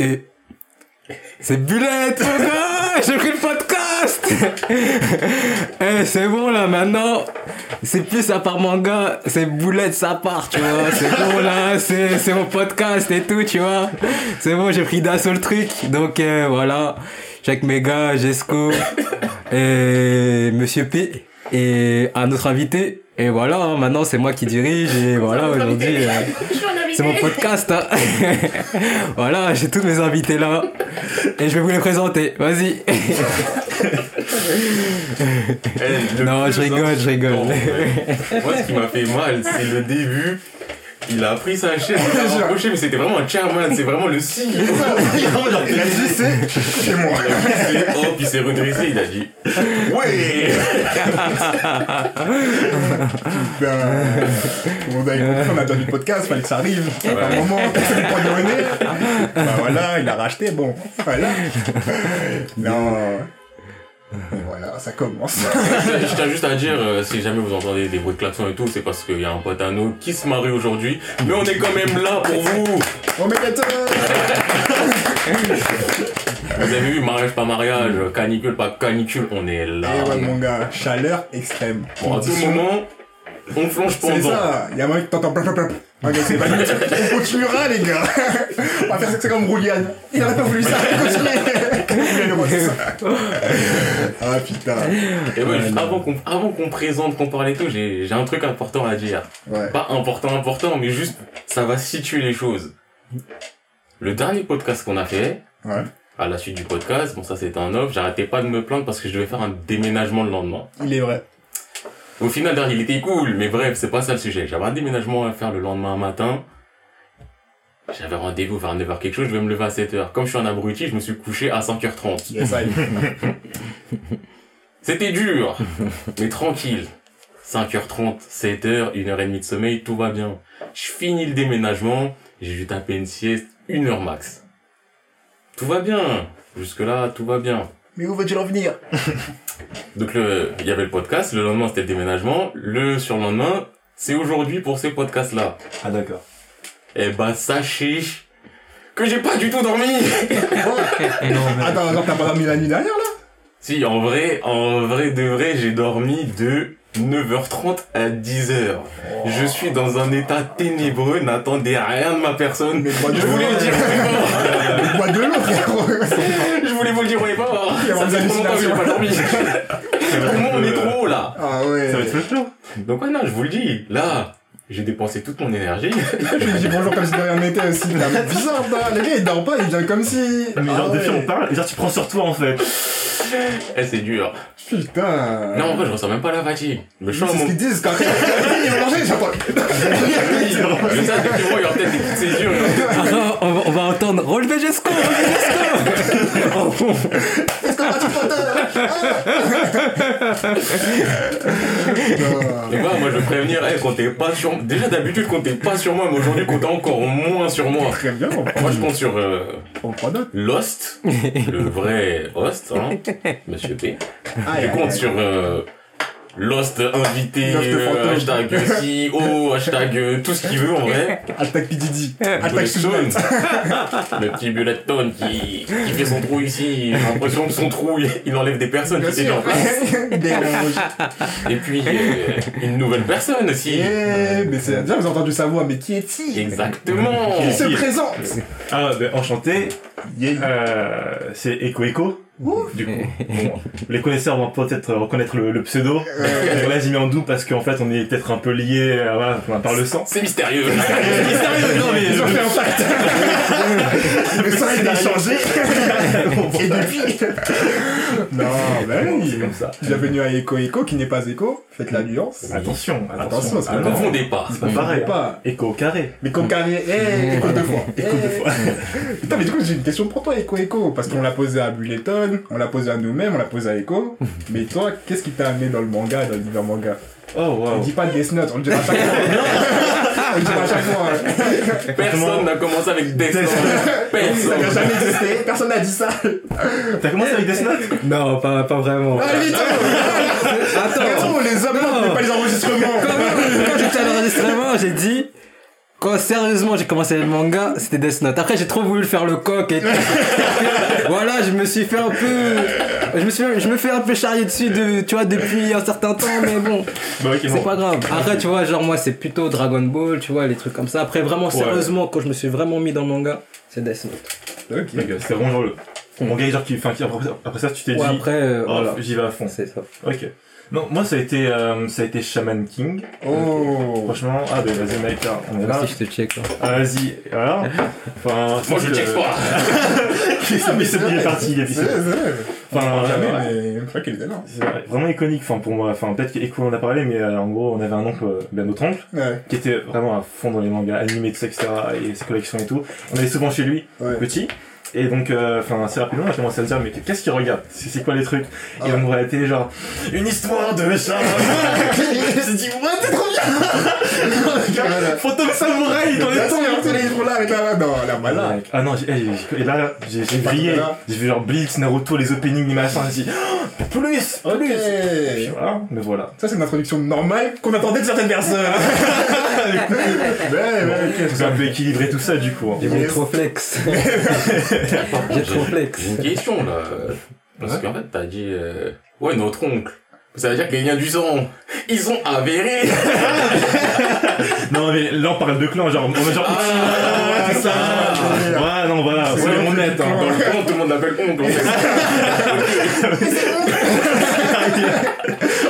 Et c'est Bulette, gars J'ai pris le podcast Eh, c'est bon, là, maintenant, c'est plus à part manga, c'est Boulette, ça part, tu vois. C'est bon, là, c'est mon podcast et tout, tu vois. C'est bon, j'ai pris d'assaut le truc. Donc, euh, voilà. Mes gars, Jesco et Monsieur P et un autre invité. Et voilà, hein, maintenant, c'est moi qui dirige. Et voilà, aujourd'hui... euh, c'est mon podcast. hein. voilà, j'ai tous mes invités là. Et je vais vous les présenter. Vas-y. Eh, Non, je rigole, je rigole. Moi, ce qui m'a fait mal, c'est le début. Il a pris sa chaise, il l'a rapproché, mais c'était vraiment un chairman, c'est vraiment le signe. Il a dit c'est chez moi. Hop, il s'est redressé, il a dit Ouais Ben, on a compris, on a entendu le podcast, fallait que ça arrive. À un moment, personne. Ben voilà, il a racheté, bon, voilà. Non. Voilà, ça commence. Je tiens juste à dire, euh, si jamais vous entendez des bruits de klaxon et tout, c'est parce qu'il y a un pote à nous qui se marie aujourd'hui. Mais on est quand même là pour vous mais attends Vous avez vu, mariage pas mariage, canicule pas canicule, on est là. Eh ouais, mon gars, chaleur extrême. Bon, à tout moment, on plonge C'est pendant. ça, il y a un mec qui t'entend plop plop plop. Ok, c'est pas lui. On continuera, les gars. On va faire ça comme Rouliane. Il aurait pas voulu ça, continuez. Ah putain. Et ouais, juste avant qu'on avant qu'on présente, qu'on parle et tout, j'ai j'ai un truc important à dire. Ouais. Pas important, important, mais juste, ça va situer les choses. Le dernier podcast qu'on a fait, Ouais. à la suite du podcast, bon ça c'était un off, j'arrêtais pas de me plaindre parce que je devais faire un déménagement le lendemain. Il est vrai. Au final, d'ailleurs, il était cool, mais bref, c'est pas ça le sujet. J'avais un déménagement à faire le lendemain matin. J'avais rendez-vous vers 9h quelque chose, je vais me lever à 7h. Comme je suis un abruti, je me suis couché à 5h30. Yes. C'était dur, mais tranquille. 5h30, 7h, 1h30 de sommeil, tout va bien. Je finis le déménagement, j'ai dû taper une sieste, 1 heure max. Tout va bien. Jusque là, tout va bien. Mais où veux-tu revenir Donc le, il y avait le podcast, le lendemain c'était le déménagement, le surlendemain, c'est aujourd'hui pour ces podcasts-là. Ah d'accord. Eh bah sachez que j'ai pas du tout dormi Attends, attends, t'as pas dormi la nuit dernière là? Si, en vrai, en vrai de vrai, j'ai dormi de 9h30 à 10h. Je suis dans un état ténébreux, n'attendez rien de ma personne. Mais bois de Je voulais le dire. Bois de l'eau, frérot Je voulais vous le dire y a Ça fait des trop longtemps que j'ai pas dormi. Pour moi, on est trop haut là. Ah ouais. Ça va être le flow. Donc ouais, non, je vous le dis. Là, j'ai dépensé toute mon énergie. Je lui dis bonjour comme si de rien n'était aussi. C'est bizarre, bah. Le gars il dort pas, il vient comme si. Mais genre, Ah on parle, genre tu prends sur toi en fait. Eh, c'est dur. Putain. Non, en vrai, je ressens même pas la fatigue. Mais je C'est sens ce qu'ils disent quand ils vont manger, j'entends. Je sais, effectivement, il y aura peut-être des petites césures. Ah, on, va, on va entendre relever Jesco, relever Jesco. Est-ce qu'on va tout Et bah, moi, je veux prévenir, eh, comptez pas sur Déjà, d'habitude, comptez pas sur moi, mais aujourd'hui, comptez encore moins sur moi. Très bien, Moi, je compte sur euh, on prend note. Lost, le vrai host, hein, Monsieur P. Ah, Je compte sur euh, Lost invité, Lost euh, hashtag CEO, hashtag euh, tout ce qu'il veut en vrai. Attaque Pididi. Attaque. Suzanne. Le petit Bulletstone qui, qui fait son trou ici. J'ai l'impression que son trou, il, il enlève des personnes qui étaient en place. Et puis, euh, une nouvelle personne aussi. Eh, mais c'est bien, vous avez entendu sa voix, mais qui est-il? Exactement. Il se présente? Ah ben enchanté. Yeah. Euh, c'est Echo Echo. Du coup, bon, les connaisseurs vont peut-être reconnaître le, le pseudo. Ouais. Là j'ai mis en double parce qu'en fait on est peut-être un peu liés euh, voilà, par le sang. C'est mystérieux. Mystérieux, non mais Ils ont fait un pacte Le sang il a changé Et depuis Non, ben oui c'est comme ça. Bienvenue à Echo Echo, qui n'est pas Echo. Faites la nuance. Attention, Attention, attention. c'est Ne confondez pas. C'est pas pareil. pas. Echo au carré. Mais comme carré, eh, Echo deux fois. Echo deux fois. Putain, mais du coup, j'ai une question pour toi, Echo Echo. Parce qu'on l'a posé à Bulleton, on l'a posé à nous-mêmes, on l'a posé à Echo. Mais toi, qu'est-ce qui t'a amené dans le manga, dans l'univers manga Oh On wow. dit pas Death Note, on le dira à chaque fois. on le dira à chaque fois. hein. Personne n'a commencé avec Death Note. Ça n'a Personne. jamais existé, personne n'a dit ça. T'as commencé avec Death Note? Non, pas, pas vraiment. Allez, vite Attends, Frérot, les hommes, Non. on fait pas les enregistrements. quand, quand j'étais à l'enregistrement, j'ai dit quand sérieusement j'ai commencé le manga, c'était Death Note. Après j'ai trop voulu faire le coq et tout. voilà, je me suis fait un peu, je me suis, je me fais un peu charrier dessus de, tu vois, depuis un certain temps, mais bon, Bah, c'est bon. pas grave. Après tu vois, genre moi c'est plutôt Dragon Ball, tu vois, les trucs comme ça. Après vraiment sérieusement, quand je me suis vraiment mis dans le manga, c'est Death Note. Ok. C'était vraiment genre le. Mon gars, genre, qui, enfin, qui, après, après ça, tu t'es Ouais, dit. après, euh, oh, voilà, j'y vais à fond. c'est ça. Ok. Non, moi, ça a été, euh, ça a été Shaman King. Oh. Franchement, ah, ben, vas-y, mec, là, on est là. Aussi je te check là. Ah, vas-y, voilà. Enfin, Moi, je que- check pas. il s'est- il s'est- il est parti, il est C'est c'est. Enfin, jamais, ouais. mais une fois qu'il était là. C'est vrai, vraiment iconique, enfin, pour moi. Enfin, peut-être qu'Echo en a parlé, mais euh, en gros, on avait un oncle, euh, ben, notre oncle, Ouais. qui était vraiment à fond dans les mangas animés, tout ça, etc., et ses collections et tout. On allait souvent chez lui, Ouais. petit. Et donc, euh, enfin, assez rapidement, a commencé à se dire, mais qu'est-ce qu'il regarde C'est quoi les trucs? Ah. Et on voit la télé, genre, une histoire de chat Il s'est dit, what, c'est trop bien Voilà. Fantôme samouraï dans les temps les livres là avec la. Non, la Ah non, j'ai- eh, j'ai- et là, j'ai j'ai vrillé. Voilà. J'ai vu genre Blitz, Naruto, les openings, les machins, j'ai dit, oh, plus, plus Et puis voilà, mais voilà. Ça, c'est une introduction normale qu'on attendait de certaines personnes. ouais, ouais, ok. C'est un peu équilibré tout ça, du coup. hein. J'ai mon trop flex. J'ai trop flex. J'ai une question là. Parce qu'en fait, t'as dit, euh, ouais, notre oncle. Ça veut dire qu'il vient du sang. Ils ont avéré. Non, mais là, on parle de clan, genre, on est genre, Ah, c'est ça. ça. Ouais, non, voilà, C'est net, du hein. clan. Dans le camp, tout le monde l'appelle oncle. en fait.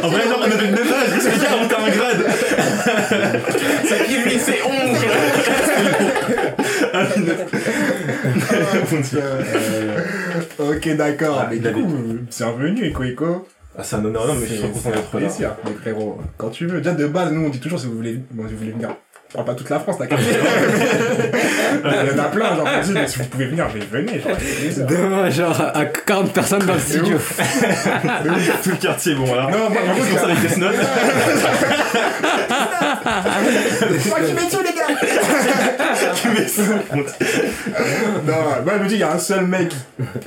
En vrai, genre, on avait le même âge, parce que gars a monté un grade. C'est qui lui, c'est oncle. Euh, ok, d'accord. Ah, mais du coup, c'est revenu, Eko. Ah, c'est un honneur, non, mais je suis trop content d'être là. plaisir. Mais frérot, quand tu veux. Déjà, de base, nous, on dit toujours si vous voulez, bon, si vous voulez venir. Parle pas toute la France, t'as capté. Il y en a plein, genre, dit, mais si vous pouvez venir, mais venez, genre. Demain, genre, à 40 personnes dans le studio. Tout le quartier, bon, voilà. Non, moi, pour ça avec Death Note. Moi qui mets tout, les gars! Tu mets ça. Non, moi, je me dis, il y a un seul mec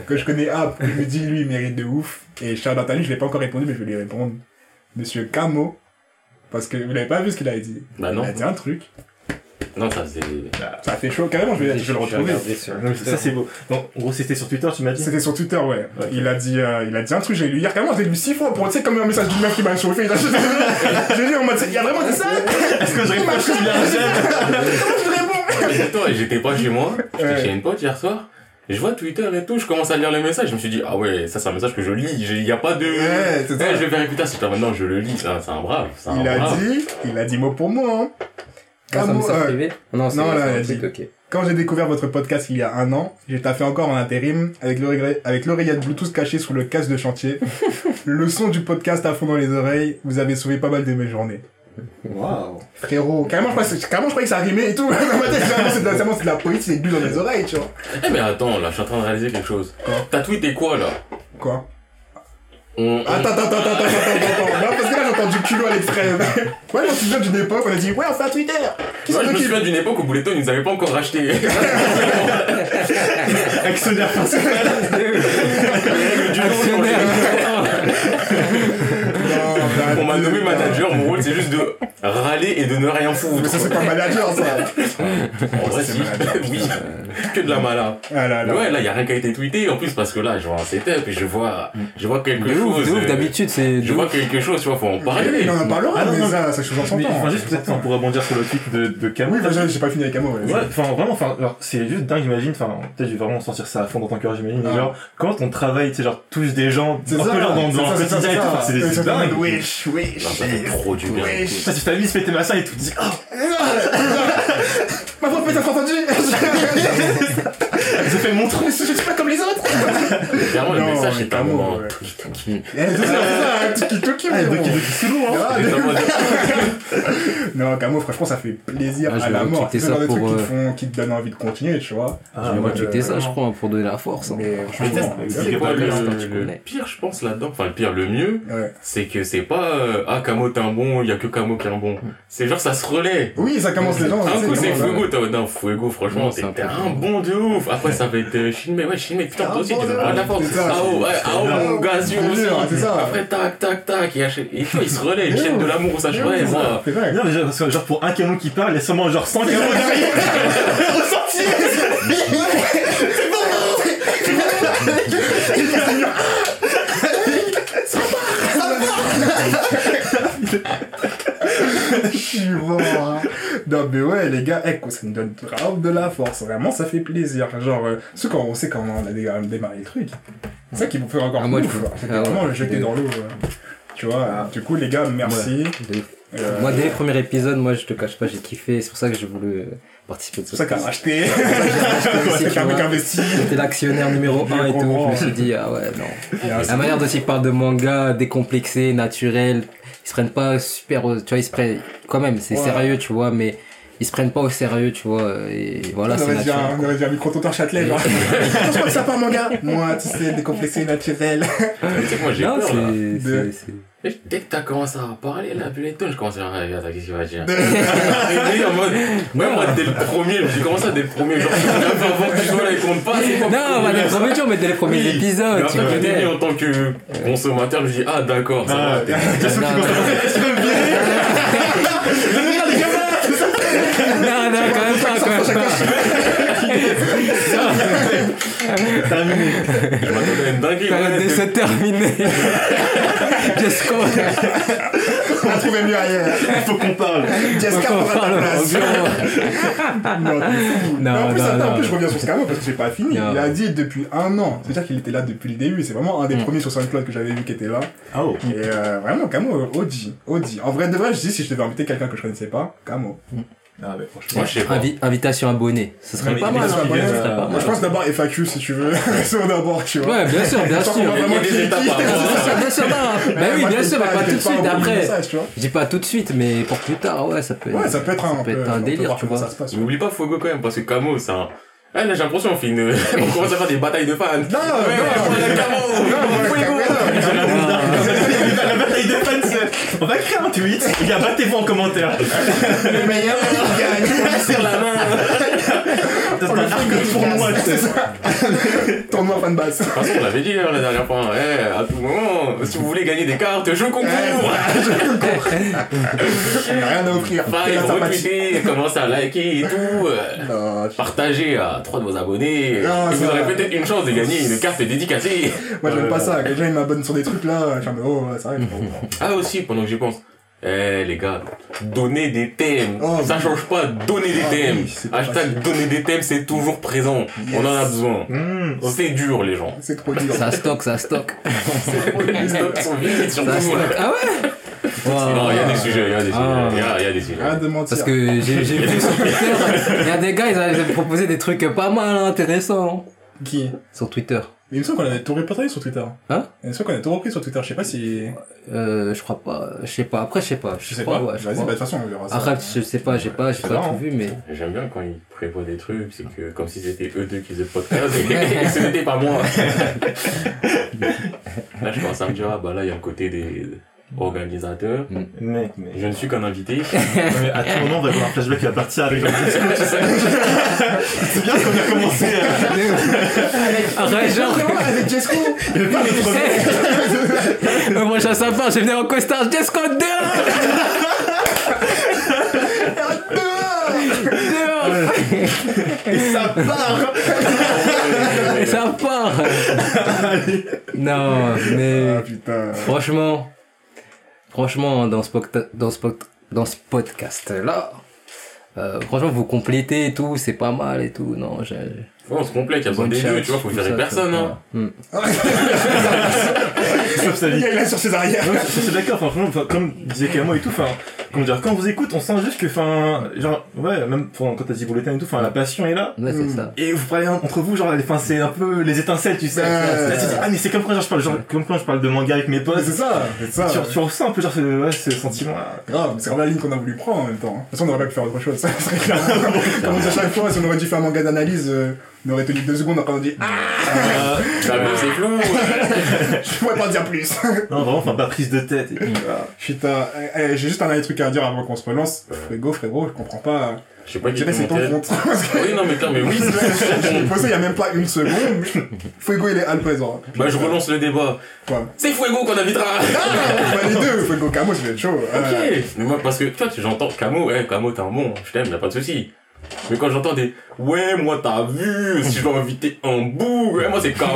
que je connais, ah, je me dis, lui, il mérite de ouf. Et Charles Nathalie, je l'ai pas encore répondu, mais je vais lui répondre. Monsieur Camo. Parce que vous l'avez pas vu ce qu'il a dit. Bah non. Il a dit un truc. Non, ça c'est. Ça a fait chaud, carrément, je vais, je vais le retrouver. Donc, ça, c'est beau. Donc, en gros, c'était sur Twitter, tu m'as dit? C'était sur Twitter, ouais. Il a dit, euh, il a dit un truc, j'ai lu hier, carrément, j'ai lu six fois pour, tu sais, comme un message d'une meuf qui m'a chauffé. J'ai lu en mode, il a vraiment dit ça? Est-ce que je réponds? Comment je réponds? Mais dis-toi, j'étais pas chez moi. J'étais Ouais. chez une pote hier soir. Je vois Twitter et tout, je commence à lire les messages. Je me suis dit, ah ouais, ça c'est un message que je lis. Il y a pas de. Ouais, c'est ça. Eh, je vais vérifier ça. C'est genre, maintenant je le lis. C'est un, c'est un brave. C'est un Il a brave. dit, il a dit mot pour mot, hein. Euh, privé? Non, non, là, dit. Quand j'ai découvert votre podcast il y a un an, j'ai taffé encore en intérim avec l'oreille- avec l'oreillette Bluetooth cachée sous le casque de chantier. le son du podcast à fond dans les oreilles, vous avez sauvé pas mal de mes journées. Waouh. Frérot, carrément je, carrément, je croyais que ça rimait et tout. C'est de, la- de poésie, c'est du dans les oreilles, tu vois. Eh, mais attends, là, je suis en train de réaliser quelque chose. Quoi T'as tweeté quoi là Quoi on, on- Attends, attends, attends, attends, attends, attends, attends. Non, parce que là, j'ai entendu culot à l'extrême. Ouais, je me souviens d'une époque, on a dit, ouais, on fait un Twitter. Qui je me souviens d'une époque où Bouletton, ils nous avaient pas encore racheté. Actionnaire principal. Actionnaire. On m'a nommé manager, mon rôle c'est juste de râler et de ne rien Mais foutre. ça, c'est pas manager, ça. En vrai, c'est si. oui. Que de la mala. Ah là là. Ouais, là, y a rien qui a été tweeté. En plus, parce que là, je vois un setup et je vois, je vois quelque De chose. ouf, euh, d'habitude, c'est. Je vois quelque chose, tu vois, faut en parler. on en parlera, Ah, non, mais non. ça, vous en Mais, s'entend. enfin, hein, juste peut-être pour rebondir sur le tweet de, de Camo. Oui, bah, j'ai pas fini avec Camo. ouais. Ouais, enfin vraiment, enfin, alors, c'est juste dingue, j'imagine. Enfin, peut-être je vais vraiment sentir ça à fond dans ton cœur, j'imagine. Mais Ah. genre, quand on travaille, tu sais, genre, touche des gens, C'est un ça, peu genre dans, c'est dans le quotidien et tout, Wesh, wesh. Non, ça fait trop du bien. Wesh. Ça, tu t'amuses, fais tes machins et tout, tu dis, oh, Ma voix peut être entendue. j'ai fait mon truc. Je suis pas comme les autres. Clairement, le message, un moment. qui- Eh, C'est un tiki toki, Ah, Sulu, hein. C'est mode- Non, Camo, franchement, ça fait plaisir Ah, à la mort. C'est genre ça de trucs pour, qui te euh, font, qui te donnent envie de continuer, tu vois. Ah, Je vais ouais, retweeter ça, je crois, pour donner la force. hein. C'est quoi le, pire, je pense, là-dedans Enfin, le pire, le mieux, c'est que c'est pas euh, ah Camo t'es un bon, il y a que Camo qui est un bon. C'est genre ça se relaie. Oui, ça commence les gens. Un coup c'est. Fuego, non Fuego franchement t'es c'est un bon de ouf. Après ça va être euh, Shinmei, ouais Shinmei putain toi aussi tu devrais ouf. la force Ça. Ah oh, ouais, ah oh, mon gars, si Je on te jure, c'est ça. Après, tac, tac, tac, il, achète... et toi, il se relaie, il chaîne de l'amour, ça, je ça. Non, mais genre, parce que, genre, pour un camion qui parle, il y a sûrement genre 100 camions derrière. Ressenti C'est bon Je suis mort. hein. Non, mais ouais, les gars, eh, ça nous donne grave de la force. Vraiment, ça fait plaisir. Genre, euh, quand on sait comment on a dé- démarré le truc, c'est ça qui vous fait encore Ah, moi, quoi. C'était ah, vraiment le jeter dans l'eau. euh. Tu vois, du coup, les gars, merci. Euh, Moi, dès les premiers épisodes, moi, je te cache pas, j'ai kiffé. C'est pour ça que j'ai voulu euh, participer de C'est pour ça a racheté. J'étais l'actionnaire numéro Je 1 et tout. Je me suis dit, ah ouais, non. Euh, La manière dont ils parlent de manga décomplexé, naturel, ils se prennent pas super au, tu vois, ils se prennent, quand même, c'est Ouais. sérieux, tu vois, mais ils se prennent pas au sérieux, tu vois, et voilà, on c'est aurait dit un, naturel. on aurait dit un micro-trottoir Châtelet, genre. Je crois que ça part, mon gars. Moi, tu sais, décomplexé, naturel. Tu sais que moi, j'ai Non, peur, là. Dès que t'as commencé à parler, là, Peloton, je commençais à dire, attends, qu'est-ce qu'il va dire? Même moi, dès le premier, j'ai commencé à dès le premier, genre, avant que tu sois là, il compte pas, c'est quoi Non, pas dès les premiers jours, mais dès les premiers Oui. épisodes, tu connais. en tant que consommateur, je me dis, ah, d'accord, ça Ah, va. qui me Non, non, quand même pas, quand même pas. Terminé. Je m'attendais à une dinguerie. Période d'essai terminée. Jesco. On a trouvé mieux ailleurs. Il faut qu'on parle. Jessica On prendra ta parle en place. Non. Non, Mais en plus, non, attends, en non. plus, je reviens sur ce canot parce que j'ai pas fini. Non. Il a dit depuis un an. C'est-à-dire qu'il était là depuis le début. C'est vraiment un des Mm. premiers sur SoundCloud que j'avais vu qui était là. Oh. Et euh, vraiment, Camo, OG. OG. En vrai, de vrai, je dis si je devais inviter quelqu'un que je connaissais pas, Camo. Ah, mais franchement. Moi, je sais pas. Invi- invitation abonnée. Ce serait Non, pas mal. invitation hein. euh, serait pas Moi, mal. je pense d'abord FAQ si tu veux. Restons d'abord, tu vois. Ouais, bien sûr, bien pense sûr. Bien non. Bah Ouais, oui, bien sûr, mais pas- pas je tout de suite. Après, je dis pas tout de suite, mais pour plus tard, ouais, ça peut. Ouais, ça peut être un, ça peut être on un délire, tu vois. ça. N'oublie pas Fogo quand même, parce que Camo, c'est un. Ah, là, j'ai l'impression qu'on fait une. on commence à faire des batailles de fans. Non, ouais, non, voilà, Camo Non, moi, Fuego Camo, La la bataille de fans, c'est- on va créer un tweet, gars, battez-vous en commentaire. le meilleur gagne. Serre la main C'est un arc tournoi, tu sais. Tournoi fan base. De toute façon, on l'avait dit hein, la dernière fois. Eh, à tout moment, si vous voulez gagner des cartes, je concours On n'a rien à offrir. Sympathie. retweeter, commencez à liker et tout. euh, Non, je- Partagez à trois de vos abonnés. Non, et ça vous aurez va. peut-être une chance de gagner une carte dédicacée. Moi, j'aime pas ça. Quand les gens ils m'abonnent sur des trucs là, je suis en mode, oh, ouais, ça arrive. Ah aussi, pendant que j'y pense. Eh les gars, donnez des thèmes. Oh, ça change pas, donnez des Ah, thèmes. oui, Hashtag donner des thèmes, c'est toujours présent. On en a besoin. Mmh. C'est dur les gens. C'est trop dur. Ça stocke, ça stocke. Les stocks sont vides surtout. Ça stocke. Ah ouais? Non, il y a des sujets, il y a des sujets. Ah. Il y a, il y a des sujets. Rien de mentir. Parce que j'ai vu sur Twitter, il y a des gars, ils avaient proposé des trucs pas mal intéressants Qui? Sur Twitter. Mais il me semble qu'on avait tout répertorié sur Twitter. Hein Il me semble qu'on a tout repris sur Twitter. Je sais pas si. Euh, je crois pas, je sais pas. Après, je sais pas. Je sais pas. ouais, je Vas-y, bah, de toute façon, on verra ça. Après, je sais pas, j'ai pas, j'ai pas tout vu, mais. J'aime bien quand ils prévoient des trucs, c'est que comme si c'était eux deux qui faisaient le podcast et que ce n'était pas moi. là, je pense à me dire, ah bah là, il y a le côté des organisateurs. Mec, mais. Je ne suis qu'un invité. mais à tout moment, on va avoir un flashback qui va partir avec. C'est bien qu'on a commencé. euh, Arrête, genre, avec Jesco Il pas notre le prochain sapin, je venais en costard, Just Code 2 Et ça part. Et ça part. Non, mais Ah putain. franchement, franchement, dans ce, dans ce, poc- dans ce podcast-là, euh, franchement, vous complétez et tout, c'est pas mal et tout. Non, j'ai. Ouais, on se complète, il y a besoin des deux, tu vois, faut virer ça, personne, hein. Hmm. Sauf sa vie. il est sur ses arrières. Je suis d'accord, franchement, comme disait Kamo et tout, enfin, comment dire, quand on vous écoute, on sent juste que, enfin, genre, ouais, même quand t'as dit bulletin et tout, enfin, la passion est là. Ouais, c'est ça. Et vous parlez entre vous, genre, enfin, c'est un peu les étincelles, tu sais. Ouais. Là, tu dis, ah, mais c'est comme quand genre, je parle, genre, comme quand je parle de manga avec mes potes. C'est ça, c'est ça. Tu, tu ressens un peu, genre, ce, ouais, ce sentiment-là. Grave, c'est vraiment la ligne qu'on a voulu prendre en même temps. De toute façon, on aurait pas pu faire autre chose. Ça serait clair. Comme on dit à chaque fois, si on aurait dû faire un manga d'analyse, euh, on aurait tenu deux secondes quand on dit Ah, Euh, Ah, mais c'est flou. je pourrais pas en dire plus. non, vraiment, enfin, pas prise de tête. Putain, eh, eh, j'ai juste un dernier truc à dire avant qu'on se relance. Frérot, frérot, je comprends pas. Je sais pas qui c'est ton compte. Oui, non, mais mais oui. il y a même pas une seconde. Fuego, il est à le présent. Bah, je relance le débat. Quoi C'est Fuego qu'on invitera. Ah, bah, les deux, Fuego Camo, je vais être chaud. Euh, Ok. Mais moi, parce que, tu vois, tu- j'entends Camo, ouais, Camo, t'es un bon, je t'aime, y'a pas de souci. Mais quand j'entends des, ouais, moi, t'as vu, si je dois inviter un bout, ouais, moi, c'est Camo.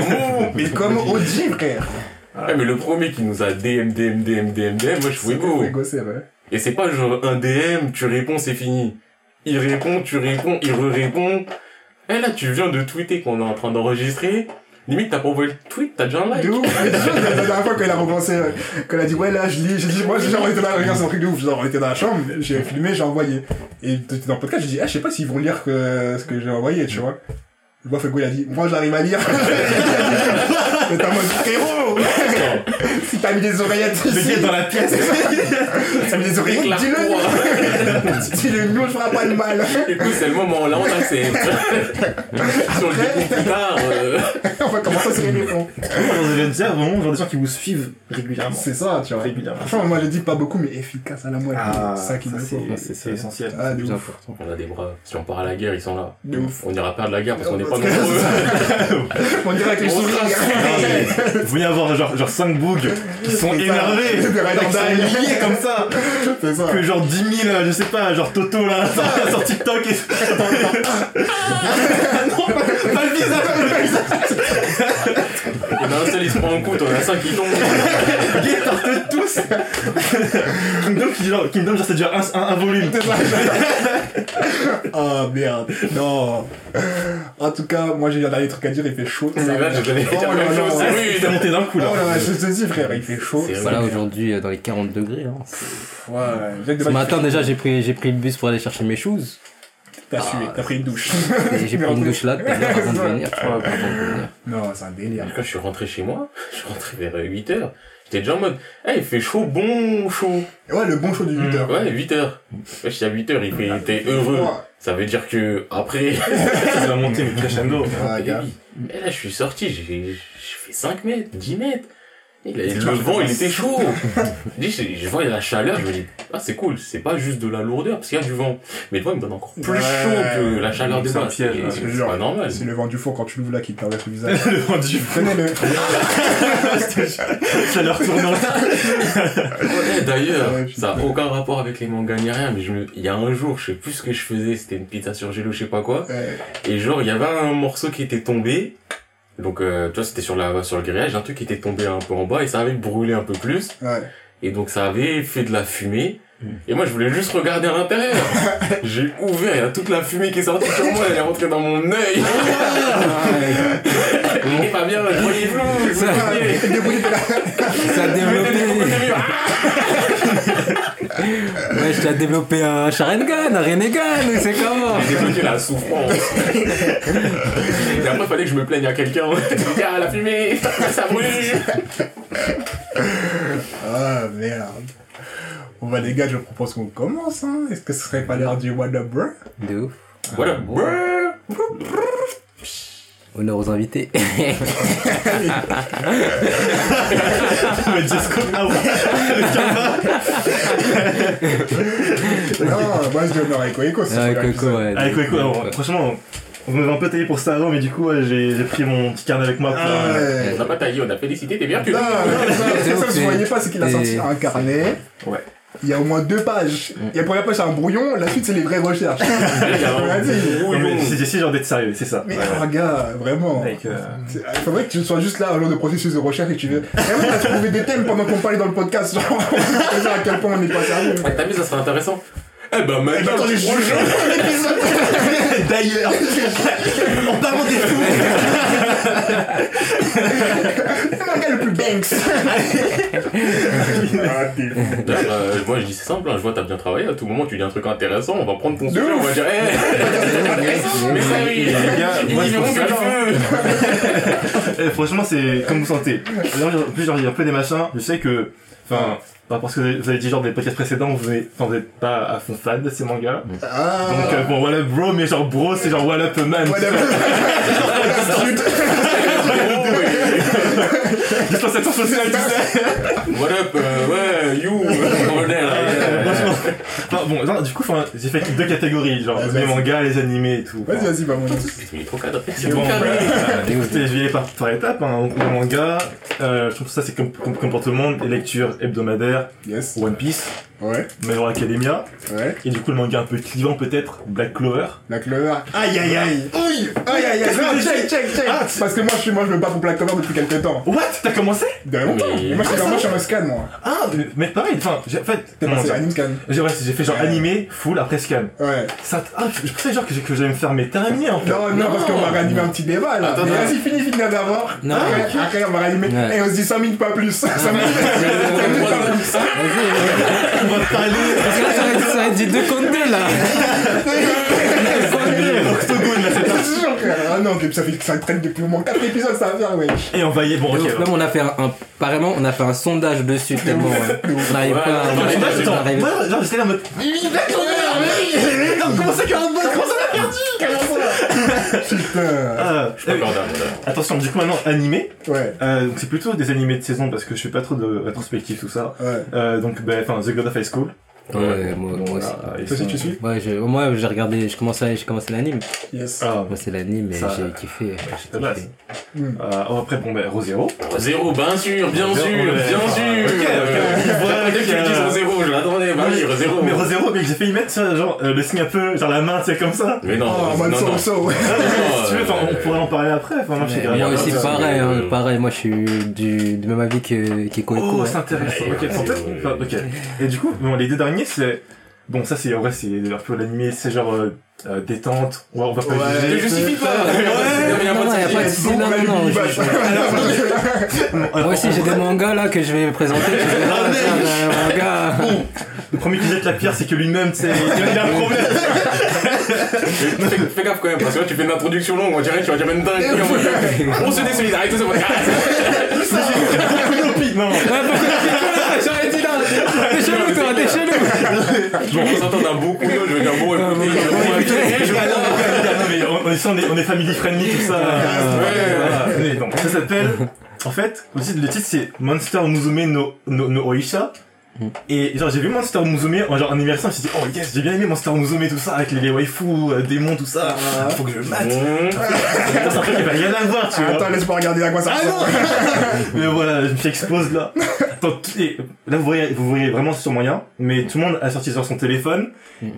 Mais comme OG, frère. Ouais, mais le premier qui nous a DM, DM, DM, DM, DM, moi, je suis Fuego. Fuego, c'est vrai. Et c'est pas genre un DM, tu réponds, c'est fini. Il répond, tu réponds, il re-répond. Et là, tu viens de tweeter qu'on est en train d'enregistrer. Limite, t'as pas envoyé le tweet, t'as déjà un like. De ouf. La dernière fois, quand elle a recommencé, euh, quand elle a dit, ouais, là, je lis, j'ai dit, moi, j'ai genre, était la, regarde, c'est un truc de ouf, genre, on dans la chambre, j'ai filmé, j'ai envoyé. Et dans le podcast, j'ai dit, ah, je sais pas s'ils vont lire ce que j'ai envoyé, tu vois. Le Fuego, il a dit, moi, j'arrive à lire. Mais en mode, frérot! si t'as mis des oreillettes Le gars dans la pièce. Des oreillettes, Éclaire dis-le! Dis-le, nous, on fera pas de mal. Écoute, c'est le moment, là, on accepte. si on le découvre plus tard, euh, on va commencer à se répondre. Vous allez dire, vraiment, genre des gens qui vous suivent régulièrement. C'est ça, tu vois. Régulièrement. Franchement, moi, je dis pas beaucoup, mais efficace à la moelle. Ah, c'est ça qui me ça, c'est- c'est essentiel. Ah, plus ouf. important. on a des bras. Si on part à la guerre, ils sont là. De ouf. On ira perdre la guerre parce qu'on n'est pas que- nombreux. On dirait avec les sourires. Vous venez avoir genre, genre 5 bougs qui sont C'est ça. énervés, qui sont liés comme ça, C'est ça. que genre 10 000, euh, je sais pas, genre Toto là, sur, sur TikTok et non, pas, pas le visage, pas le visage, Il y en a un seul, il se prend un coup, t'en as cinq qui tombent. Gay partent tous donne, qui, genre, donne genre c'est déjà un, un, un volume. Oh merde. Non. En tout cas, moi j'ai un dernier truc à dire, il fait chaud. C'est vrai, je connais Oh la là même là. chose. Oui, t'es monté d'un coup là. Oh là là, je te dis frère, il fait chaud. C'est Voilà, aujourd'hui, euh, dans les 40 degrés. Hein. Ouais, Ce matin, déjà, j'ai pris, j'ai pris le bus pour aller chercher mes shoes. T'as sué, t'as pris une douche. J'ai pris une douche là à l'heure avant de venir. tu vois, avant de venir. Non, c'est un délire. Quand je suis rentré chez moi, je suis rentré vers 8h. J'étais déjà en mode, eh, il fait chaud, bon chaud. Ouais, le bon chaud du 8 heures. Ouais, 8h. Ouais, j'étais à 8h, il fait, t'es heureux. Ça veut dire que, après, Ça va monter mais crescendo. Ah, gars. Et là, je suis sorti, j'ai, j'ai fait 5 mètres, 10 mètres. Et le vent, il était chaud. je dis, je, je vois la chaleur, je me dis, ah, c'est cool, c'est pas juste de la lourdeur, parce qu'il y a du vent. Mais le vent, il me donne encore plus Ouais. chaud que la chaleur des C'est un bas. piège, C'est- jure. pas normal. C'est le vent du four quand tu l'ouvres là qui te traverse le visage. Le vendu. Connais-le. Chaleur tournante. Ouais, D'ailleurs, Ouais, putain. ça a aucun rapport avec les mangas ni rien, mais je me, il y a un jour, je sais plus ce que je faisais, c'était une pizza sur gelo, je sais pas quoi. Ouais. Et genre, il y avait un morceau qui était tombé. Donc, euh, tu vois, c'était sur la, sur le grillage, un truc qui était tombé un peu en bas et ça avait brûlé un peu plus. Ouais. Et donc, ça avait fait de la fumée. Et moi, je voulais juste regarder à l'intérieur. J'ai ouvert, il y a toute la fumée qui est sortie sur moi, elle est rentrée dans mon œil. Il est pas bien, je voyais flou. Ça-. Et a développé. je t'ai développé un Sharingan, un Renegan, c'est comment J'ai débloqué la souffrance. Et après, il fallait que je me plaigne à quelqu'un. Ah, la fumée, ça brûle. Ah merde. Bon bah les gars, je propose qu'on commence, hein. Est-ce que ce serait pas l'heure du What Up Bro De ouf. Voilà. Bon. Honneur aux invités. Mais ah ouais. Le karma. Non, moi je dis honneur à Eko Eko, c'est Ah, Coco, épisode. ouais. Ah, alors, Ouais. franchement, on m'avait un peu taillé pour ça avant, mais du coup, ouais, j'ai j'ai pris mon petit carnet avec moi pour. Ah euh, ouais. On n'a pas taillé, on a félicité, t'es bien que Non, non, non, c'est ça vous voyez pas, c'est qu'il a sorti un carnet. Ouais. Il y a au moins deux pages. Et la première page c'est un brouillon, la suite c'est les vraies recherches. Il y a mais c'est j'essaie genre d'être sérieux, c'est ça. Mais Ouais. oh, gars, vraiment. Avec, euh, C'est- Il faudrait que tu sois juste là un jour de processus de recherche et tu veux. Vraiment, t'as trouvé des thèmes pendant qu'on parlait dans le podcast. Genre, dire à quel point on n'est pas sérieux. Ah, T'as vu, ça serait intéressant. Eh ben, Eh ben, attendez, le je prochain. D'ailleurs, en parlant des fous, C'est mon gars le plus banks. D'ailleurs, euh, moi je dis c'est simple, hein, je vois t'as bien travaillé, à tout moment tu dis un truc intéressant, on va prendre ton sujet, on va dire eh Mais ça oui, moi, je Eh, franchement, c'est comme vous sentez. En plus, genre, il y a un peu des machins. Je sais que, enfin, par rapport à ce que vous avez- dit genre dans les podcasts précédents, vous êtes, enfin, vous êtes pas à fond fan de ces mangas. Ah, Donc euh, bon, voilà bro, mais genre bro, c'est genre what up man. What up, euh, ouais, you, there, Euh, là. Enfin, bon, genre, du coup, j'ai fait deux catégories, genre les mangas, les animés et tout. Vas-y, vas-y, bah, mon Putain, il est trop cadré. C'est bon, écoutez, je vais y aller par, par étapes. Hein. Le manga, euh, je trouve que ça c'est comme, comme, comme pour tout le monde, les lectures hebdomadaires, Yes. One Piece, Ouais, My Hero Academia, ouais. et du coup le manga un peu clivant peut-être, Black Clover. La clover. Aïe, aïe, aïe. Oui. Aïe, aïe, aïe. Non, check, check, check. Ah, Parce que moi, je suis, moi, je me bats pour Black Cover depuis quelques temps. What? T'as commencé? De longtemps. Moi, je suis Ah, en scan, moi. Ah, mais- pareil, enfin, j'ai en fait, T'es passé anime scan. J'ai ouais, j'ai fait genre Ouais. animé, full, après scan. Ouais. Ça, ah, je pensais genre que, que j'allais me faire mes terminer en fait. Non, non, parce qu'on va réanimer un petit débat, là. Mais. Vas-y, finis, finis d'abord. Non. Après, après, on va réanimer. Ouais. Et on se dit 5 minutes, pas plus. 5 minutes. pas plus. On va parler. Parce que là, ça va être- ça va être du 2 contre 2 là. Octogone là, c'est Ah non, ça fait ça traîne depuis au moins 4 épisodes, ça va faire, ouais. Et on va y bon, ok. On a fait un, un- apparemment on a fait un sondage dessus tellement ouais. on n'arrive pas à- on pas à arriver. Moi, genre, j'étais là en mode. Comment ça, 40 balles Comment ça l'a perdu Putain. Ah, Je suis pas euh, d'âme, là. Attention, du coup, maintenant, animé. Ouais, Euh, donc c'est plutôt des animés de saison parce que je fais pas trop de rétrospective, tout ça. ouais. Euh, donc, ben, enfin, The God of High School. Ouais, moi, moi aussi. Voilà, ils Toi aussi, tu suis? Ouais, je- moi j'ai regardé, j'ai commencé, j'ai commencé l'anime. Yes. Ah, Moi c'est l'anime et j'ai kiffé. J'ai la kiffé. Hmm. euh, oh, après, bon, ben, Rosero. Zéro, bien sûr, bien sûr, bien ouais. sûr. Ok, ok, Dès que tu dis zéro, je l'attendais, bah oui, zéro. Mais Rosero, mais j'ai fait y mettre, ça, genre, euh, le signe un peu, genre la main, tu sais, comme ça. Mais non, Oh, en mode non, so. Ah, si tu veux, on euh, pourrait en parler après. Enfin, moi, je moi aussi pareil, hein, euh, pareil, moi je suis du, du même avis que Kiko Oh, Co. c'est intéressant. Ok, ok. Et du coup, bon, les deux derniers, c'est, bon, ça, c'est, en vrai, c'est un peu l'animé, c'est genre, euh, euh, détente. Ouais, on va pas Ouais. Je juger. justifie pas. Je- Euh, Moi aussi j'ai des mangas là que je vais présenter. je faire un manga. Le premier qui jette la pierre, c'est que lui-même, tu sais, il a un problème. Fais fais gaffe quand même, parce que là tu fais une introduction longue, on dirait que tu vas dire même dingue. On se désolidarise, tout ça. Non. Chelou toi, t'es chelou. Genre, on s'entend d'un beau coup je veux dire bon, écoutez, bon, je Ah, on, est, on est, on est family friendly, tout ça. Mais donc, ça s'appelle, en fait, le titre, le titre c'est Monster Musume no, no, no Oisha. Et genre j'ai vu Monster Musume en genre en immersion, je me suis dit oh yes j'ai bien aimé Monster Musume tout ça avec les, les waifus, euh, démons tout ça, faut que je le mate. Mmh. C'est un truc qui va rien à voir tu vois. Attends, laisse-moi regarder à quoi ça Ah ressemble. Mais voilà, je me suis explose là. Attends, tout- et là vous voyez, vous voyez vraiment sur moyen, mais tout le monde a sorti sur son téléphone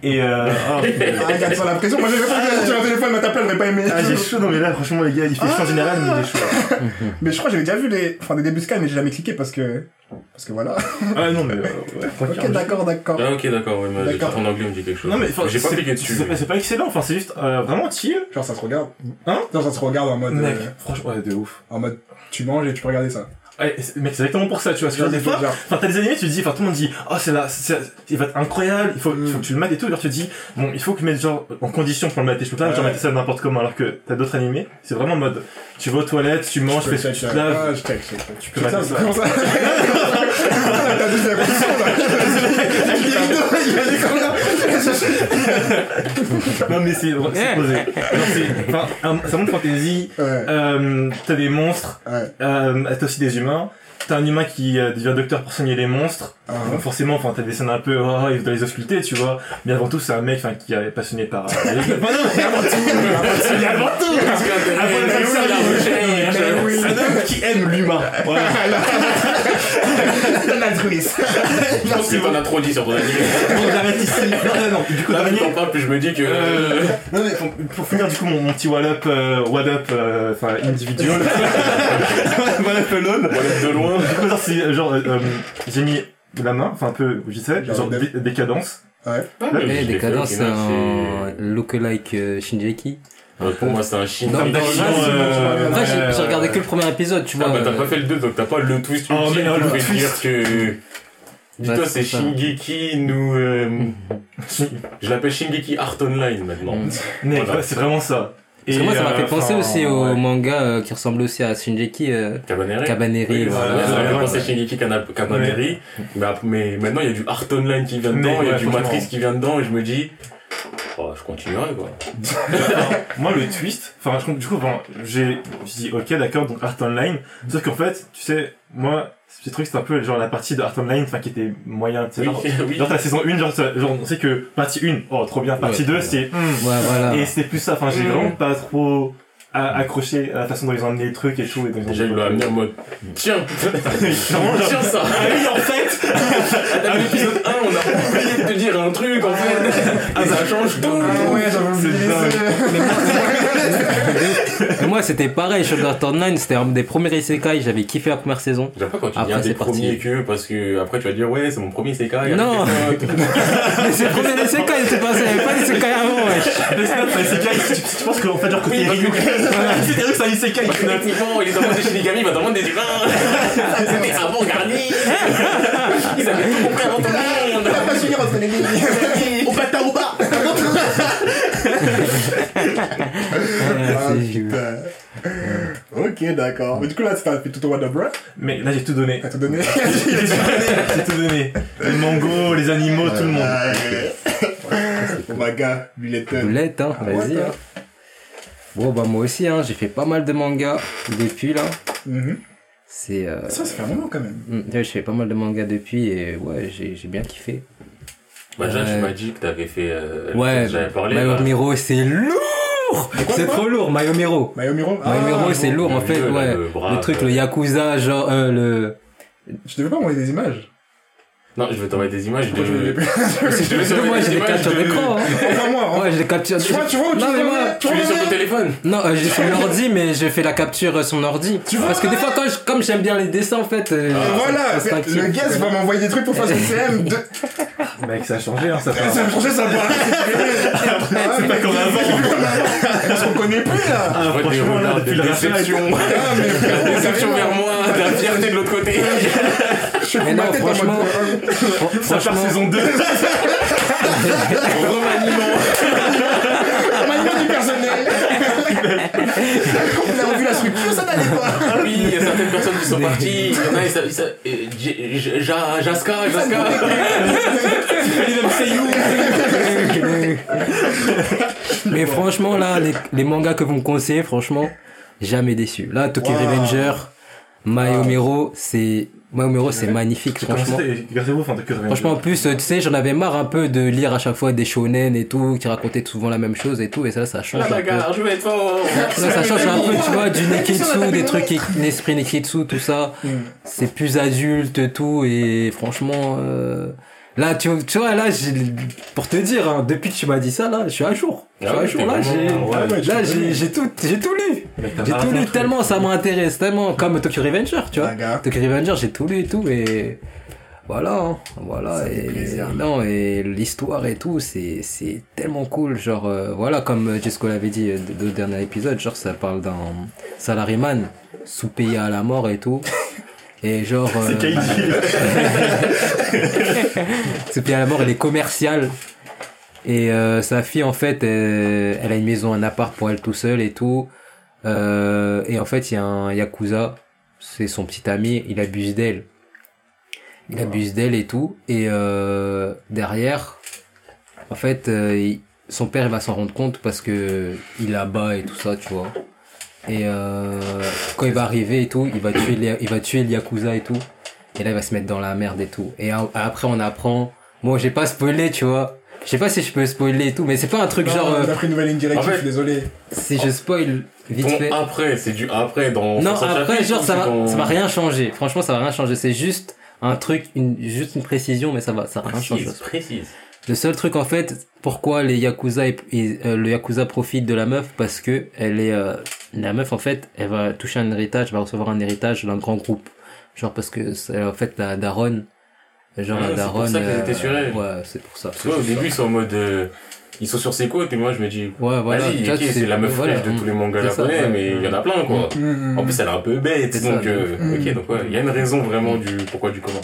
et euh, ah, Ah, regarde sur la pression. Moi, j'avais pas sur un téléphone, mais ta place, j'aurais pas aimé. ah, j'ai chaud non mais là franchement les gars il fait chaud en général mais il est chaud. Mais je crois que j'avais déjà vu les, enfin, des débuts Sky, mais j'ai jamais cliqué parce que, parce que voilà. Ah non mais euh, ouais. Ok, d'accord, d'accord. Ah, ok, d'accord, ouais, mais ton anglais me dit quelque chose. Non mais enfin, j'ai pas c'est- cliqué dessus. C'est pas, excellent, enfin c'est juste euh, vraiment chill. Genre, ça se regarde. Hein? Non, ça se regarde en mode, Mec, euh, franchement ouais de ouf. en mode, tu manges et tu peux regarder ça. Ouais, c'est- mec c'est exactement pour ça tu vois. Que genre, des fois, Genre, enfin t'as des animés tu te dis, enfin tout le monde dit, oh c'est là, c'est, il va être incroyable, il faut, il faut que tu le mates et tout. Genre tu te dis, bon il faut que tu mettes genre en condition pour le mater. Je peux pas genre Ouais. mater ça n'importe comment alors que t'as d'autres animés. C'est vraiment en mode, tu vas aux toilettes, tu manges, tu fais, tu check, te laves. Ah, je. Tu peux mater ça. T'as dit la position, Non mais c'est, c'est posé. C'est, enfin, un- ça montre fantasy. Euh, t'as des monstres, ouais. euh, t'as aussi des humains. T'as un humain qui euh, devient docteur pour soigner les monstres. Ah, Donc forcément, enfin, t'as des scènes un peu, oh, il doit les ausculter, tu vois. Mais avant tout, c'est un mec, enfin, qui est passionné par. euh, les- non, mais avant tout, mais avant tout. Parce que Avant oui. Un homme qui aime l'humain. Voilà. L'altruisme. Je pense que t'en as trop dit sur ton anime. Bon, j'arrête ici. Non, non, non. Du coup, Là, plus t'en parles, plus je me dis que. Euh, non mais pour, pour finir du coup mon, mon petit what up, euh, what up, euh, enfin individual, what up alone. Voilà, de loin. Du coup genre c'est genre euh, euh, j'ai mis la main, enfin un peu vite fait, Genre genre des- décadence. Ouais. Eh, Décadence c'est un lookalike euh, Shinjeki. Euh, Pour moi, c'est un chine. Non, mais vas-y, euh, j'ai j'ai regardé que le premier épisode, tu Ah vois. bah t'as euh, pas fait le 2 donc t'as pas le twist Oh, mais, qui le fait twist. dire que... Dis-toi c'est c'est ça. Shingeki nous... euh, Je l'appelle Shingeki Art Online maintenant. Mm. Mais Voilà. ouais, c'est vraiment ça. Parce que moi, ça m'a euh, fait penser aussi au ouais. manga euh, qui ressemble aussi à Shinjeki, Cabaneri. Cabaneri. Oui, voilà. j'avais ouais, pensé ouais. Shingeki Cabaneri, mais, maintenant il y a du Art Online qui vient dedans, il y a ouais, du. Matrix qui vient dedans, et je me dis, je continuerai quoi. Moi, le twist, enfin, je compte- du coup, bon, j'ai, je dis, ok, d'accord, donc Art Online. Sauf qu'en fait, tu sais, moi, ce truc, c'est un peu, genre, la partie de Art Online, enfin, qui était moyen, tu sais, Oui, genre, oui. genre, la saison 1, genre, on sait que partie 1, oh, trop bien, partie Ouais, 2, ouais. c'est, hmm. Ouais, voilà. Et c'était plus ça, enfin, j'ai Mm. vraiment pas trop a- accroché à la façon dont ils ont amené les trucs et tout. Et ils Déjà il l'a amené en mode, tiens, Vraiment, genre- tiens ça. Ah oui, en fait! Ah, Dans l'épisode 1, on a oublié de te dire un truc en fait. Ah, ça change tout. Ah ouais, j'avais oublié. Mais moi, c'était pareil. Sugar Art Online, c'était un des premiers isekai. J'avais kiffé la première saison. J'aime pas quand tu Après, dis un des c'est premiers que, parce que après tu vas dire, ouais, c'est mon premier CK. Non. Mais c'est le premier isekai, c'est passé. Il n'y avait pas d'isekai avant, wesh. Le snap, c'est isekai, tu, tu penses qu'en fait, genre, côté Oui, Ryu, c'était Ryu, c'est un isekai. Techniquement, il est dans le monde des Shinigami, il va dans le monde des humains. C'était avant garni. Ils avaient tout compris avant tout le monde. On va pas finir entre les lignes. Au bata au bas. Putain. Ok, d'accord. Mais du coup, là, t'as fait tout au One of Breath. Mais là, j'ai tout donné. T'as tout donné. J'ai tout donné, j'ai tout donné. Les mangos, les animaux, tout le monde. Bon, ma gars, Bulletin. Boulette, hein, vas-y. hein. Bon, bah, moi aussi, hein, j'ai fait pas mal de mangas depuis, là. Mhm. C'est. Euh... Ça, ça fait un moment quand même. hum, ouais, j'ai fait pas mal de mangas depuis et ouais, j'ai j'ai bien kiffé. Bah, déjà, tu Ouais. m'as dit que t'avais fait. Euh, Ouais, J'avais parlé. My là. Hero, c'est lourd C'est trop lourd, My Hero. Mayomiro My Hero, c'est lourd, en fait, ouais. le bras, Le truc, euh, le Yakuza, genre, euh, le... Je devais pas envoyer des images. Non, je vais t'envoyer des images Pourquoi je de. plus Je vais Moi, j'ai des captures de- d'écran, hein. Enfin, moi, hein. Ouais, j'ai des captures... Tu vois, tu vois où tu Non, mais vois, moi, tu l'es sur ton téléphone Non, euh, j'ai sur l'ordi, mais je fais la capture euh, sur mon ordi. Tu vois, Parce que des fois, quand je- comme j'aime bien les dessins, en fait... euh, Voilà, instinctif. le guest va m'envoyer des trucs pour faire son CM. De... Mec, ça a changé, hein, ça fait. Ça a changé, ça va. C'est pas comme avant. On se reconnaît plus là. Ah, Je vois des franchement, là, regards depuis de le rachat, déception. Ah, mais Déception vers moi, de la fierté de l'autre côté. Je suis Mais ma non, tête en mode, franchement- euh, ça part saison 2. Remaniement. Personnel. On a revu la structure, ça n'allait pas. Ah oui, il y a certaines personnes qui sont parties. Il y en a, ils Jaska, Jaska. Il aime Seiyu. Mais franchement, là, les, les mangas que vous me conseillez, franchement, jamais déçu. Là, Tokyo Wow. Revenger, My Wow. Hero, c'est... My Hero, c'est magnifique, franchement. Franchement, en plus, tu sais, j'en avais marre un peu de lire à chaque fois des shonen et tout, qui racontaient souvent la même chose et tout, et ça, ça change La un peu. bagarre, je vais être fort. Ça change un peu, tu vois, du Neketsu, des trucs, l'esprit Neketsu, tout ça. C'est plus adulte, tout, et franchement, euh, là, tu, tu vois, là, j'ai, pour te dire, hein, depuis que tu m'as dit ça, là, je suis à jour. Je suis Ah à ouais, jour, là, j'ai, Ah ouais, là, j'ai, j'ai tout, j'ai tout lu. J'ai tout lu tellement, ça m'intéresse tellement, comme Tokyo Revenger, tu vois. Tokyo Revenger, j'ai tout lu et tout, et voilà, hein, voilà, Ça et, plaisir. non, et l'histoire et tout, c'est, c'est tellement cool, genre, euh, voilà, comme euh, Jesco l'avait dit euh, de- au dernier épisode, genre, ça parle d'un salaryman sous-payé à la mort et tout. Et genre, euh, C'est Kaiji. sous-payé à la mort, elle est commerciale. Et euh, sa fille, en fait, elle, elle a une maison, un appart pour elle tout seul et tout. Euh, et en fait, il y a un Yakuza, c'est son petit ami, il abuse d'elle. Il abuse d'elle et tout. Et euh, derrière, en fait, euh, il- son père il va s'en rendre compte parce que il la bat et tout ça, tu vois. Et euh, quand il va arriver et tout, il va tuer, les- il va tuer le Yakuza et tout. Et là, il va se mettre dans la merde et tout. Et a- après, on apprend. Moi, j'ai pas spoilé, tu vois. Je sais pas si je peux spoiler et tout, mais c'est pas un truc Non, genre. euh, on a pris une nouvelle ligne directive, En fait- je suis désolé. si je spoil vite Bon, fait. après, c'est du après dans. Non, après, genre, ça va, dans- ça va rien changer. Franchement, ça va rien changer. C'est juste un truc, une, juste une précision, mais ça va, ça va rien changer. Précise, précise. Le seul truc, en fait, pourquoi les Yakuza, et, et, euh, le Yakuza profite de la meuf, parce que elle est, euh, la meuf, en fait, elle va toucher un héritage, va recevoir un héritage d'un grand groupe. Genre, parce que, c'est, en fait, la daronne, genre, Ah, la c'est pour daronne. ça qu'ils étaient sur elle. Ouais, c'est pour ça. Parce que, ouais, au début, ils sont en mode. euh, ils sont sur ses côtes, et moi, je me dis. Ouais, voilà. Vas-y, c'est la meuf voilà, fraîche de tous les mangas c'est ça, japonais, ouais. mais il y en a plein, quoi. Mm, En plus, elle est un peu bête, C'est donc, ça. euh, Mm. ok, donc ouais, il y a une raison vraiment du pourquoi du comment.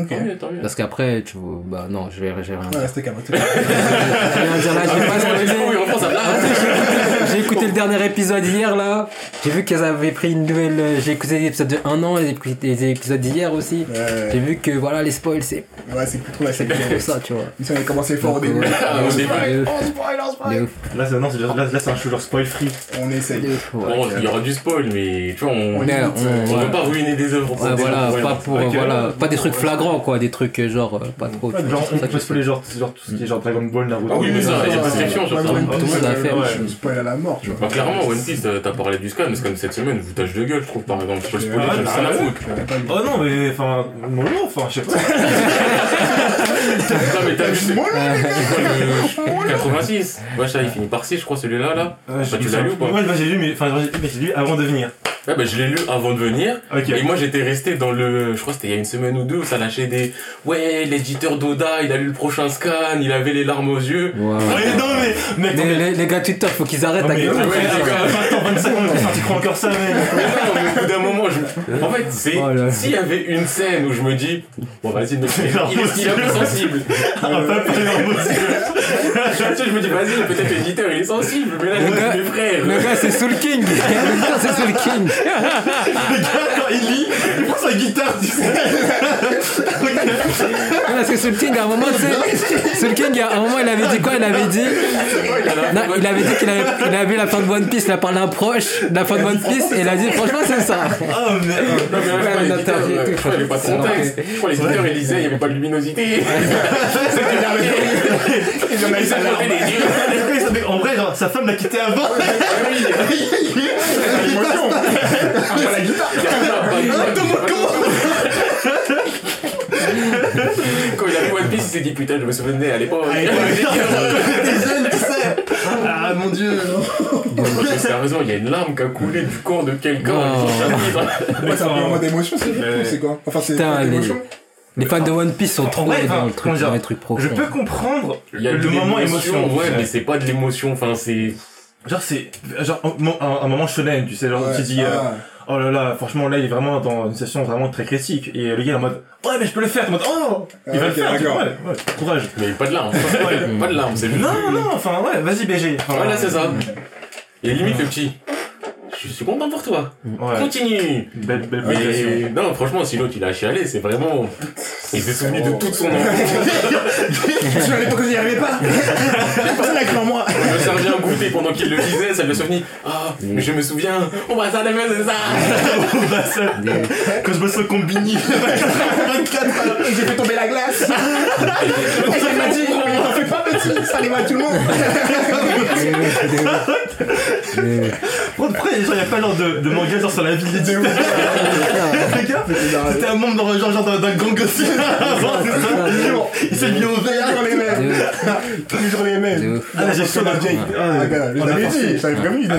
Ok. Tant mieux, tant mieux. Parce qu'après, tu vois, bah non, je vais, je vais rien. Ouais, c'était calme. rien dire là, pas Ah. J'ai écouté le dernier épisode hier là. J'ai vu qu'ils avaient pris une nouvelle. euh, J'ai écouté l'épisode de 1 an et j'ai écouté les épisodes d'hier aussi. Ouais, J'ai vu que voilà, les spoils c'est ouais, c'est plus trop la c'est série. pour ça, tu vois. Ils ont commencé fort au début. Ah. On spoil, on spoil. ouf. Là, c'est, non, c'est, là, là, c'est un show genre spoil free. On essaye. Bon, il y aura du spoil, mais tu vois, on, On veut pas ruiner des œuvres. voilà, pas pour, voilà, pas des trucs flagrants quoi, des trucs euh, genre, euh, pas trop. tu vois, Genre, on peut je spoiler genre, genre tout ce qui est genre Dragon Ball, Naruto. Ah oui, mais ça, il y a Ouais, prescription sur ouais, ça. Tout le monde l'a fait, euh. Je spoil à la mort, tu vois. Bah, clairement, One Piece, t'as parlé du scan, mais c'est comme cette semaine, vous tâche de gueule, je trouve, par exemple. Je peux le spoiler, j'en à ah, foutre. Pas. Oh non, mais enfin, non, non, enfin, je sais pas. Non, mais t'as vu, c'est quoi le 86 Ouais, ça, il finit par 6, je crois, celui-là, là. Bah, tu l'as lu ou pas? Ouais, bah, j'ai lu, mais, enfin, j'ai lu avant de venir. Ouais, bah, je l'ai lu avant de venir. Et moi, j'étais resté dans le, je crois que c'était il y a une semaine ou deux, où ça lâchait des, ouais, l'éditeur d'Oda, il a lu le prochain scan, il avait les larmes aux yeux. Ouais, ouais. Non, mais, mec, Mais les, les gars Twitter, faut qu'ils arrêtent Non, à mais, gueuler. ouais, les gars. attends, 25 secondes, tu crois encore ça, mec. Mais non, mais au bout d'un moment, je... en fait, c'est, Oh s'il y avait une scène où je me dis, bon, vas-y, mais il est, il est un peu sensible. Va pas Tu vois, je me dis, vas-y, peut-être l'éditeur, il est sensible, mais là, je Le me dis, gars- mes frères. Le gars c'est Soul King. Le gars c'est Soul King. Le gars, quand il lit, il prend sa guitare, tu sais. Parce que Soul King à un moment, tu sais, Soul King à un moment il avait dit quoi? Il avait dit, non, il avait dit qu'il avait, il avait vu la fin de One Piece, il a parlé à un proche de la fin de One Piece et il a dit franchement c'est ça. Oh, merde. Non, mais Ouais, ouais, et euh, tout, je crois qu'il n'y avait pas de contexte. Je crois que l'éditeur, il disait, il n'y avait pas de luminosité. C'était marqué. Ils en avaient les yeux. Vrai, genre, sa femme l'a quitté avant. L'émotion. Après la guitare. Quand il a vu One Piece, il s'est dit putain, je me souvenais à l'époque. Sais. Ah mon dieu. Sérieusement, il y a une larme qui a coulé du corps de quelqu'un. Ouais, c'est un moment d'émotion, c'est quoi? Enfin, c'est Putain, c'est les- fans de One Piece sont trop vrai, dans enfin, le truc, dans les trucs profonds. Je peux comprendre Il y a le moment émotion. ouais, mais c'est pas de l'émotion, enfin c'est. Genre, c'est, genre, un, un, un moment shonen, tu sais, genre, Ouais, tu dis, euh, ah. oh là là, franchement, là, il est vraiment dans une situation vraiment très critique. Et le gars, il est en mode, ouais, mais je peux le faire. En mode, oh, il Ah, va le faire, tu d'accord. vois, ouais, ouais, courage. Mais pas de larmes. pas de larmes, c'est juste. Non, non, enfin, ouais, vas-y, BG. Enfin, Voilà, c'est ça. Et limite, le petit. Je suis content pour toi. Ouais. Continue. Belle, belle Mais non, franchement, si l'autre il a chialé, c'est vraiment. Il s'est souvenu de toute son enfance. Je à l'époque où j'y arrivais pas. Personne avec moi. Il me servait un goûter pendant qu'il le disait, ça a souvenu. Ah, mais je me souviens, on va ça la c'est ça. Bah, ça, Quand je me sens combini, 24 Et j'ai fait tomber la glace. Et m'a dit, arrive à tout le monde. Pour de genre, y a pas genre de, de manga genre sur la vie de l'éditeur. Les gars, c'était un membre dans, genre, genre d'un gang aussi. Il s'est mis au vert. Toujours les mêmes. Toujours les de mêmes. Ah, j'ai chaud. Ah, gars, je on a l'avais forcé. dit, j'avais prévenu. Ah.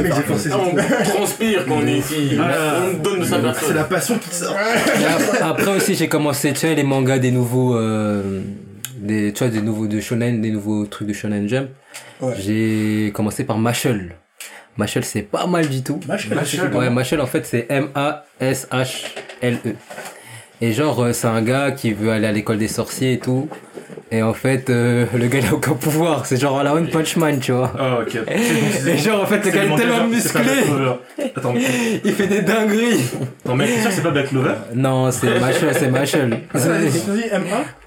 Ah, on transpire quand on est ici. Ah. On donne de sa C'est personne. la passion qui sort. Après aussi, j'ai commencé, tu sais, les mangas des nouveaux, euh, des, tu vois, des nouveaux de shonen, des nouveaux trucs de shonen jump. Ouais. J'ai commencé par Mashal. Mashal, c'est pas mal du tout. Ouais, Mashal, en fait, c'est M-A-S-H-L-E. Et genre, euh, c'est un gars qui veut aller à l'école des sorciers et tout. Et en fait, euh, le gars, il a aucun pouvoir. C'est genre à la One Punch Man, tu vois. Ah, ok. Et genre, en fait, le gars est tellement musclé. Attends, Il fait des dingueries. non, mec, t'es sûr que c'est pas Black Clover? Non, c'est Mashal, c'est Mashal. Vas-y,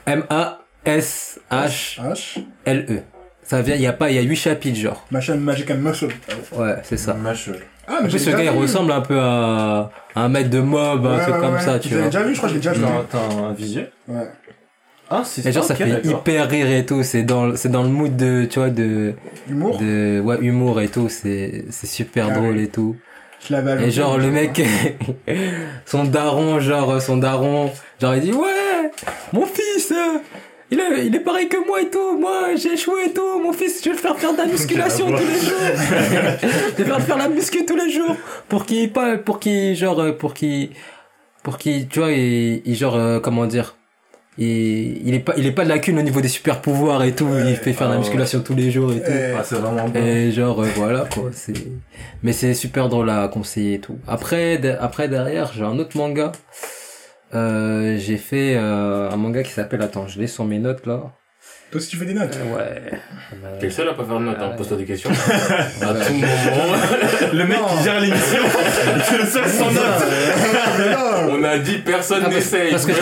M-A. M-A-S-H-L-E. H. Ça vient, il y a pas, il y a 8 chapitres, genre. Machin Magic and Muscle. Ouais, c'est ça. Mâche. Ah, En mais plus, j'ai ce gars, il ressemble un peu à, à un maître de mob, un truc ouais, comme ouais. ça, tu vois. déjà vu, je crois que j'ai déjà vu. T'as un visuel Ouais. Ah, c'est Et genre, ça fait hyper rire et tout. C'est dans, c'est dans le mood de, tu vois, de, Humour. de, ouais, humour et tout. C'est, c'est super Ah drôle et tout. Je l'avais Et genre, le mec, son daron, genre, son daron, genre, il dit, ouais, mon fils, euh, il est, il est pareil que moi et tout. Moi, j'ai échoué et tout. Mon fils, je vais le faire faire de la musculation tous les jours. je vais le faire faire la muscu tous les jours. Pour qu'il, pas, pour qu'il, genre, euh, pour qu'il, pour qu'il, tu vois, il, il genre, euh, comment dire, il, il est pas, il est pas de lacune au niveau des super pouvoirs et tout. il fait faire de la Ah ouais. musculation tous les jours et tout. Ah, c'est vraiment bon. Et genre euh, voilà quoi, c'est mais c'est super drôle à conseiller et tout. Après de- après derrière, j'ai un autre manga. Euh, j'ai fait euh, un manga qui s'appelle attends, je l'ai sur mes notes là. Toi aussi, tu fais des notes. Ouais. T'es le seul à pas faire de notes, hein. Ouais. Pose-toi des questions. à tout moment. Le mec qui gère l'émission, c'est le seul sans note. Mais non. On a dit personne Ah, n'essaye. parce que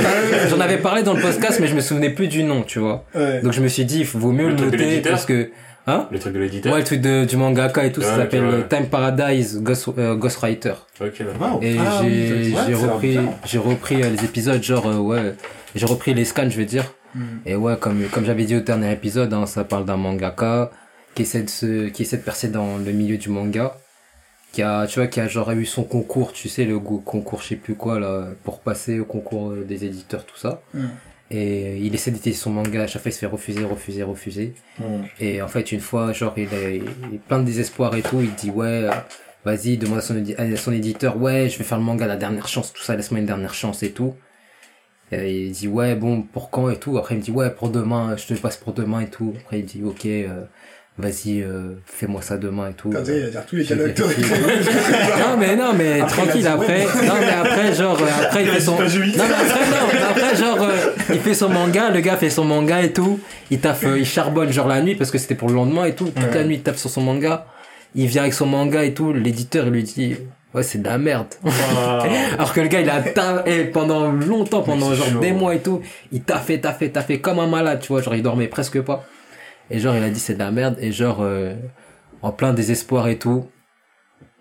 j'en avais parlé dans le podcast, mais je me souvenais plus du nom, tu vois. Ouais. Donc je me suis dit, il vaut mieux Le noter parce que, hein? Le truc de l'éditeur. Ouais, le truc de, du mangaka et tout, ça s'appelle ouais. euh, Time Paradise Ghost, euh, Ghostwriter. Ok, là. Waouh. Et Ah oui, j'ai, repris, j'ai repris euh, les épisodes, genre, euh, ouais, j'ai repris les scans, je veux dire. Hmm. Et ouais, comme, comme j'avais dit au dernier épisode, hein, ça parle d'un mangaka qui essaie de se, qui essaie de percer dans le milieu du manga. Qui a, tu vois, qui a genre eu son concours, tu sais, le concours, je sais plus quoi, là, pour passer au concours des éditeurs, tout ça. Hmm. Et il essaie d'éditer son manga, à chaque fois il se fait refuser, refuser, refuser. Et en fait, une fois, genre, il est, il est plein de désespoir et tout, il dit, ouais, euh, vas-y, demande à son, édi- à son éditeur, ouais, je vais faire le manga, la dernière chance, tout ça, laisse-moi une dernière chance et tout. Et il dit, ouais, bon, pour quand et tout. Après, il me dit, ouais, pour demain, je te passe pour demain et tout. Après, il dit, ok, euh, vas-y, euh, fais-moi ça demain et tout. Il va dire tous les non mais non mais Après, tranquille après. non mais après genre euh, après il fait son non mais après non après genre euh, il fait son manga le gars fait son manga et tout. Il taffe euh, il charbonne genre la nuit parce que c'était pour le lendemain et tout. Toute Ouais. la nuit il taffe sur son manga. Il vient avec son manga et tout. L'éditeur il lui dit ouais c'est de la merde. Alors que le gars il a taffé pendant longtemps pendant genre chaud. des mois et tout il taffait taffait taffait comme un malade tu vois. Genre il dormait presque pas et genre il a dit c'est de la merde. Et genre euh, en plein désespoir et tout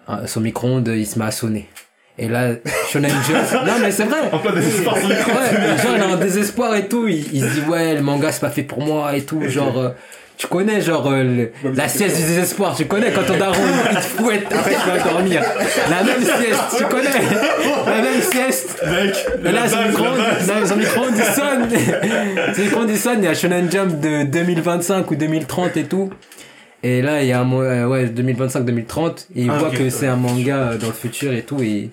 euh, son micro-ondes il se met à sonner. Et là Shonen Jump non mais c'est vrai. En plein désespoir ouais genre il est en désespoir et tout. Il, il se dit ouais le manga c'est pas fait pour moi et tout. Genre euh, tu connais genre euh, le- la sieste du désespoir tu connais quand ton daron il, te fouette après tu vas dormir la même sieste tu connais la même sieste Mec, et là, son micro-ondes, micro-ondes, il sonne. son micro-ondes, il sonne. Il y a Shonen Jump de 2025 ou 2030 et tout. Et là, il y a un, euh, ouais, 2025-2030. Et il Ah, voit que c'est un manga euh, dans le futur et tout. Et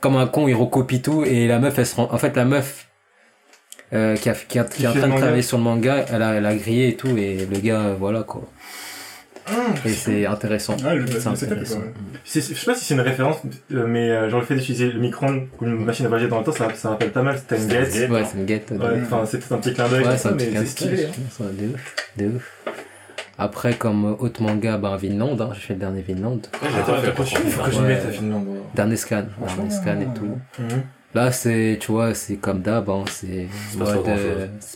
comme un con, il recopie tout. Et la meuf, elle se rend, en fait, la meuf, euh, qui, a, qui, a- qui est en train de manga. travailler sur le manga, elle a, elle a grillé et tout. Et le gars, euh, voilà, quoi. Et c'est intéressant. Ouais, le C'est intéressant. Je sais pas si c'est une référence, euh, mais euh, genre le fait d'utiliser le micro-ondes comme une machine à voyager dans le temps, ça, ça rappelle pas mal Stein Gate. Ouais, c'est une guette. de Ouais, enfin, c'est peut-être un petit clin d'œil, Ouais, c'est ça, mais stylé. hein. De ouf, de ouf. Après, comme autre manga, ben Vinland, hein, j'ai fait le dernier Vinland. Il faut que je Ouais. m'y mette à ouais. Dernier scan, dernier scan et tout. Là, c'est, tu vois, c'est comme d'hab, hein, c'est, C'est pas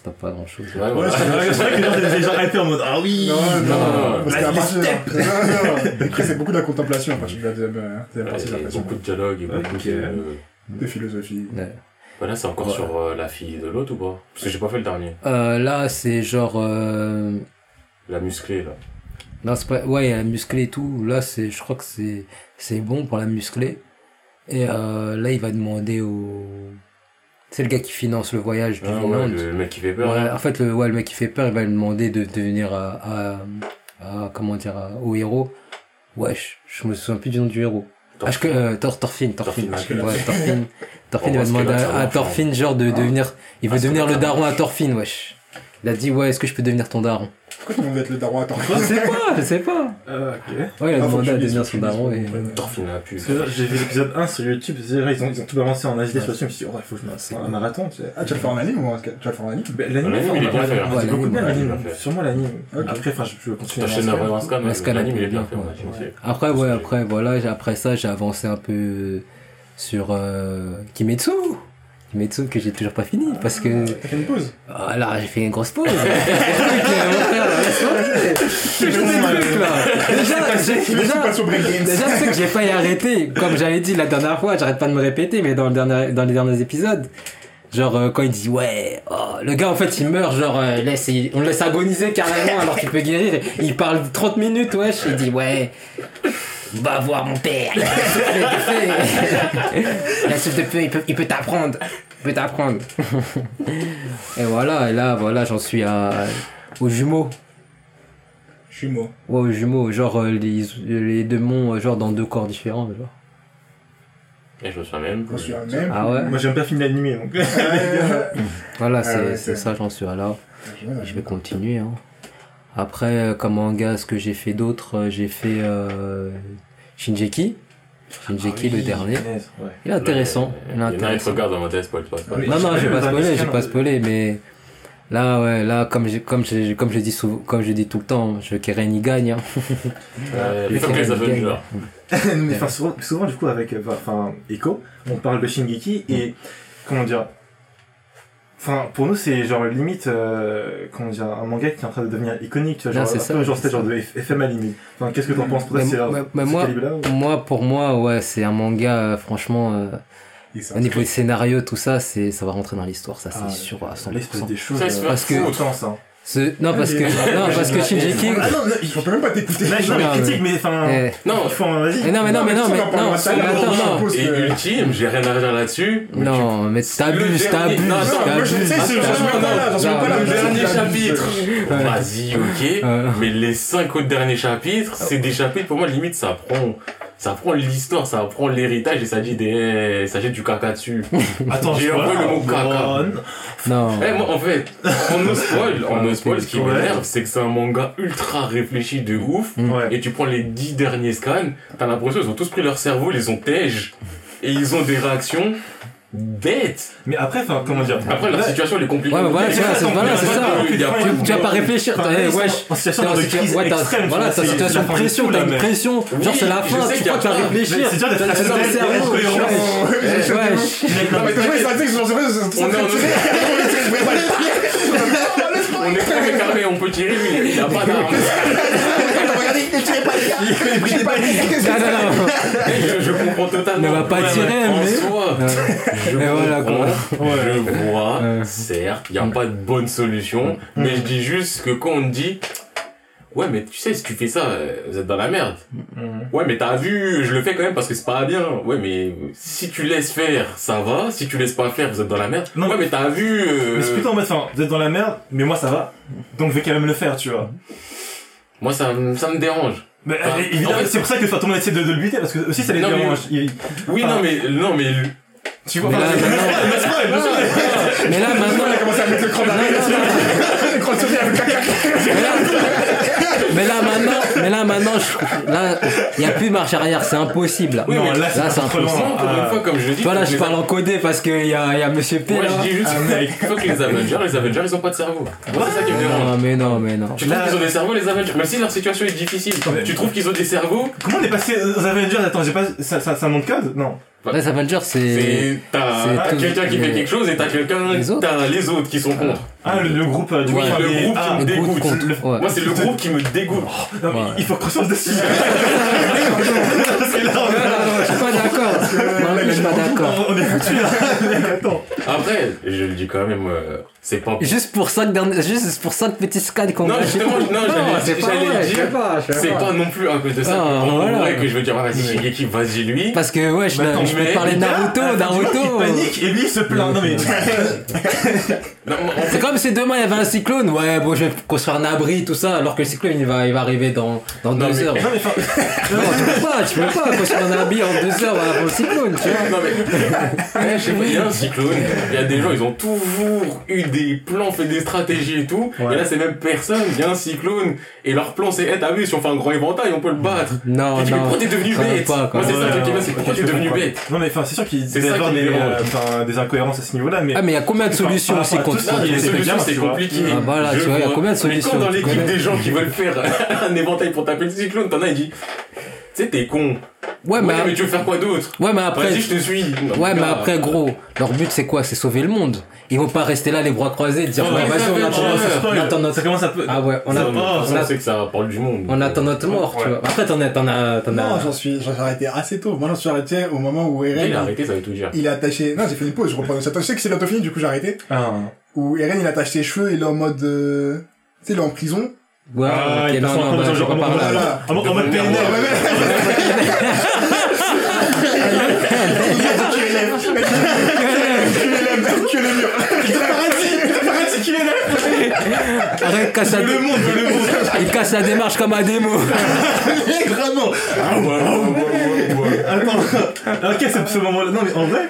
pas pas grand chose. Ouais, Ouais, c'est- Ouais, C'est vrai que les gens, hyper en mode Ah oui Non, non, non, parce qu'à partir non, non. Après, c'est beaucoup de la contemplation à partir de la deuxième partie, beaucoup de dialogue et beaucoup de... De philosophie. Ouais. Voilà, c'est encore Ouais. sur euh, la fille de l'autre ou pas? Parce que j'ai pas fait le dernier. Euh, là, c'est genre, euh, La musclée, là. non, c'est pas, ouais, il y a la musclée et tout. Là, c'est, je crois que c'est, c'est bon pour la musclée. Et, euh, là, il va demander au, c'est le gars qui finance le voyage du Ah, ouais, le mec qui fait peur. Ouais, là. en fait, le, ouais, le mec qui fait peur, il va lui demander de devenir à, à, à- comment dire, à- au héros. Wesh, je me souviens plus du nom du héros. Ah, je, euh, Thor, Thorfinn, Thorfinn. Thorfinn, Ouais, Thorfinn. Thorfinn, Bon, il va demander à, à Thorfinn, genre, de devenir, il veut Ah, devenir le daron à Thorfinn, wesh. Il a dit, ouais, est-ce que je peux devenir ton daron? Pourquoi veut être le daron à temps Je sais pas, je sais pas. Ok. Ouais, il a Ah, faut demandé à tu faut son que tu daron et, tu. Thorfinn a pu. Parce que là, J'ai vu l'épisode 1 sur YouTube, déjà, ils ont, ils ont tout balancé en HD sur film, je me suis dit, oh, il faut que je me fasse un marathon. tu sais. Ah, tu vas le faire en anime ou en- tu vas le faire en anime? Ben, L'anime, L'anime, enfin, il est on bien a- fait, hein. dit beaucoup de bien Ouais, l'anime, fait. sûrement l'anime. Ok. Après, enfin, je je continue à T'achètes un scan, Le scan, l'anime, il est il bien est fait. bien, on a dit aussi. Après, ouais, après, voilà, j'ai- après ça, j'ai avancé un peu sur, euh, Kimetsu. Kimetsu que j'ai toujours pas fini parce que, T'as fait une pause Ah là, j'ai fait une grosse pause. Déjà, sais que j'ai failli arrêter. Comme j'avais dit la dernière fois, j'arrête pas de me répéter, mais dans, le dernier, dans les derniers épisodes. Genre, euh, quand il dit, ouais, oh, le gars, en fait, il meurt, genre, euh, laisse, il- on le laisse agoniser carrément alors qu'il peut guérir. Il parle 30 minutes, wesh, il dit, ouais, va voir mon père. La souffle de feu. La souffle de feu, il peut, il peut t'apprendre. Il peut t'apprendre. Et voilà, et là, voilà, j'en suis à, aux jumeaux. Moi. Ouais, aux jumeaux, genre, euh, les, les démons, euh, genre, dans deux corps différents, genre. Et je me souviens même. Je suis un même. Ah ouais? Moi, j'aime pas filmer l'animé, donc. Voilà, Ah c'est ouais, ça, j'en suis à là. Je vais continuer. Hein. Après, euh, comme manga, ce que j'ai fait d'autre, euh, j'ai fait euh, Shinjeki. Shinjeki, le dernier. Ouais. Il est intéressant. Il est Il y en a intéressant. regardent en mode spoil. Oui. Non, non, J'ai pas pas spoilé, j'ai pas spoilé, mais Là, ouais, là, comme j'ai, comme j'ai, comme je dis souvent, comme je dis tout le temps, je veux qu'Eren y gagne. Hein. Euh, les Keren Avengers. gagne. mais enfin, souvent, souvent, du coup, avec euh, enfin, Echo, on parle de Shingeki et comment dire. Enfin, pour nous, c'est genre limite, euh, comment dire, un manga qui est en train de devenir iconique, tu vois, Non, genre, c'est un ça, peu genre, c'est genre de F- FMA limite. Enfin, qu'est-ce que t'en penses Pour toi, c'est mais ce moi- ou- Moi, pour moi, ouais, c'est un manga, euh, franchement, euh, au niveau du scénario, tout ça, c'est, ça va rentrer dans l'histoire, ça, c'est Ah, sûr à 100%. Là, il se passe des choses. Euh, Parce que- autant, ça. Ce- non, parce que, non, parce que Shinji Ah non, non, je peux même pas t'écouter. Là, je Non, mais mais- critique, mais enfin. Eh, Non, vas-y. mais non, mais non, mais non, mais non, attends, je non. Et ultime, j'ai rien à dire là-dessus. Non, mais t'abuses, t'abuses, Non, attends, moi, je sais, c'est- j'en suis pas là, j'en suis même pas là. tu- Le dernier chapitre, vas-y, ok. Euh. Mais les cinq autres derniers chapitres, c'est des chapitres, pour moi, limite, ça prend, ça prend l'histoire, ça prend l'héritage et ça dit des, ça jette du caca dessus. Attends, J'ai peu le mot caca. Non. Eh, moi, en fait, en no spoil, no spoil, ce qui m'énerve, c'est que c'est un manga ultra réfléchi de ouf. Ouais. Et tu prends les dix derniers scans, t'as l'impression qu'ils ont tous pris leur cerveau, ils les ont tège. Et ils ont des réactions bêtes. Mais après, enfin, comment dire? Après, la situation, elle est compliquée. Ouais, mais voilà, c'est ça, c'est voilà, c'est ça. Tu, tu vas pas réfléchir, sont wesh. en situation de crise extrême, Voilà, situation de pression, t'as une pression. Oui, Genre, c'est la fin, tu crois que tu vas réfléchir. C'est dur d'être cerveau, wesh mais t'inquiète. ça dit que j'en sais pas, c'est On est en- ça On est carré, on peut tirer, mais il n'y a pas d'armes. Regardez, ne tirez pas les gars. Non, non, non. Je, je comprends totalement. Ne va pas tirer, mais- soi, je Et voilà, comprends, je vois, certes, il n'y a pas de bonne solution, mais je dis juste que quand on dit, ouais, mais tu sais, si tu fais ça, euh, vous êtes dans la merde. Ouais, mais t'as vu, je le fais quand même parce que c'est pas bien. Ouais, mais si tu laisses faire, ça va. Si tu laisses pas faire, vous êtes dans la merde. Non, ouais, mais t'as vu. euh, Mais c'est plutôt en mode, enfin, vous êtes dans la merde, mais moi ça va, donc je vais quand même le faire, tu vois. Moi, ça, me- ça me dérange. Mais Enfin, euh, évidemment, en fait- c'est pour ça que enfin, tout le monde essaie de, de le buter, parce que aussi ça les Non, mais- dérange. Il- Oui, non, mais, non, mais, Tu vois, Mais là, maintenant-. Mais là, On a maintenant, commencé à mettre le cran d'arrêt. Le cran de survie avec caca. mais là, maintenant, mais là, maintenant, je- là, il y a plus de marche arrière, c'est impossible. là. Oui, Non, là c'est là, moi, encore une fois, comme je dis. Toi, là, faut je parle les- en codé parce qu'il y a, il y a Monsieur P, Moi, là. je dis juste, Ah, mec. faut que les Avengers, les Avengers, ils ont pas de cerveau. Moi, c'est ça qui me dérange. Non, mais non, mais non. Tu trouves Là- qu'ils ont des cerveaux, les Avengers? Même si leur situation est difficile, mais- tu trouves qu'ils ont des cerveaux? Comment on est passé aux Avengers? Attends, j'ai pas. Ça, ça, ça monte code? Non. Les Avengers, c'est. C'est t'as quelqu'un qui fait quelque chose et t'as quelqu'un, t'as les autres qui sont contre. Ah, le, le groupe euh, du coup, le groupe ah, qui me groupe dégoûte. contre. Le- Ouais. Moi, c'est le groupe qui me dégoûte. Non, mais Ouais. il faut dessus. Parce que là, Non, non, non, je suis pas d'accord. On, on est foutu là. Attends. Après, je le dis quand même, euh, c'est pas. Juste pour ça que dernier- juste pour ça que petit scan qu'on Non, justement, non, j'allais- c'est pas j'allais dire, C'est pas non plus à cause de ça. Ah, en voilà. vrai, que je veux dire, ah, vas-y, Shigeki, vas-y lui. Parce que ouais, je, Mais attends, je peux mais- parler de Naruto, Naruto. qu'il panique et lui il se plaint. Non mais. C'est comme si demain il y avait un cyclone, ouais, bon, je vais construire un abri, tout ça, alors que le cyclone il va, il va arriver dans, dans Non, deux mais- heures. Non mais. Non, tu peux pas, tu peux pas construire un abri en deux heures avant le cyclone, tu vois. Non mais, je sais pas, il y a un cyclone, il y a des gens, ils ont toujours eu des plans, fait des stratégies et tout, Ouais. et là c'est même personne, il y a un cyclone, et leur plan c'est, eh t'as vu, si on fait un grand éventail, on peut le battre. Non, Et non. pourquoi t'es devenu bête pas, quoi. Moi c'est ça qui c'est pourquoi t'es devenu bête Non mais enfin c'est sûr qu'il y des, dérange. euh, des incohérences à ce niveau-là mais. Ah, mais il y a combien de solutions aussi rapport Non, il les est solutions bien, c'est compliqué. Ah, voilà, Je tu vois, il y a combien de solutions, quand dans l'équipe des gens qui veulent faire un éventail pour taper le cyclone, t'en as, il dit, tu sais, t'es con. Ouais, Ouais, mais, mais tu veux faire quoi d'autre? Ouais, mais après, Vas-y, je te suis. ouais, mais après, gros, leur but c'est quoi? C'est sauver le monde. Ils vont pas rester là les bras croisés et dire, Oh, ouais, vas-y, on attend, on notre, Ça commence peu. ah ouais, on attend, on que ça parle du monde. on attend notre mort, tu vois. Après, t'en as, t'en as, t'en Non, as. j'en suis, j'en suis arrêté assez tôt. Moi, j'en suis arrêté au moment où Il a Eren, arrêté, ça veut tout dire. il est attaché, non, j'ai fait une pause, je reprends. Je sais que c'est bientôt fini, du coup, j'ai arrêté. Ah. Où Eren, il attache ses cheveux, il est en mode, euh, tu sais, il est en prison. Ouais, Ah, ok, non, en- non, bah, je pas mode PNL. miroir. Que le mur. Paparazzi qui est là Arrête, casse la, Le monde, le monde il casse la démarche comme un démo. Vraiment Ah ouais, ouais, ouais, ouais, ouais. Attends, ok, c'est ce moment-là. Non, mais en vrai,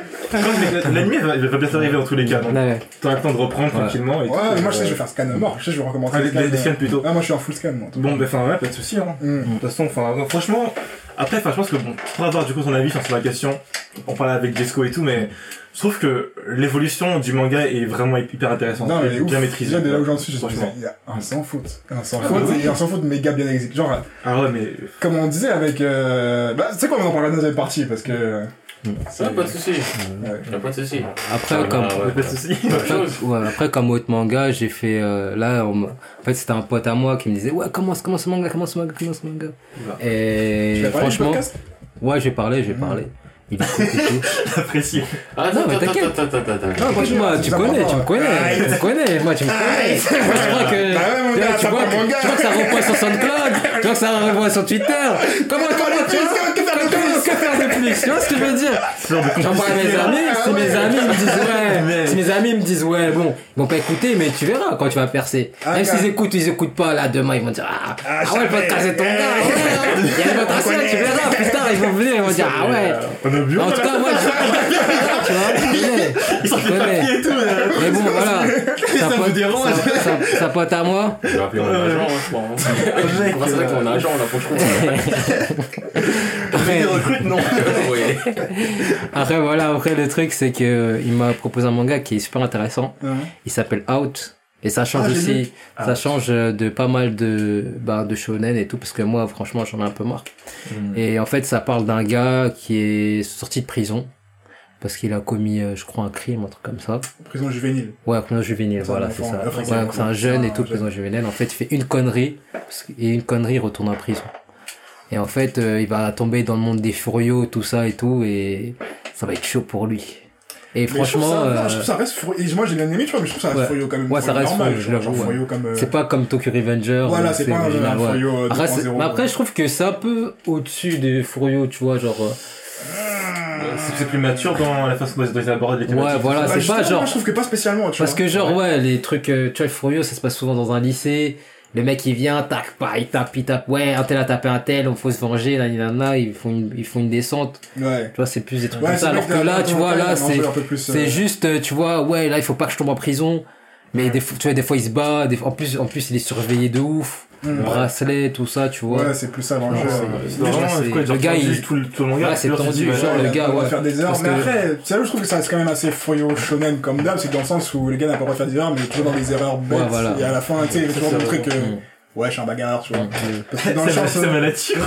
l'anime va, il va bientôt arriver dans tous les cas. Donc, Ouais. t'auras le temps de reprendre Ouais. tranquillement. Et Ouais, tout, moi, je sais, euh, je vais faire scan mort. Je sais, je vais recommencer. Ah, scan. scans plutôt. Ah, moi, je suis en full scan, moi. Bon, bah, enfin, ouais, pas de soucis, hein. Mm. De toute façon, enfin, franchement, après, enfin, je pense que bon, pour avoir du coup ton avis sur la question, on parlait avec Jesco et tout, mais je trouve que l'évolution du manga est vraiment hyper intéressante. Non, mais et ouf. bien maîtrisée. Déjà, de là où j'en suis, je suis Franchement. il y a un sans faute. Un sans Ah, faute, oui. et un sans faute méga bien exécuté. Genre, Ah ouais, mais comme on disait avec, euh, bah, tu sais quoi, on en parlera dans la deuxième partie, parce que, c'est- Ah, pas de soucis. ouais. Y a pas de soucis. Après, Ah, comme, ouais. pas de soucis. Après, ouais, après, comme autre manga, j'ai fait, euh, là, on en fait, c'était un pote à moi qui me disait, ouais, commence, commence ce manga, commence ce manga, commence ce manga. Et Tu l'as parlé du franchement, podcast? ouais, j'ai parlé, j'ai Mhm. parlé. Il tout. Apprécié. Ah, Non, mais t'inquiète. attends, attends, attends. Non, Franchement, tu c'est connais, tu me connais, Aïe. tu me connais, moi, tu me connais. Moi, je crois que, Bah ouais, mon tu vois, gars, tu ça vois parle que, tu vois que ça revoit sur SoundCloud, tu vois que ça revoit sur Twitter. Comment, comment, tu vois, Que faire de comment- que faire de plus? Tu vois ce que je veux dire? J'en parle à mes amis, Ah si mes amis me disent ouais, si mes amis me disent ouais, bon, ils vont pas écouter, mais tu verras quand tu vas percer. Ah, Même s'ils écoutent ou ils écoutent pas, là, demain, ils vont dire ah, ah, ouais, le podcast c'est ton gars, ouais, ouais. il y a une tu verras, plus tard, ils vont venir, ils vont dire ah ouais. En tout cas, moi, je... tu vois, ils sont et tout. euh. Mais bon, voilà, sa me pote, dérange. sa, sa- sa pote à moi, Je vais appeler mon agent, hein, je crois. hein. Mec, On va s'appeler avec mon agent, là, franchement. Ils recrutent, non. Oui. après voilà, après le truc c'est que il m'a proposé un manga qui est super intéressant. Ouais. Il s'appelle Out. Et ça change Ah, aussi, ça change de pas mal de, bah, de shonen et tout, parce que moi, franchement, j'en ai un peu marre. Et en fait, ça parle d'un gars qui est sorti de prison, parce qu'il a commis, euh, je crois, un crime, un truc comme ça. Prison juvénile. Ouais, prison juvénile, voilà, c'est ça. enfin, Ouais, un c'est un jeune et tout, jeune. prison juvénile. En fait, il fait une connerie, et une connerie, il retourne en prison. Et en fait, euh, il va tomber dans le monde des furios, tout ça et tout, et ça va être chaud pour lui. Et Mais je trouve franchement, ça- non, euh, je trouve ça reste moi, j'ai bien aimé, tu vois, mais je trouve ça reste Ouais. quand même. Ouais, ça reste normal, je l'avoue, ouais. euh, c'est pas comme Tokyo Revenger. Voilà, c'est pas un original, un ouais. fouillot euh, Après, c'est- 2.0. mais après, je trouve que c'est un peu au-dessus des Furio, tu vois, genre. Euh, C'est- plus mature dans la façon dont ils abordent les thématiques. Ouais, voilà, Bah, c'est pas genre. moi, je trouve que pas spécialement, tu Parce vois. que, genre, ouais, les trucs, euh, tu vois, Furio, ça se passe souvent dans un lycée. Le mec, il vient, tac, bah, il tape, il tape, ouais, un tel a tapé un tel, on faut se venger, nanana, ils font une, ils font une descente. Ouais. Tu vois, c'est plus des trucs Ouais, comme ça. Alors que là, tu vois, là, c'est, c'est euh, juste, tu vois, ouais, là, il faut pas que je tombe en prison. Mais des fois, tu vois, des fois, il se bat, des fois- en plus, en plus, il est surveillé de ouf. Bracelet, tout ça, tu vois. Ouais, c'est plus ça l'enjeu. Le gars, il- tout le tout le manga. Ouais, c'est tendu, genre, le gars, le ouais. faire des erreurs. Parce Mais que- après, c'est là où je trouve que ça reste quand même assez fouillot shonen comme d'hab, c'est dans le sens où les gars n'ont pas le droit de faire des erreurs, mais toujours dans des erreurs bêtes. Et à la fin, tu sais, il va toujours montrer que, ouais, je suis un bagarreur, tu vois. Parce que dans le C'est ma- sens. c'est ma nature.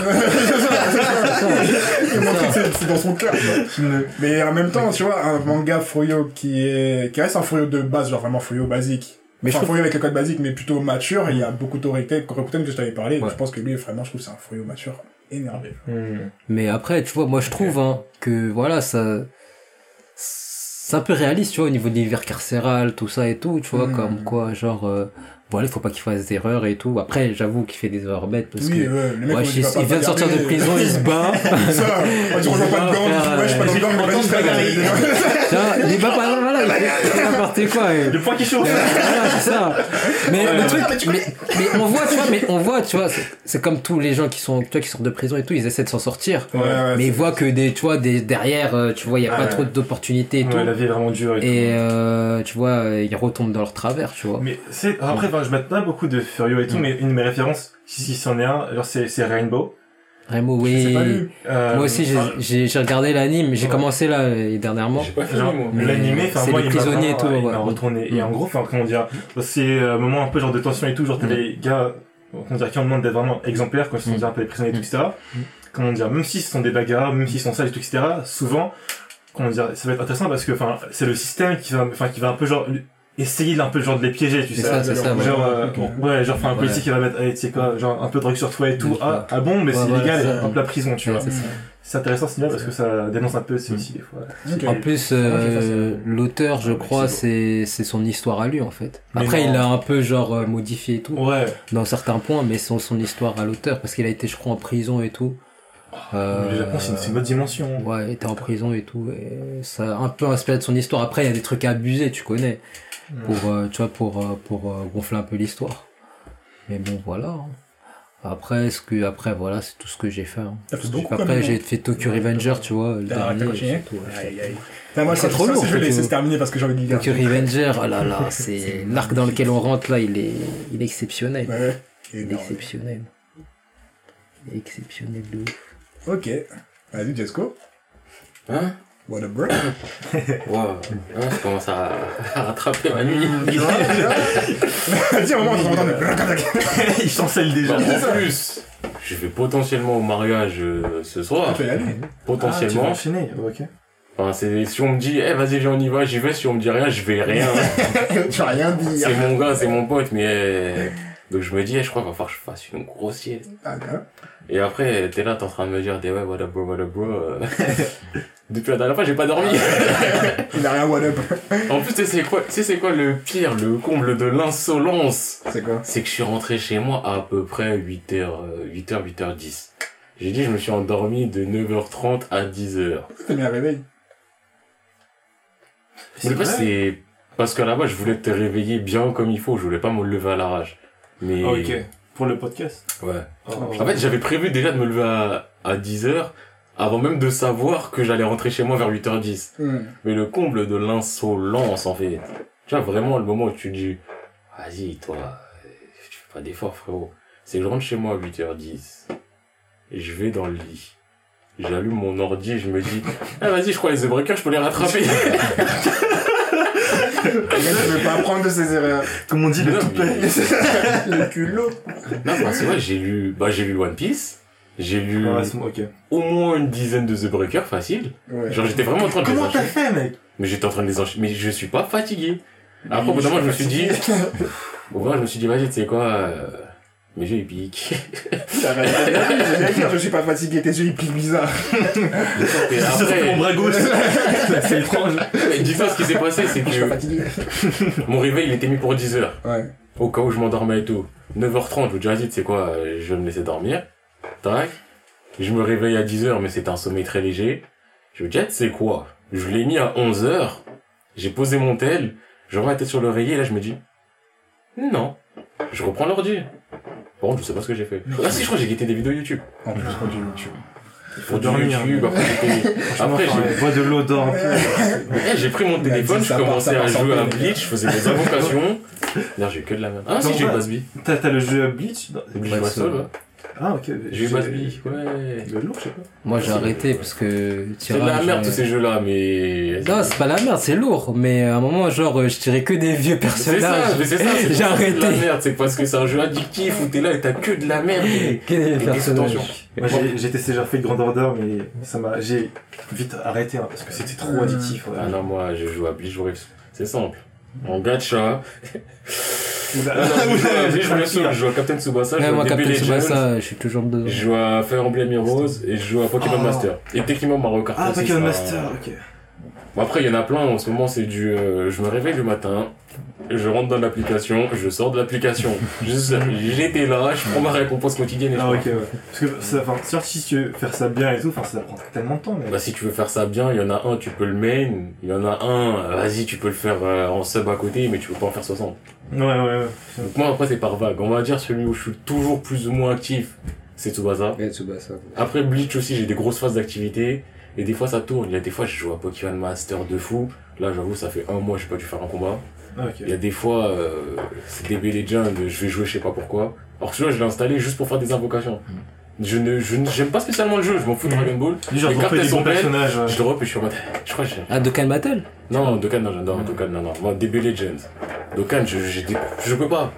C'est- dans son cœur, tu vois. Mais en même temps, tu vois, un manga fouillot qui est, qui reste un fouillot de base, genre vraiment fouillot basique. Mais enfin, je trouve- avec le code basique, mais plutôt mature, il y a beaucoup d'Oreken, Korokuten que je t'avais parlé, Ouais. je pense que lui, vraiment, je trouve que c'est un fouillot mature énervé. Hmm. Mais après, tu vois, moi je trouve hein, que voilà, ça. C'est un peu réaliste, tu vois, au niveau de l'univers carcéral, tout ça et tout, tu vois, Mm. comme quoi, genre, euh, voilà, il faut pas qu'il fasse d'erreurs et tout. Après, j'avoue qu'il fait des erreurs bêtes parce Oui, que. ouais, le mec, Ouais, il vient de sortir de prison, il se bat. ça, on dit, on pas de gants, ouais, je suis pas le gang, mais je il pas voilà, n'importe quoi. Le point qui chauffe. voilà, c'est ça. Mais le truc, mais, mais on voit, tu vois, mais on voit, tu vois, c'est- comme tous les gens qui sont, tu vois, qui sortent de prison et tout, ils essaient de s'en sortir. Mais ils voient que des, tu vois, des, derrière, euh, tu vois, il y a Ah pas trop d'opportunités et tout. La vie est vraiment dure et, Et tout. euh, tu vois, ils retombent dans leur travers, tu vois. Mais c'est, après, enfin, je mets pas beaucoup de Furio et tout, Mm. mais une de mes références, si, si c'en est un, genre, c'est, c'est Rainbow. Rainbow, oui. pas lu. Euh, Moi aussi, j'ai- enfin, j'ai j'ai regardé l'anime, j'ai Ouais. commencé là euh, dernièrement. J'ai pas fini, moi. L'animé, enfin, c'est moi, les il m'a prisonniers et tout, il ouais. retourné. Et Mm. en gros, enfin, comment dire, c'est un moment un peu genre de tension et tout, genre, t'as Mm. des gars, comment dire, qui ont demandé d'être vraiment exemplaires, quand ils sont Mm. déjà un peu des prisonniers et tout, Mm. etc. Comment dire, même s'ils sont des bagarres, même s'ils sont sales et tout, etc., souvent, comment dire, ça va être intéressant parce que, enfin, c'est le système qui va, enfin, qui va un peu genre, essayer d'un peu genre de les piéger, tu C'est sais. ça, c'est ça. ouais. Genre, euh, ouais, genre, enfin, un Ouais. policier qui va mettre, allez, tu sais quoi, genre, un peu de drogue sur toi et tout. Ouais. Ah, ah bon, mais Ouais, c'est ouais, illégal, hop, la prison, tu Ouais, vois. c'est intéressant, c'est bien parce que ça dénonce un peu c'est aussi, des fois. En plus, euh, l'auteur, je crois, c'est c'est son histoire à lui en fait. Après, il a un peu genre euh, modifié et tout Ouais. dans certains points, mais c'est son histoire à l'auteur parce qu'il a été, je crois, en prison et tout. Euh, Le Japon, c'est une, c'est une autre dimension. Ouais, il était en prison et tout. Et ça a un peu inspiré de son histoire. Après, il y a des trucs abusés, tu connais, pour euh, tu vois, pour euh, pour euh, gonfler un peu l'histoire. Mais bon, voilà. hein. Après, ce que après voilà, c'est tout ce que j'ai fait. hein. Beaucoup, Après, j'ai fait Tokyo Revenger, tu vois, le dernier. tout, Aïe, aïe. moi, C'est trop lourd, Je vais laisser se terminer parce que j'ai envie de dire. Tokyo Revenger, oh là là, c'est l'arc dans lequel on rentre là, il est, il est exceptionnel. Ouais. Il est exceptionnel. Il est exceptionnel de ouf. Ok. Vas-y, Jesco. Hein? What up, bro? Wow. Ouais, je commence à, à rattraper ma nuit. Tu vois, tu un moment, on entend Il chancelle déjà. Bah, en plus, je vais potentiellement au mariage euh, ce soir. Tu vas y aller. Ah, tu vas Potentiellement. enchaîner, ok. Enfin, c'est, si on me dit, eh, vas-y, viens, on y va, j'y vais. Si on me dit rien, je vais rien. tu vas rien dire. c'est mon gars, c'est mon pote, mais, euh, donc je me dis, eh, je crois qu'il va falloir que je fasse une grosse sieste. Ah, Et après, t'es là, t'es en train de me dire, des ouais, what up, bro, what up, bro. Depuis la dernière fois, j'ai pas dormi. Il a rien what up. en plus, tu sais, c'est quoi, tu sais, c'est quoi le pire, le comble de l'insolence? C'est quoi? C'est que je suis rentré chez moi à, à peu près 8h, euh, 8h, 8h10. J'ai dit, je me suis endormi de 9h30 à 10h. T'as mis un réveil? Pas c'est parce qu'à la base, je voulais te réveiller bien comme il faut, je voulais pas me lever à l'arrache. Mais, Ah, Ok. Pour le podcast? ouais. Oh, En fait, j'avais prévu déjà de me lever à, à 10h avant même de savoir que j'allais rentrer chez moi vers 8h10. Hmm. Mais le comble de l'insolence, en fait. Tu vois, vraiment, le moment où tu dis, vas-y, toi, tu fais pas d'effort, frérot. C'est que je rentre chez moi à 8h10. Et je vais dans le lit. J'allume mon ordi et je me dis, ah, vas-y, je crois les The Breakers, je peux les rattraper. Tu veux pas apprendre de ses erreurs. Comme on dit, le Non, tout mais- Le culot. Non, bah, c'est vrai, j'ai lu, bah, j'ai lu One Piece. J'ai lu au moins une dizaine de The Breakers, facile. Ouais. Genre, j'étais vraiment en train de les Comment t'as fait, mec? Mais j'étais en train de les enchaîner. Mais je suis pas fatigué. Après, au bout d'un moment, je me suis dit, au bout je me suis dit, vas-y, tu sais quoi, euh, mes yeux, ils piquent. Je suis pas fatigué, tes yeux ils piquent bizarre. Et Sur mon après, bras gauche. c'est étrange. dis-toi ce qui s'est passé, c'est Je suis pas que fatigué. mon réveil, il était mis pour 10 heures. Ouais. Au cas où je m'endormais et tout. 9h30, je me dis, vas-y, tu sais quoi, je vais me laisser dormir. Tac. Je me réveille à 10h, mais c'était un sommeil très léger. Je me dis, sais quoi, je l'ai mis à 11h. J'ai posé mon tel. Je remets la tête sur l'oreiller, et là, je me dis, non. Je reprends l'ordi. Bon, je sais pas ce que j'ai fait. Ah si, je crois que j'ai guetté des vidéos YouTube. En plus, quand tu tu- Pour du. YouTube, après, j'étais- après, j'ai Bois de l'eau, peu. Eh, j'ai pris mon téléphone, je commençais à jouer à. Bleach, je faisais des invocations. Non, j'ai eu que de la merde. Ah, si, j'ai eu. Basby. T'as le jeu Bleach? Bleach c'est- ouais. Ah, ok. J'ai eu Basby, ouais. Le lourd, je sais pas. Moi j'ai arrêté parce que. C'est de la merde tous ces jeux-là, mais. Non, c'est pas la merde, c'est lourd. Mais à un moment, genre, euh, je tirais que des vieux C'est ça, personnages. mais c'est ça, c'est J'ai ça que c'est de la arrêté. merde, c'est parce que c'est un jeu addictif où t'es là et t'as que de la merde. Que des personnages. Moi, j'ai- j'ai testé, j'ai fait Grand Order, mais ça m'a, j'ai vite arrêté, hein, parce que c'était trop addictif. ouais. Ah non, moi, je joue à Bleach, je joue à- c'est simple. En gacha. Oula. Ah non, je joue je à Captain Tsubasa, je joue moi, à DB Captain Legends. Tsubasa, je suis toujours dedans. Je joue à Fire Emblem Heroes et je joue à Pokémon Ah. Master. Et techniquement Mario Kart. Ah, Pokémon Master, ok. Bon, après, il y en a plein. En ce moment, c'est du. euh, je me réveille le matin, je rentre dans l'application, je sors de l'application. Juste, j'étais là, je prends ma récompense quotidienne et je Ah, ok, ouais. Parce que, ça- enfin, certes, si tu veux faire ça bien et tout, enfin, ça prend tellement de temps, mais. Bah, si tu veux faire ça bien, il y en a un, tu peux le main. Il y en a un, vas-y, tu peux le faire euh, en sub à côté, mais tu peux pas en faire 60. Ouais, ouais, ouais. Donc, moi, après, c'est par vague. On va dire celui où je suis toujours plus ou moins actif, c'est Tsubasa. Tsubasa. Après Bleach aussi, j'ai des grosses phases d'activité. Et des fois, ça tourne. Il y a des fois, je joue à Pokémon Master de fou. Là, j'avoue, ça fait un mois, j'ai pas dû faire un combat. Ah. Il y a des fois, euh, c'est DB Legend, je vais jouer, je sais pas pourquoi. Alors que celui-là, je l'ai installé juste pour faire des invocations. Je ne, je ne- j'aime pas spécialement le jeu, je m'en fous de Dragon Ball. Genre, les cartes, elles sont belles. personnages, ouais. Je le rep et je suis en mode, je crois que j'ai... Ah, Dokkan Battle Non, Dokkan, non, j'adore Dokkan, non, non. Moi, DB Legends. Dokkan, je, j'ai des- je peux pas.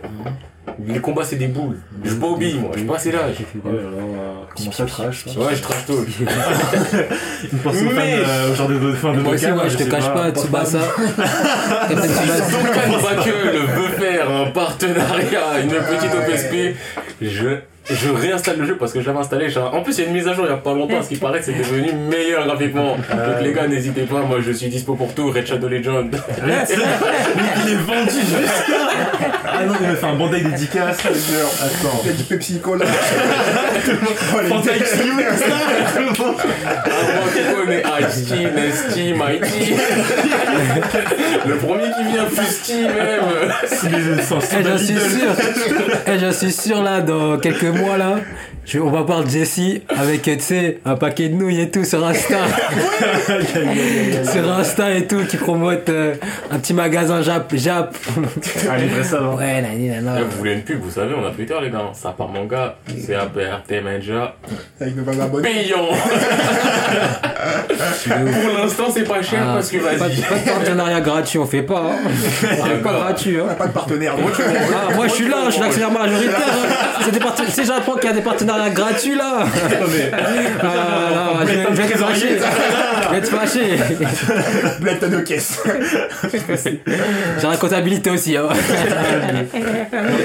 Les combats, c'est des boules. Je suis pas moi. Je suis pas assez l'âge. Là là, comment ça trash, Ouais, je trash talk. Une pensée euh, au genre de, de fin de Moi aussi, Dokkan, moi, je te cache pas, Tsubasa. Dokkan Bakel veut faire un partenariat, une petite OPSP. Je, je réinstalle le jeu parce que je l'avais installé. En plus, il y a une mise à jour il y a pas longtemps, ce qui paraît que c'est devenu meilleur graphiquement. Donc les gars, n'hésitez pas, moi je suis dispo pour tout. Red Shadow Legend. Vrai Il est vendu jusqu'à Ah non, il me fait un bandeau dédicace. Attends. Il y a du Pepsi Cola. Les Fanta X gars. You, tout Nasty, Mighty. Le premier qui vient, Fusty même. C'est. Eh, j'en suis sûr. Eh, j'en suis sûr, là, dans quelques moi là, je- on va voir Jessie avec, tu sais, un paquet de nouilles et tout sur Insta. sur Insta et tout, qui promote euh, un petit magasin Jap. Jap. Allez, ça, alors. Ouais, nani, nana. Vous voulez une pub, vous savez, on a Twitter, les gars. Ça part manga, c'est APRT Manja. Avec nos abonnés. Payant Pour l'instant, c'est pas cher Ah, parce que pas, vas-y. pas de partenariat gratuit, on fait pas. Hein. On fait pas gratuit. Hein. Pas de partenaire. Moi, tu Ah, moi je suis là, je suis l'actionnaire majoritaire. hein. C'est des parten- Si j'apprends qu'il y a des partenariats gratuits là. Non, mais. Ah, non, je, vais- je vais te fâcher. Je vais te fâcher. Blague, t'as deux caisses. J'ai la comptabilité aussi. Hein.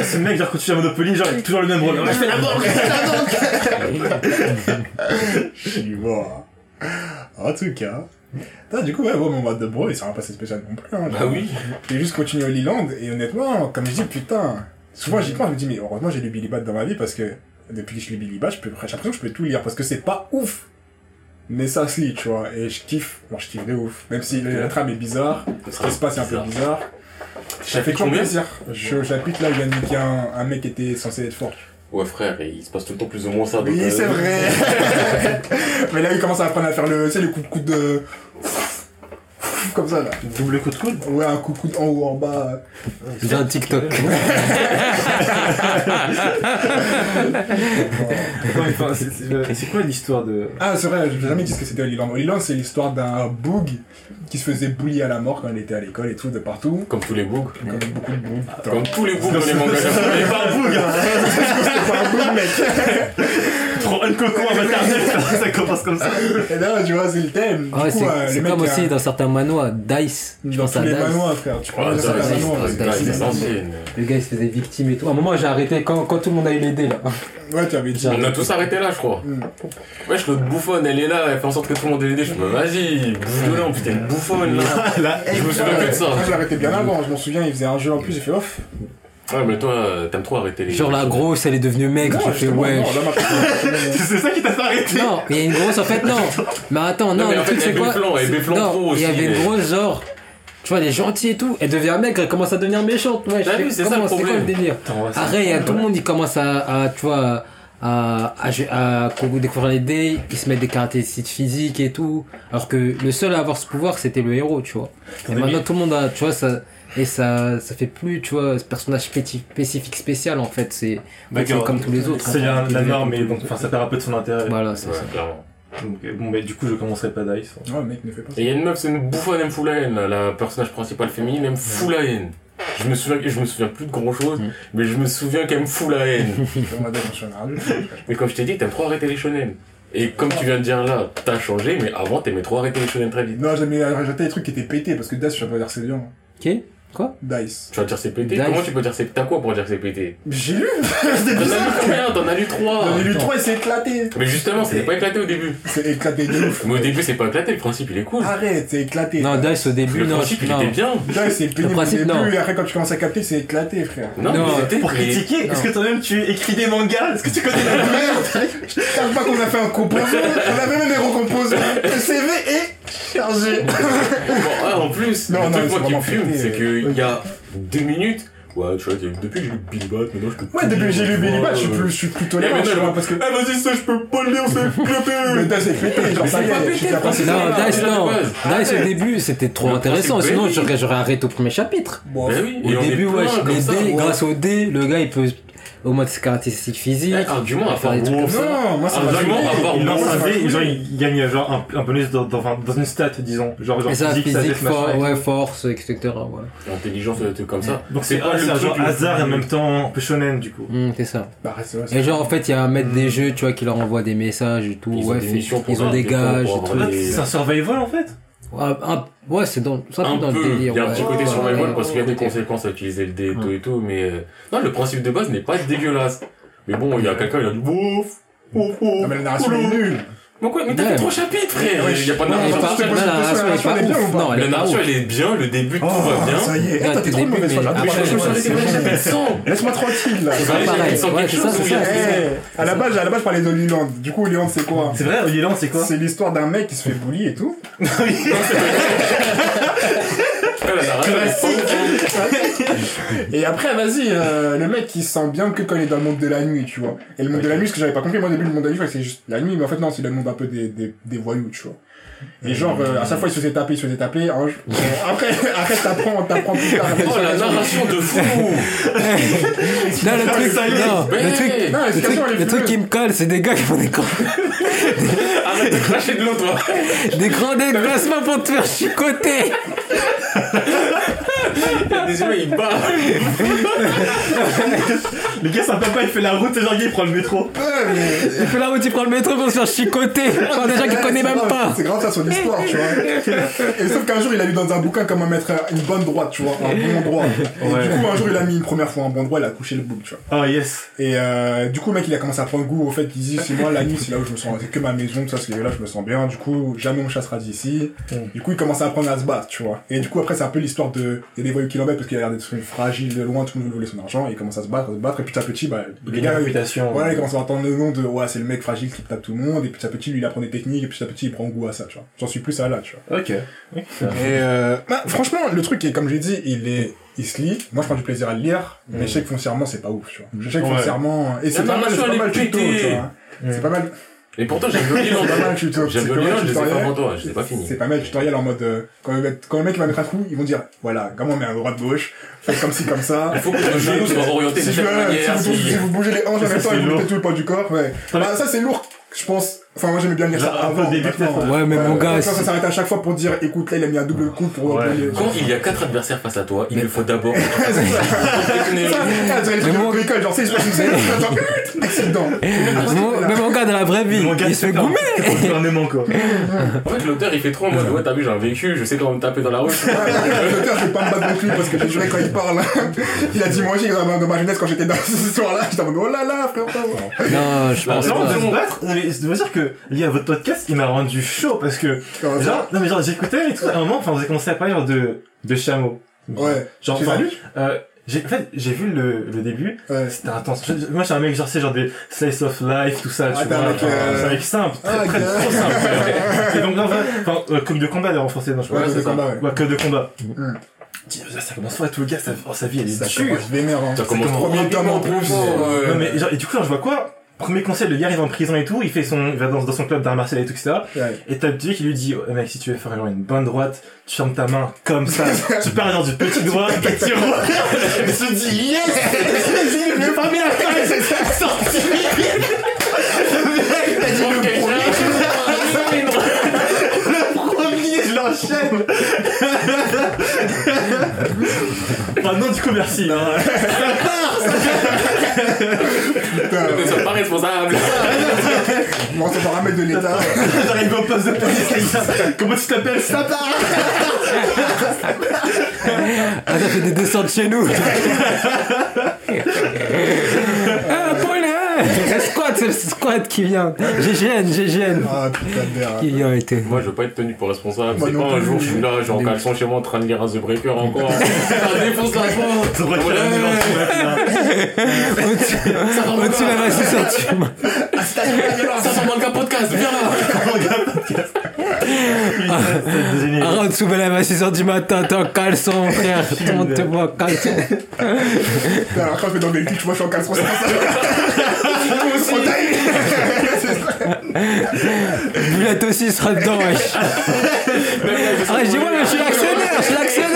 Ce mec, genre, quand tu fais à Monopoly, genre, il a toujours le même rôle. Je fais la banque, je fais la banque. Je suis mort. En tout cas. Putain, du coup, ouais, bon, mon mode de bro, il s'est rien passé spécial non plus. Hein, Bah oui. J'ai juste continué au Leland, et honnêtement, comme je dis, putain, souvent j'y pense, je me dis, mais heureusement j'ai lu Billy Bat dans ma vie, parce que depuis que je lis Billy Bat, j'ai l'impression que je peux tout lire, parce que c'est pas ouf. Mais ça se lit, tu vois, et je kiffe, bon, je kiffe de ouf. Même si la trame est bizarre, ce qui se passe est un peu bizarre. Ça fait toujours plaisir. Je suis au chapitre là, il de niquer un, un mec qui était censé être fort. Ouais, frère, il se passe tout le temps plus ou moins ça. donc, Oui, euh, c'est vrai. Mais là, il commence à apprendre à faire le, tu sais, le coup de coude de... Comme ça, là. Double coup de coude. Ouais, un coup de coude en haut, en bas. J'ai un TikTok. C'est- quoi l'histoire de. Ah, c'est vrai, je n'ai jamais dit ce que c'était Holyland. Holyland, c'est l'histoire d'un boug qui se faisait bully à la mort quand il était à l'école et tout, de partout. Comme tous les bougs. Comme beaucoup de bougs. Comme tous les bougs dans les mangas C'est pas un boug, hein. C'est pas un boug, mec. Un coco en maternelle, ça commence comme ça. Et là, tu vois, c'est le thème. Ah ouais, c'est euh, les comme euh, aussi dans certains manois, Dice. Je dans pense tous à les Dice. manoirs, frère. Tu Ah, ancienne. Le gars il se faisait victime et tout. À un moment j'ai arrêté quand, quand tout le monde a eu l'aider là. Ouais, tu avais dit. On a tous arrêté là, je crois. Mm. Wesh, l'autre bouffonne, elle est là, elle fait en sorte que tout le monde ait l'aider. Je me dis, vas-y, bouge dedans, putain, bouffonne là. Je me souviens que de ça. Moi, je l'ai arrêté bien avant. Je m'en souviens, il faisait un jeu en plus. J'ai fait off. Ouais, mais toi, euh, t'aimes trop arrêter les. Genre la grosse elle est devenue maigre. Non, fait justement, ouais. non, là, maintenant, c'est ça qui t'a fait arrêter. Non, il y a une grosse en fait, non. Mais attends, non, Non, mais le en truc c'est quoi Non, il y avait une grosse genre. Tu vois, elle est gentille et tout. Elle devient maigre, elle commence à devenir méchante. Ouais, T'as je fais, vu, c'est ça le C'est quoi le problème. délire Arrête, il y a tout le monde, il commence à, à, tu vois, à, à, à, à découvrir les dés, ils se mettent des caractéristiques physiques et tout. Alors que le seul à avoir ce pouvoir, c'était le héros, tu vois. Et maintenant, tout le monde a, tu vois, ça, et ça, ça fait plus, tu vois, ce personnage spéci- spécifique spécial, en fait. C'est c'est comme tous les autres. Ça devient la Il norme devient et donc enfin, ça perd un peu de son intérêt. Voilà, c'est Ouais, ça. clairement. Donc, euh, bon, bah, du coup, je commencerai pas Dice. Non, mec, ne fais pas ça. Et il y a une meuf, c'est une bouffonne, elle me fout la haine, là. la personnage principale féminine, elle me fout la haine. Je me souviens, je me souviens plus de grand chose, Mm. mais je me souviens qu'elle me fout la haine. Un mais comme je t'ai dit, t'aimes trop arrêter les shonen. Et comme tu viens de dire là, t'as changé, mais avant t'aimais trop arrêter les shonen très vite. Non, j'aimais rajouter des trucs qui étaient pétés parce que Dice, je pas dire c'est bien. Ok Quoi Dice. Tu vas dire c'est pété Dice. Comment tu peux dire c'est T'as quoi pour dire c'est pété J'ai lu T'en as lu combien T'en as lu trois J'en ai lu trois et c'est éclaté Mais justement, c'était pas éclaté au début. C'est éclaté de ouf Mais au début, c'est pas éclaté, le principe il est cool. Arrête, c'est éclaté Non, Dice au début, Le non. principe il non. était bien. Dice, c'est pénible au principe, début non. et après quand tu commences à capter, c'est éclaté, frère. Non, Non, mais c'était Pour critiquer, est-ce que toi-même tu écris des mangas Est-ce que tu connais la Merde Je pas qu'on a fait un composant On avait même des recomposants Le CV est chargé Bon, ah, en plus, Non, le non, truc c'est moi qui me fume, c'est euh, qu'il y a deux minutes. Ouais, tu vois, depuis que j'ai lu Billy Bat, maintenant je peux Ouais, depuis que j'ai lu Billy Bat, je suis plus, je suis plus tolérant, mais non, tu vois, non. parce que... Ah, vas-y, ça, je peux pas le lire, c'est pété! Dice est pété, genre ça y c'est pas est, je suis pété, Non, Dice, non. Dice au début, c'était trop Le intéressant. Sinon, j'aurais arrêté au premier chapitre. Bon, Ben oui, Au début, ouais, les dés, grâce aux dés, le gars, il peut, au moins de ses caractéristiques physiques. Eh, argument à faire part des trucs comme Wolf. ça. Non, moi ça m'a Argument à part genre il gagne genre un, un bonus dans, dans, enfin, dans une stat, disons. Genre, genre Et ça, physique, physique, sagesse, for- ouais, force, etc. Ouais. Intelligence, des trucs comme ça. Donc c'est ah, un genre le hasard et en même temps un peu shonen du coup. Hum, c'est ça. Bah, Et genre, en fait, il y a un maître des jeux, tu vois, qui leur envoie des messages et tout. Ils ont ouais, ils ont des gages Ah, C'est un survival en fait Ouais, un- ouais, c'est dans, c'est un dans peu, le délire. il y a un ouais. petit côté Ouais, survival ouais, parce qu'il y a des ouais. conséquences à utiliser le dé et tout et tout, mais euh, non, le principe de base n'est pas dégueulasse. Mais bon, il y a quelqu'un, il a dit ouf, ouf, ouf. Non, mais la narration est nulle Mais quoi, mais t'as Ouais. fait trois chapitres, frère. Ouais, Il y a pas de Ouais, elle est narration. non, la narration, elle est bien le début, tout va Oh, bien. ça y est, Eh, Ouais, au trop de mauvaise foi, ouais. Laisse-moi tranquille là C'est Ouais, ça, c'est ça. Eh, à la base, à la base, je parlais de Liland. Du coup, Liland, c'est quoi? C'est vrai, Oliland c'est quoi? C'est l'histoire d'un mec qui se fait bully et tout. Et après, vas-y, euh, le mec, il se sent bien que quand il est dans le monde de la nuit, tu vois. Et le monde de la nuit, ce que j'avais pas compris, moi, au début, le monde de la nuit, c'est juste la nuit, mais en fait, non, c'est le monde un peu des, des, des voyous, tu vois. Et genre, euh, à chaque fois, il se faisait taper, il se faisait taper. hein, je- après, après, t'apprends, t'apprends plus tard. Oh, la narration de fou Non, le truc, ça y est. non, Mais- le truc, Non, le truc, le qui me colle, c'est des gars qui font des grands, Arrête de cracher de l'eau, toi des grands déplacements pour te faire chicoter. Des yeux, il bat Le gars, son papa, il fait la route, et genre, il prend le métro. Il fait la route, il prend le métro pour se faire chicoter par des gens qu'il connaît C'est même grave, pas. C'est grave ça son histoire, tu vois. Et sauf qu'un jour, il a lu dans un bouquin comment mettre une bonne droite, tu vois, un bon droit. Et Ouais. du coup, un jour, il a mis une première fois un bon droit, il a couché le boule, tu vois. Oh, yes. Et euh, du coup, le mec, il a commencé à prendre goût au fait qu'il dit, c'est moi, la nuit, c'est là où je me sens, c'est que ma maison, tout ça, c'est là, je me sens bien. Du coup, jamais on me chassera d'ici. Du coup, il commence à apprendre à se battre, tu vois. Et du coup, après, c'est un peu l'histoire de, il voyous qui l'embêtent parce qu'il a l'air d'être fragile de loin, tout le monde veut voler son argent, et il commence à se battre, à se battre, et petit à petit, bah, les gars, voilà, il commence à entendre le nom de, ouais, c'est le mec fragile qui tape tout le monde, et petit à petit, lui, il apprend des techniques, et petit à petit, il prend goût à ça, tu vois. J'en suis plus à là, tu vois. Ok. Et euh, bah, franchement, le truc est, comme j'ai dit, il est, il se lit. Moi, je prends du plaisir à le lire, mais je sais que foncièrement, c'est pas ouf, tu vois. Je sais que foncièrement, et c'est pas mal, c'est pas mal tu vois. C'est pas mal, Et pourtant, j'aime bien. J'aime C'est bien je les ai pas tutoriel. avant toi, je les pas finis. C'est pas mal tutoriel en mode, euh, quand, le mec- quand le mec va mettre un coup, ils vont dire, voilà, comment on met un droit de gauche, faites comme ci, comme ça. Il faut que le genou soit orienté de Si, cette veux, si, manière. vous, si si- vous bougez les hanches en Ça, même temps vous mettez tout le poids du corps, ouais. Bah, ça, c'est lourd, je pense. Enfin, moi, j'aimais bien lire ça avant. Ouais, mais mon gars, ça s'arrête à chaque fois pour dire, écoute, là, il a mis un double coup pour, Quand il y a quatre adversaires face à toi, il lui faut d'abord. Ah, Mais de mon- bricole, genre, c'est. Mais mon- gars, dans la vraie vie, Mon gars, il se fait c'est goumer. En fait, l'auteur il fait trop en mode Ouais, t'as vu, j'ai un véhicule, je sais comment me taper dans la rue. L'auteur, je vais pas me battre non plus parce que j'ai juré quand il parle. Il a dit, moi aussi, dans ma, jeunesse, quand j'étais dans cette histoire-là, j'étais en mode, oh là là, frère. Non, je pense Non, Non, pas. de se battre, mais je dois dire que, lié à votre podcast, il m'a rendu chaud parce que, Comment genre, non mais genre, j'écoutais et tout, à un moment, enfin, vous avez commencé à parler genre, de, de chameaux. Ouais. Genre, enfin, euh, j'ai, en fait, j'ai vu le, le début, Ouais. c'était intense. Je- moi, je suis un mec, genre, c'est genre des slice of life, tout ça, Ah, tu t'es un vois. mec, genre, euh, C'est un mec simple, très, Ah, très, ok. trop simple. et donc, là, en fait, enfin, euh, comme de combat, d'ailleurs, en français, non, je Ouais, crois. c'est c'est ça. combat, ouais. Ouais, que de combat. Dis, Ça ça commence pas, tout le gars, ça, oh, sa vie, elle est Ça dure. commence vénère, hein. Ça commence comme trop premier tome en rapidement, plus. fort. Non mais genre, et du coup genre, je vois quoi Premier conseil, le gars arrive en prison et tout, il fait son, il va dans, dans son club d'art martial et tout, etc. Ouais. Et t'as le petit qui lui dit, oh, mec, si tu veux faire une bonne droite, tu fermes ta main comme ça, tu pars dans du petit doigt, et tu roules. Il se dit, yes! Je vais pas bien faire, sorti! Le premier, je l'enchaîne! Enfin, non, du coup, merci. Ne sois pas responsable. Bon, c'est paramètre de l'État. J'arrive au poste de police. Comment tu t'appelles ça Ah, ça fait des descentes chez nous. Ah, hein Squat, c'est le squat qui vient. GGN, GGN. Ah, putain de merde. Qui vient été. Moi, je veux pas être tenu pour responsable. Moi C'est pas un jour, je suis là, genre en caleçon chez moi en train de lire un The Breaker encore. Ça défonce la porte. Ça un Ouais. de. Au-dessus de la masse ceinture. 524 podcast, viens là. Arrête sous la à 6h du matin, t'es en caleçon, frère. Voit en caleçon? Alors quand je vais dans véhicule, tu vois, je suis en caleçon, c'est ça. On taille. Boulette aussi sera dedans, wesh. Ah, je dis, ouais, je suis l'actionnaire, je suis l'actionnaire.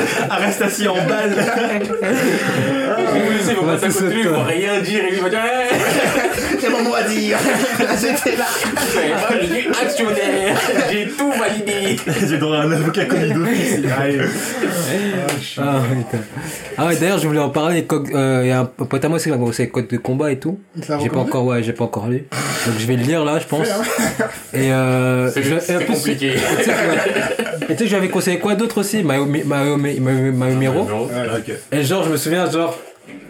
Arrestation en balle. Le policier va Ouais, passer à c'est côté de lui, il va rien dire et lui il va dire Hey, J'ai mon mot à dire. J'étais là. vous pas, je suis actionnaire. J'ai tout validé. J'ai droit à un avocat commis d'office. Ah, putain. Ah ouais, d'ailleurs, je voulais en parler. euh, Il y a un pote à moi aussi qui a commencé les codes de combat et tout. J'ai pas encore, ouais, j'ai pas encore lu. Donc je vais le lire là, je pense. Et euh, C'est je- et c'est compliqué. tu sais que- et tu sais que j'avais conseillé quoi d'autre aussi? Mayumiro. Ok. Et genre, je me souviens, genre,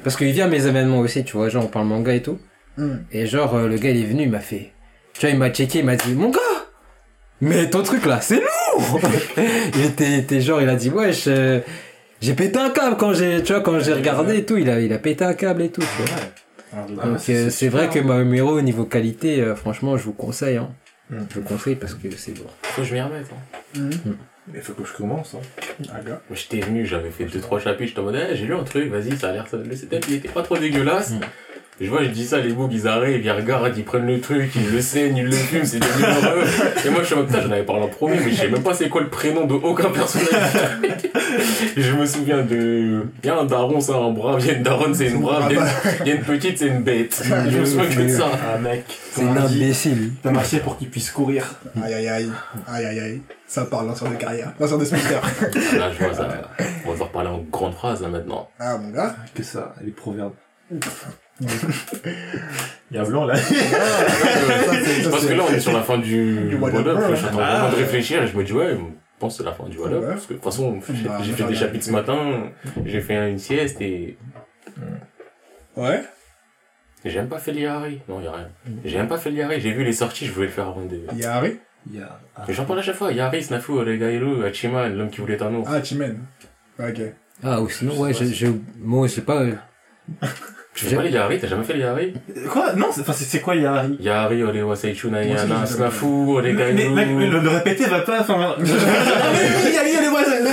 parce qu'il vient à mes événements aussi, tu vois, genre, on parle manga et tout. Hmm. Et genre, euh, le gars, il est venu, il m'a fait, tu vois, il m'a checké, il m'a dit, mon gars, mais ton truc là, c'est lourd! il était, genre, il a dit, wesh, euh, j'ai pété un câble quand j'ai, tu vois, quand j'ai regardé et tout, il a, il a pété un câble et tout, tu vois. Ah, Donc, euh, c'est vrai que ma numéro, au niveau qualité, euh, franchement, je vous conseille, hein. Je le conseille parce que c'est. Faut que je m'y remette. Hein. Mais faut que je commence, hein. Ah, gars. Moi, j'étais venu, j'avais fait deux trois chapitres, j'étais en mode, eh, j'ai lu un truc, vas-y, ça a l'air, ça- le setup, il était pas trop dégueulasse. Mm. Je vois, je dis ça, les bougs, ils arrivent, ils regardent, ils prennent le truc, ils le saignent, ils le fument, c'est devenu heureux. Et moi, je suis en mode, putain, j'en avais parlé en premier, mais je sais même pas c'est quoi le prénom de aucun personnage. Je me souviens de, il y a un daron, c'est un brave, il y a une daronne, c'est une brave, il y a une- il y a une petite, c'est une bête. Je me souviens que de ça. Ah, mec. C'est un imbécile. T'as marché pour qu'il puisse courir. Aïe, aïe, aïe. Aïe, aïe, aïe. Ça parle, lanceur de carrière. Lanceur de spectre. Là, je vois ça. On va devoir parler en grande phrase, là, maintenant. Ah, mon gars. Que ça, les proverbes. Il y a blanc, là. Ah, Parce que là, on est sur la fin du, ouais. Je suis en train Ah. de réfléchir et je me dis, ouais, je pense que c'est la fin du. Ouais. Parce que de toute façon, j'ai moi, fait des chapitres ce matin, j'ai fait une sieste et Ouais. j'ai même pas fait l'IARI. Non, y a rien. J'ai même pas fait l'IARI. J'ai vu les sorties, je voulais le faire avant de... Il y a Harry? Il y a. J'en parle à chaque fois. Il y a Aris, Nafu, l'homme qui voulait un ours. Ah, Hachiman. Ok. Ah, ou sinon, ouais, j'ai, moi, je sais pas. Tu fais pas les Yahari, t'as jamais fait les Yahari Quoi? Non, c'est, enfin, c'est, quoi Yahari Yahari, Ole Waseichu, Nayana, Snafu, Ole Mais, mais le, le répéter va pas, enfin. Yahari, Ole Waseichu,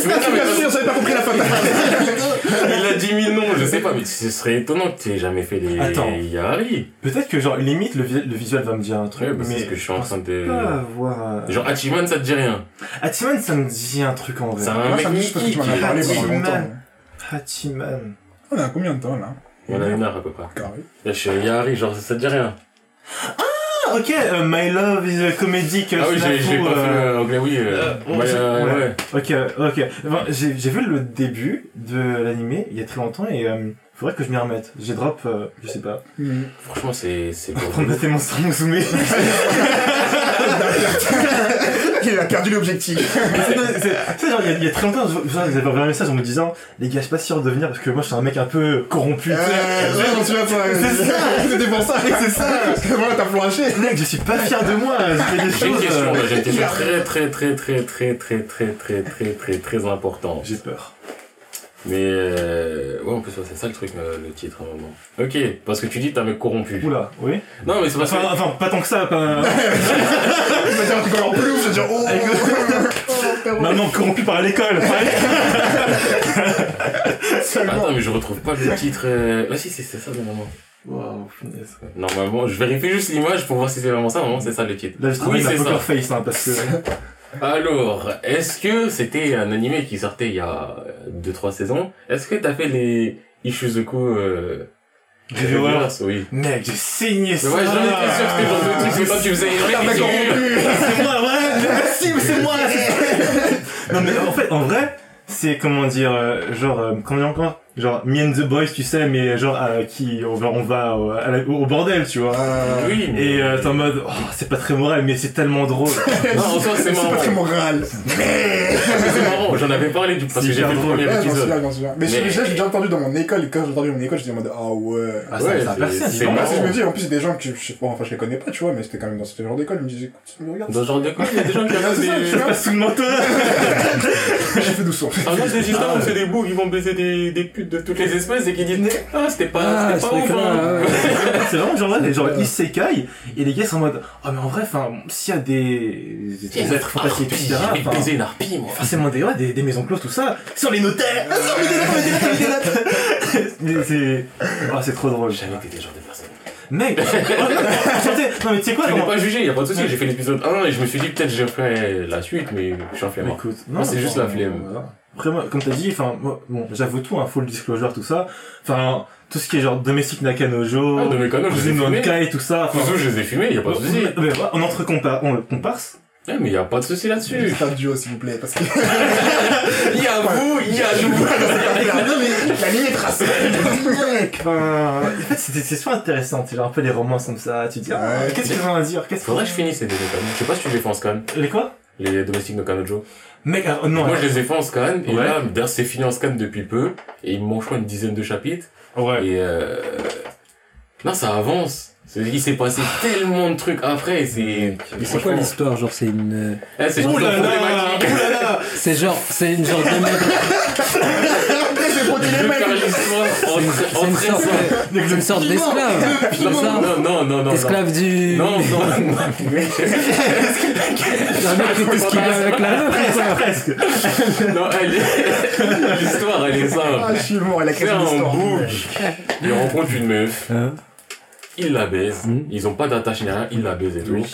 Snafu, on savait pas compris la fin. Il a dit mille noms, je sais pas, mais ce serait étonnant que tu aies jamais fait les Attends. Yari. Peut-être que, genre, limite, le, vi- le visuel va me dire un truc, Ouais, bah, c'est mais... ce que je suis en train de... pas euh, Genre Hachiman, ça te dit rien. Hachiman, ça me dit un truc en vrai. C'est un Moi, mec ça me que tu m'en as parlé pendant Hachiman. longtemps. Hachiman. On a combien de temps, là? Il y en a une heure à peu près. Carré. Là, je suis Yari, genre ça te dit rien. Ah, ok, euh, My Love is a Comedic. Ah oui, j'ai j'ai pas fait euh, l'anglais, oui. euh, ouais, ouais, ouais. ouais. Ok, ok. Enfin, j'ai j'ai vu le début de l'animé il y a très longtemps et euh, faudrait que je m'y remette. J'ai drop, euh, je sais pas. Mhm. Franchement, c'est c'est bon. Prendre tes monstres Musume. Il a perdu l'objectif. C'est genre, il y, a- il y a très longtemps, je- genre, j'avais envoyé un message en me disant, les gars, je suis pas sûr de venir parce que moi, je suis un mec un peu corrompu. Euh, ouais, j'en souviens pas. C'est ça. C'était pour ça. C'est ça. Parce que voilà, t'as flashé. Mec, je suis pas fier de moi. J'ai des J'ai une choses. euh, j'ai une question très très très très très très très très très très très importante. J'ai peur. Mais euh... ouais, en plus, ouais, c'est ça le truc, euh, le titre à un moment. Ok, parce que tu dis t'es un mec corrompu. Oula, oui. Non, mais c'est parce Enfin, que. enfin, pas tant que ça, pas. Il va dire un truc encore plus. Je vais dire, oh. oh. Maman corrompue par l'école. Attends, mais je retrouve pas le titre. euh... Ah, si, c'est c'est ça normalement. Waouh. Normalement, je vérifie juste l'image pour voir si c'est vraiment ça. Normalement, c'est ça le titre. Là, je trouve Oui, c'est ça. poker face, hein, parce que. Alors, est-ce que c'était un animé qui sortait il y a 2-3 saisons? Est-ce que t'as fait les Ishizuku euh... Reviewers Reviewers Oui. Mec, j'ai saigné Mais ça. ouais, j'en étais sûr que c'était le genre de truc, c'est toi tu faisais une. C'est moi, ouais, merci, mais c'est moi, c'est Non, mais en fait, en vrai, c'est comment dire, euh, genre, euh, comment dire encore? Genre, me and the boys, tu sais, mais genre, euh, qui, on va, on va au, à la- au bordel, tu vois. Euh, Oui, mais... Et euh, t'es en mode, oh, c'est pas très moral, mais c'est tellement drôle. Non, en soi, c'est C'est marrant. pas très moral. C'est marrant, j'en avais parlé du parce que C'est j'ai fait le premier épisode. Mais, Mais- je- je l'ai déjà entendu dans mon école. Et quand j'ai entendu dans mon école, j'étais en mode, ah ouais. Ah, Ouais, ça, a c'est- c'est marrant. je me dis, en plus, c'est des gens que je, je- bon, enfin, je les connais pas, tu vois, mais c'était quand même dans ce genre d'école. Ils me disaient, écoute, tu me regardes. Dans ce genre quoi, il y a des gens qui regardent C'est vois. Passe sous le manteau. J'ai fait doucement. Des histoires où c'est des bouts qui vont baiser des, des putes de toutes les espèces et qui disent Ah, c'était pas, Ah, c'était pas c'est ouf, hein. c'est vraiment genre, là, genre, isekai, et les gars sont en mode, oh, mais en vrai, enfin, s'il y a des, des êtres fantastiques, etc., J'ai baisé une harpie, moi. forcément des, ouais, des, des maisons closes, tout ça, sur les notaires, Ah, les les les. Mais c'est, oh, c'est trop drôle. J'avais été des genres de personnes. Mec, oh, non, non, mais tu sais quoi, Je n'ai pas jugé, y a pas de souci. J'ai fait l'épisode 1 et je me suis dit peut-être je ferai la suite, mais je suis un flemmard. Écoute, Moi, c'est juste la flemme. Moi, comme t'as dit, enfin, moi, bon, j'avoue tout, un full disclosure, tout ça. Enfin, tout ce qui est genre domestique Nakanojo, Ah, de canaux, je les ai tout ça. enfin, je les ai fumés, y a pas de souci. mais, mais, on entre compa on le comparse. Ouais, mais y a pas de souci là-dessus. Juste un duo, s'il vous plaît, parce que. Il y a vous, il y a nous. non, mais la ligne est tracée. Mec, enfin, en fait, c'est c'est super intéressant, c'est genre un peu les romances comme ça, tu te dis, ah, Ouais. qu'est-ce qu'ils ont à dire, qu'est-ce Faudrait que je finisse les deux canaux. Je sais pas si tu les fais en scan. Les quoi? Les domestiques de Kanojo. Mec, ah, non, Moi, je les ai fait en scan, et Ouais. là, d'ailleurs, c'est fini en scan depuis peu, et ils m'ont, je crois, une dizaine de chapitres, ouais. et euh... Non, ça avance. C'est- Il s'est passé tellement de trucs après, c'est. Mais c'est quoi l'histoire Genre, c'est une. Eh, c'est là là, problématique. là là. C'est genre, c'est une genre de une sorte, très c'est une sorte d'esclave. Non, Comme ça. non, non, non, non. Esclave du. Non, non, non. Un mec qui était ce qu'il avec la meuf. Non, elle est- L'histoire, elle est simple. Ah, je suis mort, elle a C'est créé un l'histoire. bouc. Il rencontre une meuf. Hein Il la baise. Mm. Ils ont pas d'attache ni rien. Il la baise et tout.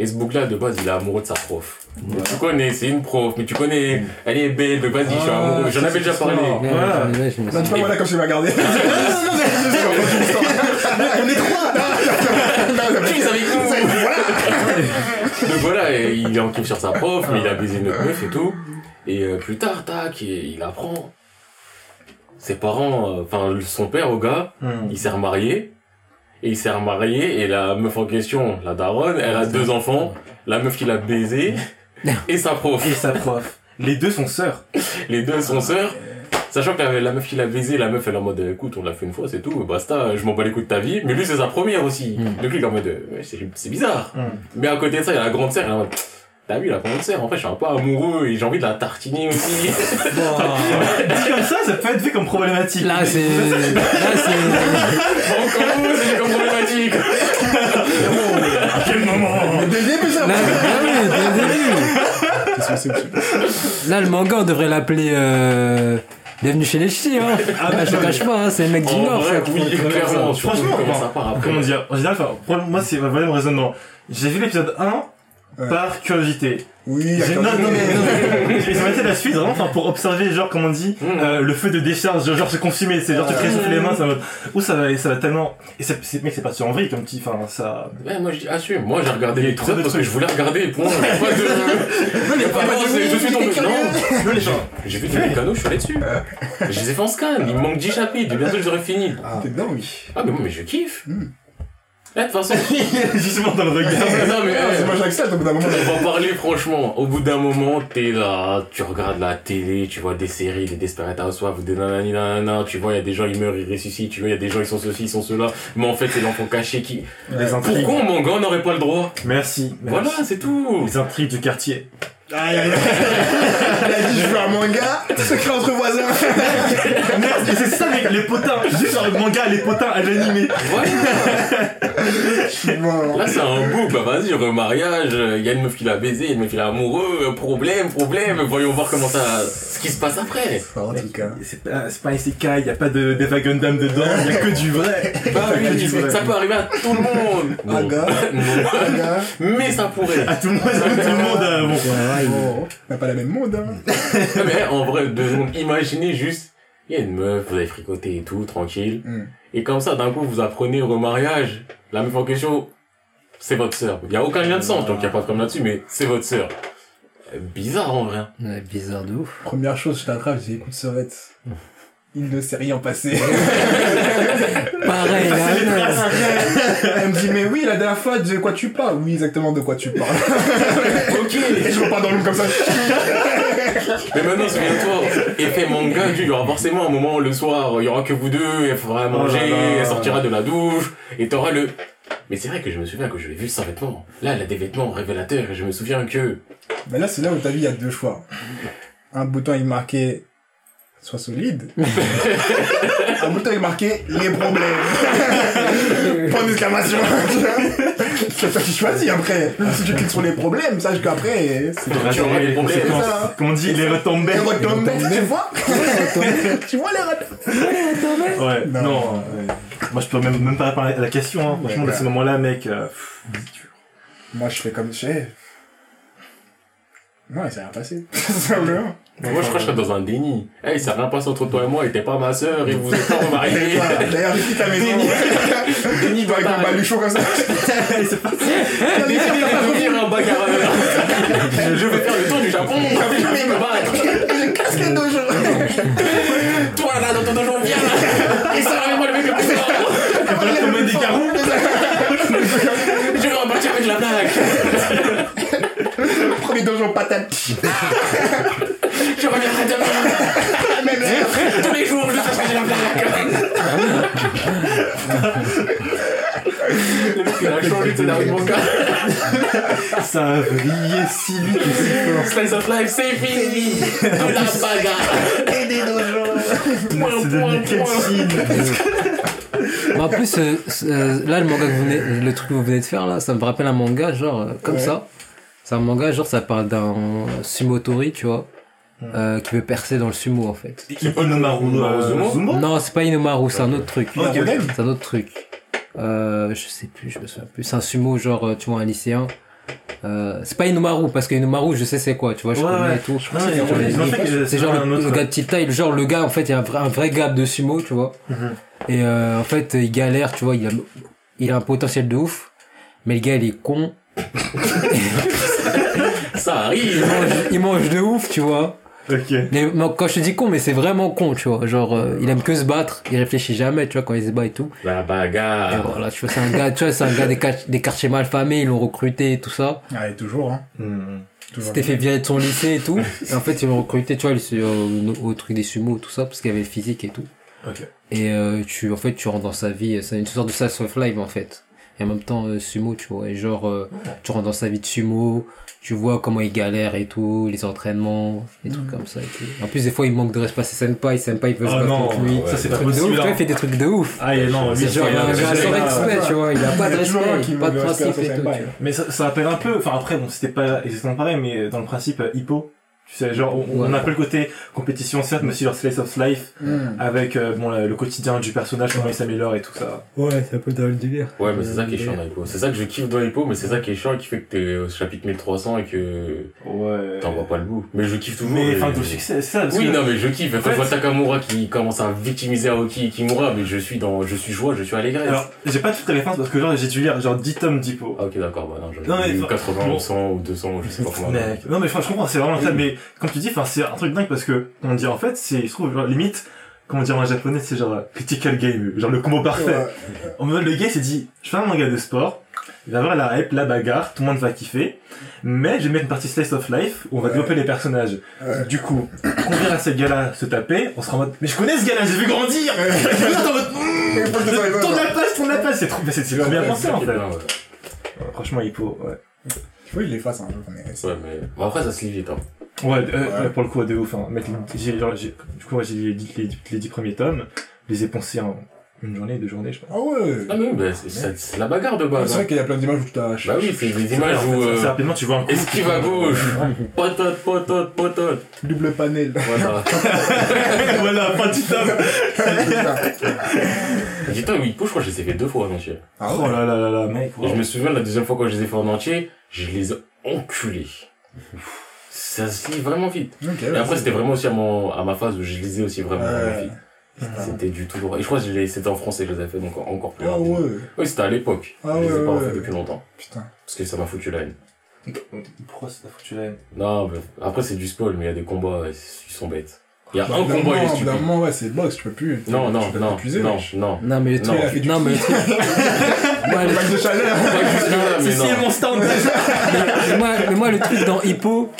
Et ce bouc-là, de base, il est amoureux de sa prof. Tu connais, c'est une prof, mais tu connais, elle est belle, donc vas-y, je suis Ah, amoureux. J'en avais déjà parlé. Voilà. ouais, ouais, je me Non, tu vois, voilà, comme je vais regarder. On est trois. Qui avec nous Donc voilà, il est en kiff sur sa prof, mais il a baisé une autre meuf et tout. Et euh, plus tard, tac, il apprend. Ses parents, euh, enfin son père au gars, Hmm. il s'est remarié. Et il s'est remarié et la meuf en question, la daronne, elle a deux enfants. La meuf qu'il a baisé et sa prof. Et sa prof. Les deux sont sœurs. Les deux sont sœurs. Sachant que la, la meuf qu'il a baisé, la meuf elle est en mode écoute, on l'a fait une fois, c'est tout, basta, je m'en bats les coups de ta vie. Mais lui c'est sa première aussi. Mm. Donc lui il est en mode euh, c'est bizarre. Mm. Mais à côté de ça, il y a la grande sœur, elle est en mode T'as vu la sœur, en fait je suis un peu amoureux et j'ai envie de la tartiner aussi. Dit comme ça, ça peut être vu comme problématique. Là, c'est. Là, c'est. Encore c'est comme problématique. À quel moment Dès le début, ça Là, ah oui, dès le début. Que que Là, le manga, on devrait l'appeler. Euh... Bienvenue chez les ch'tis, hein. Ah, je te cache pas, hein, c'est le mec du En Nord, vrai, ça. oui, clairement, Franchement, comment bon, ça part après. Comment dire En général, moi, c'est voilà mon raisonnement. J'ai vu l'épisode 1 Ouais. par curiosité. Oui, J'ai-. Non, non, mais, non, mais j'ai arrêté la suite vraiment, enfin, pour observer, genre, comme on dit, Mm. euh, le feu de décharge, genre, se consumer, c'est genre, tu te réchauffes les mains, ça va, où ça va, et ça va tellement, et c'est, c'est, mec, c'est parti en vrille, comme petit, enfin, ça, Ouais, moi je dis assume. Moi j'ai regardé trop de parce que trucs. je voulais regarder. Point. Y a pas de. Y a pas non, c'est- je suis tombé. Non, non, les gens, j'ai vu des mécanos, je suis allé dessus. Je les ai fait en scan. Il me manque 10 chapitres. Bientôt j'aurais fini. Ah, t'es dedans, oui. Ah, mais moi, mais je kiffe. Là, de toute façon. justement dans le regard. non, mais. Ah, c'est moi, j'accepte au bout d'un moment. on va parler franchement. Au bout d'un moment, t'es là, tu regardes la télé, tu vois des séries, des Desperate Housewives, des nanani nanana, tu vois, il y a des gens, ils meurent, ils ressuscitent, tu vois, il y a des gens, ils sont ceci, ils sont cela. Mais en fait, c'est l'enfant caché qui. Les intrigues. Pourquoi mon gars n'aurait pas le droit? Merci. merci. Voilà, c'est tout. Les intrigues du quartier. Aïe, aïe, aïe. Il a dit, je veux un manga, secret entre voisins. Merde, c'est ça, mec, les potins. Juste le manga, les potins à l'animé. Voilà. Là, c'est un bouc, bah vas-y, remariage, il y a une meuf qui l'a baisé, il y a une meuf qui l'a amoureux, euh, problème, problème, voyons voir comment ça, ce qui se passe après. En tout cas. C'est pas, c'est pas un isekai, y a pas de d'Eva Gundam dedans, y a que du vrai. Bah Y a que oui, du c'est- vrai. ça peut arriver à tout le monde. Non. Aga. Non. Aga. Mais ça pourrait. À tout le monde, à tout le monde, euh, bon. Oh, on n'a pas la même monde, hein. Mais en vrai, deux secondes, imaginez juste, il y a une meuf, vous avez fricoté et tout, tranquille. Hmm. Et comme ça, d'un coup, vous apprenez au remariage, la meuf en question, c'est votre sœur. Il y a aucun lien de sang, donc il y a pas de comme là-dessus, mais c'est votre sœur. Bizarre en vrai. Ouais, bizarre de ouf. Première chose, je t'attrape, j'ai écoute Sorette. Il ne s'est rien passé. Pareil, là. Elle me dit, mais oui, la dernière fois, de quoi tu parles? Oui, exactement de quoi tu parles. Ok. Et je repars dans le comme ça. Mais maintenant, souviens-toi, effet manga, il y aura forcément un moment le soir, il y aura que vous deux, elle fera manger, Oh là là. elle sortira de la douche, et t'auras le... Mais c'est vrai que je me souviens que je l'ai vu sans vêtements. Là, elle a des vêtements révélateurs, et je me souviens que... Mais là, c'est là où t'as vu, il y a deux choix. Un bouton, il marquait Sois solide. Un bouton, il marquait Les problèmes. Point d'exclamation. c'est toi qui choisis après. Si tu cliques sur les problèmes, sache qu'après, c'est Tu auras des problèmes. C'est ça. Comme on dit, les retombées. les retombées. Tu vois Tu vois les retombées Ouais, Non. non. ouais. Moi, je peux même, même pas répondre à la question, hein. Franchement, Ouais, à ce moment-là, mec, euh, pff, c'est dur. Moi, je fais comme je sais. Non, il s'est rien passé. Simplement. Moi, je crois que je serais dans un déni. Eh, il s'est rien passé entre toi et moi, et t'es pas ma sœur, et vous êtes pas remariés. D'ailleurs, j'ai quitté la maison. Déni Avec un baluchon comme ça. c'est devenir un bagarreur. Je vais faire le tour du Japon. Je vais me battre. Je casse les deux jours. Toi, là, dans ton dojo, viens là. Et ça, moi le mec le plus fort. Pas. Je vais repartir avec la blague. Premier dojo patate. Je reviendrai demain. Même heure. Tous les jours, je chercherai la blague. Le changé de scénario de manga. Ça a brillé si vite et si fort. Slice of life, c'est fini. De la bagarre. C'est devenu cutscene. Mais en plus, euh, euh, là, le manga que vous venez, le truc que vous venez de faire, là, ça me rappelle un manga, genre, euh, comme Ouais. ça. C'est un manga, genre, ça parle d'un sumotori, tu vois, euh, qui veut percer dans le sumo, en fait. Inomaru euh, Non, c'est pas Inomaru, c'est un autre truc. C'est un autre truc. Euh, je sais plus, je me souviens plus. C'est un sumo, genre, tu vois, un lycéen. Euh, c'est pas Inomaru, parce que Inomaru, je sais c'est quoi, tu vois, je Ouais, connais ouais. et tout. C'est genre le, gars de petite taille, genre le gars en fait il y a un vrai, un vrai gap de sumo tu vois. Mhm. Et euh, en fait il galère tu vois, il a, il a un potentiel de ouf, mais le gars il est con, Ça il arrive. mange, il mange de ouf tu vois. Ok. Mais, quand je te dis con mais c'est vraiment con tu vois, genre euh, il aime que se battre, il réfléchit jamais tu vois quand il se bat et tout. La Et bagarre. voilà tu vois c'est un gars tu vois c'est un gars des, des quartiers mal famés, ils l'ont recruté et tout ça. Ouais, toujours, hein. Toujours. S'était fait virer de son lycée et tout. Et en fait ils l'ont recruté tu vois le- au, au truc des sumo tout ça parce qu'il y avait le physique et tout. Ok. Et euh, tu, en fait, tu rentres dans sa vie, c'est une sorte de slice of life en fait. Et en même temps, euh, sumo, tu vois. Et genre, euh, tu rentres dans sa vie de sumo, tu vois comment il galère et tout, les entraînements, des trucs comme ça et tout. En plus, des fois, il manque de respect à ses senpai, senpai, il veut se Oh battre non, contre lui. ça c'est Des pas trucs de ouf, possible. tu vois, hein. il fait des trucs de ouf. Ah, et non, lui, C'est genre il a- sans respect, tu vois, il a pas de respect, pas de principe et tout. Mais ça, ça rappelle un peu, enfin après, bon, c'était pas exactement pareil, mais dans le principe, euh, Hippo, tu sais, genre, on, on Ouais. a un peu le côté compétition, certes, mais aussi leur slice of life, Hmm. avec, euh, bon, le, le quotidien du personnage, comment il s'améliore et tout ça. Ouais, c'est un peu dans le délire. Ouais, mais c'est ça qui est chiant dans Hippo. C'est ça que je kiffe dans Hippo, mais c'est ça qui est chiant et qui fait que t'es au chapitre 1300 et que Ouais. t'en vois pas le bout. Mais je kiffe toujours. Mais, enfin, c'est ça, Oui, que- non, mais je kiffe. Quand je vois Takamura qui commence à victimiser Aoki et Kimura, mais je suis dans, je suis joie, je suis allégresse. Alors, j'ai pas toutes les références parce que genre, j'ai dû lire genre 10 tomes d'Hippo. Ah, ok, d'accord, bah non, Non, j'avais mais eu faut- 80 bon. ou 100 ou 200, je sais pas comment. Non mais je comprends, c'est vraiment ça, mais comme tu dis, enfin c'est un truc dingue parce que on dit en fait, c'est je trouve genre limite comment dire en japonais, c'est genre critical game, genre le combo parfait. Ouais. En mode le gars s'est dit, je fais un manga de sport, il va y avoir la hype, la bagarre, tout le monde va kiffer, mais je vais mettre une partie slice of life où on va Ouais. développer les personnages. Ouais. Du coup, quand on verra ces gars-là se taper, on sera en mode, mais je connais ce gars-là, j'ai vu grandir. Il tourne la page, tourne la page, c'est trop, mais c'est trop bien pensé en fait. Ouais, Franchement, Hippo, ouais. Il faut qu'il les fasse un jour. ouais, mais bon, après, ça se lit vite, hein. Ouais, euh, Ouais. ouais, pour le coup, de ouf. Hein. Genre, j'ai, du coup, ouais, j'ai les, dix- les, les dix premiers tomes, je les ai poncés en une journée, deux journées, je pense. Ah ouais. Ah, oui, bah, c'est- c'est c'est la bagarre de base. C'est hein. vrai qu'il y a plein d'images où tu t'as. Bah oui, c'est des images où, euh, rapidement, tu vois un coup. esquive à gauche, potote, potote, potote. Double panel. Voilà. voilà, pas du tome. C'est ça. Dis-toi, oui, je crois que je les ai fait deux fois en entier. Ah Oh là là là là, mec. Et je me souviens, la deuxième fois quand je les ai fait en entier, je les ai enculés. Ça se lit vraiment vite. Ok, Et ouais, après, c'est- c'était vraiment aussi à, mon, à ma phase où je lisais aussi vraiment, vraiment Ouais. vite. C'était du tout droit. Et je crois que je les- c'était en français, je les avais fait donc encore plus Ah rapide. ouais. Oui, c'était à l'époque. Ah je les ai ouais, pas ouais, refait ouais. depuis longtemps. Putain. Parce que ça m'a foutu la haine. Pourquoi ça t'a foutu la haine? Non, mais après, c'est du spoil, mais il y a des combats, ils sont bêtes. Il y a Bah, un combat, il est moment- au bout d'un stupide. moment, ouais, c'est box, tu peux plus. Non, non, non, t'épuiser, non, non. Non, mais le Non, truc, il non, mais le truc, moi, le- Vague de chaleur. Non. mon stand mais moi, le truc dans Hippo,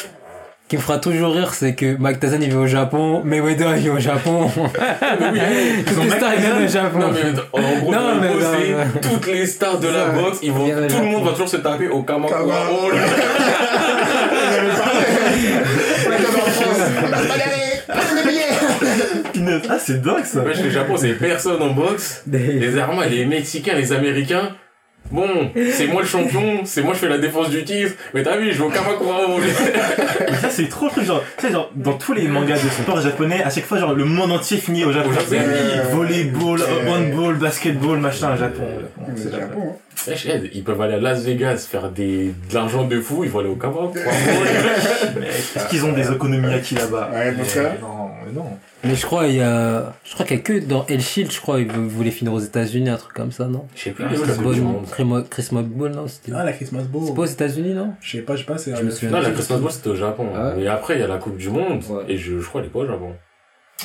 qui me fera toujours rire, c'est que Mike Tyson il vit au Japon, Mayweather il vit au Japon. Toutes les stars viennent au Japon. Non, mais en gros, Non, mais non, toutes les stars de la Ça, boxe, ils vont, le tout le monde va toujours se taper au Kamakura. Ah, c'est dingue ça Wesh, le Japon, c'est personne en boxe. Les Allemands, les Mexicains, les Américains. Bon, c'est moi le champion, c'est moi je fais la défense du titre, mais t'as vu, je vais au Kamakura. Mais ça, c'est trop le truc, genre, tu sais, genre, dans tous les mangas de sport japonais, à chaque fois, genre, le monde entier finit au Japon. Japon. Volleyball, handball, basketball, machin, Japon. C'est C'est le Japon. hein. Eh, Ils peuvent aller à Las Vegas faire des, de l'argent de fou, ils vont aller au Kamakura. Est-ce qu'ils ont des okonomiyaki là-bas Ouais, Mais. Non, mais non. Mais je crois, il y a, je crois qu'il y a que dans El Shield, je crois, ils voulaient finir aux États-Unis, un truc comme ça, non? Je sais plus, Ah, mais c'est la bon, Coupe du Chris Monde. Mo- Chris Mobile, non? C'était, Ah, la Christmas Bowl. c'est pas aux États-Unis, non? Je sais pas, je sais pas, c'est. Je me souviens. Non, la Christmas Ball c'était au Japon. Ah ouais? Et après, il y a la Coupe du Monde, Ouais. et je, je crois qu'elle est pas au Japon.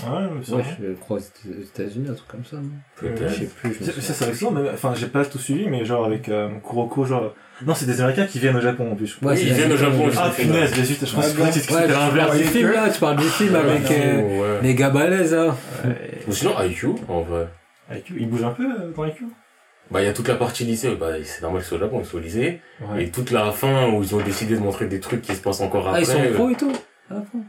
Ouais, mais c'est Ouais, vrai. je crois aux États-Unis, un truc comme ça, non? Peut-être. Je sais plus, je me Ça, c'est excellent, mais enfin, j'ai pas tout suivi, mais genre avec euh, Kuroko, genre. Non, c'est des Américains qui viennent au Japon en plus. Ouais, Oui, ils viennent au Japon, Ah, punaise, mais juste, je pense Ouais, que c'était tu l'inverse. parles du film là, tu parles du film avec euh, les gars balèzes là. Ou sinon, IQ, en vrai. IQ, il bouge un peu euh, dans IQ Bah, il y a toute la partie lycée, bah, c'est normal qu'ils soient au Japon, ils sont au lycée. Ouais. Et toute la fin où ils ont décidé de montrer des trucs qui se passent encore après. Ah, ils sont euh, pros et tout?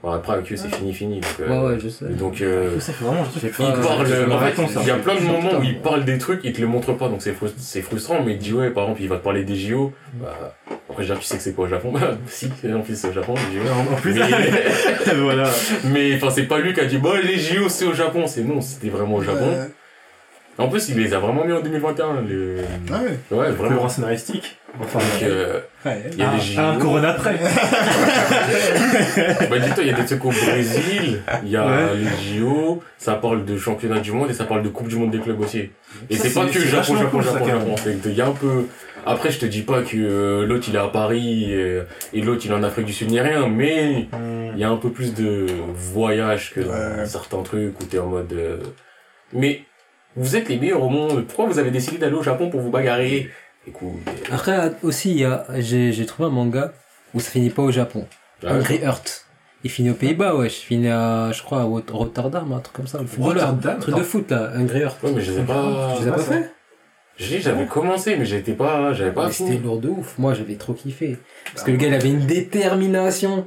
Bon, après, avec eux, c'est fini, fini. Donc, euh, Ouais, ouais, je sais. donc, euh, Ça fait vraiment, je pas- il Ouais, parle, en fait, il y a plein de moments où il parle des trucs, il te le montre pas, donc c'est frus- c'est frustrant, mais il te dit ouais, par exemple, il va te parler des JO, bah, après, je veux dire, tu sais que c'est pas au Japon, bah, si, en plus, c'est au Japon, les JO. En en plus, Mais- voilà. Mais, enfin, c'est pas lui qui a dit, bon, les JO, c'est au Japon, c'est non, c'était vraiment au Japon. Ouais. En plus, il les a vraiment mis en 2021, le... Ah ouais. Ouais, vraiment. Cohérence scénaristique. Enfin, Donc, euh, Ouais. il y a un, des JO. un Corona après. Bah, dis-toi, il y a des trucs au Brésil, il y a Ouais. les JO, ça parle de championnat du monde et ça parle de coupe du monde des clubs aussi. Et Ça, c'est pas que c'est Japon, Japon, Japon, Japon. Il y a un peu, après, je te dis pas que euh, l'autre il est à Paris euh, et l'autre il est en Afrique du Sud ni rien, mais il y a un peu plus de voyage que Ouais. certains trucs où t'es en mode, euh, mais vous êtes les meilleurs au monde, pourquoi vous avez décidé d'aller au Japon pour vous bagarrer? Après, aussi, il y a, j'ai, j'ai trouvé un manga où ça finit pas au Japon. euh, Angry Heart. Il finit aux Pays-Bas, ouais. Il finit à, je crois, à Rot- Rotterdam, un truc comme ça. Rotterdam Un truc de foot, là. Angry Heart. ouais, mais je les ai pas, Tu les as pas ça. fait? j'ai, j'avais commencé, mais j'étais pas, j'avais pas Mais fini. C'était lourd de ouf. Moi, j'avais trop kiffé. Parce que le gars, il avait une détermination.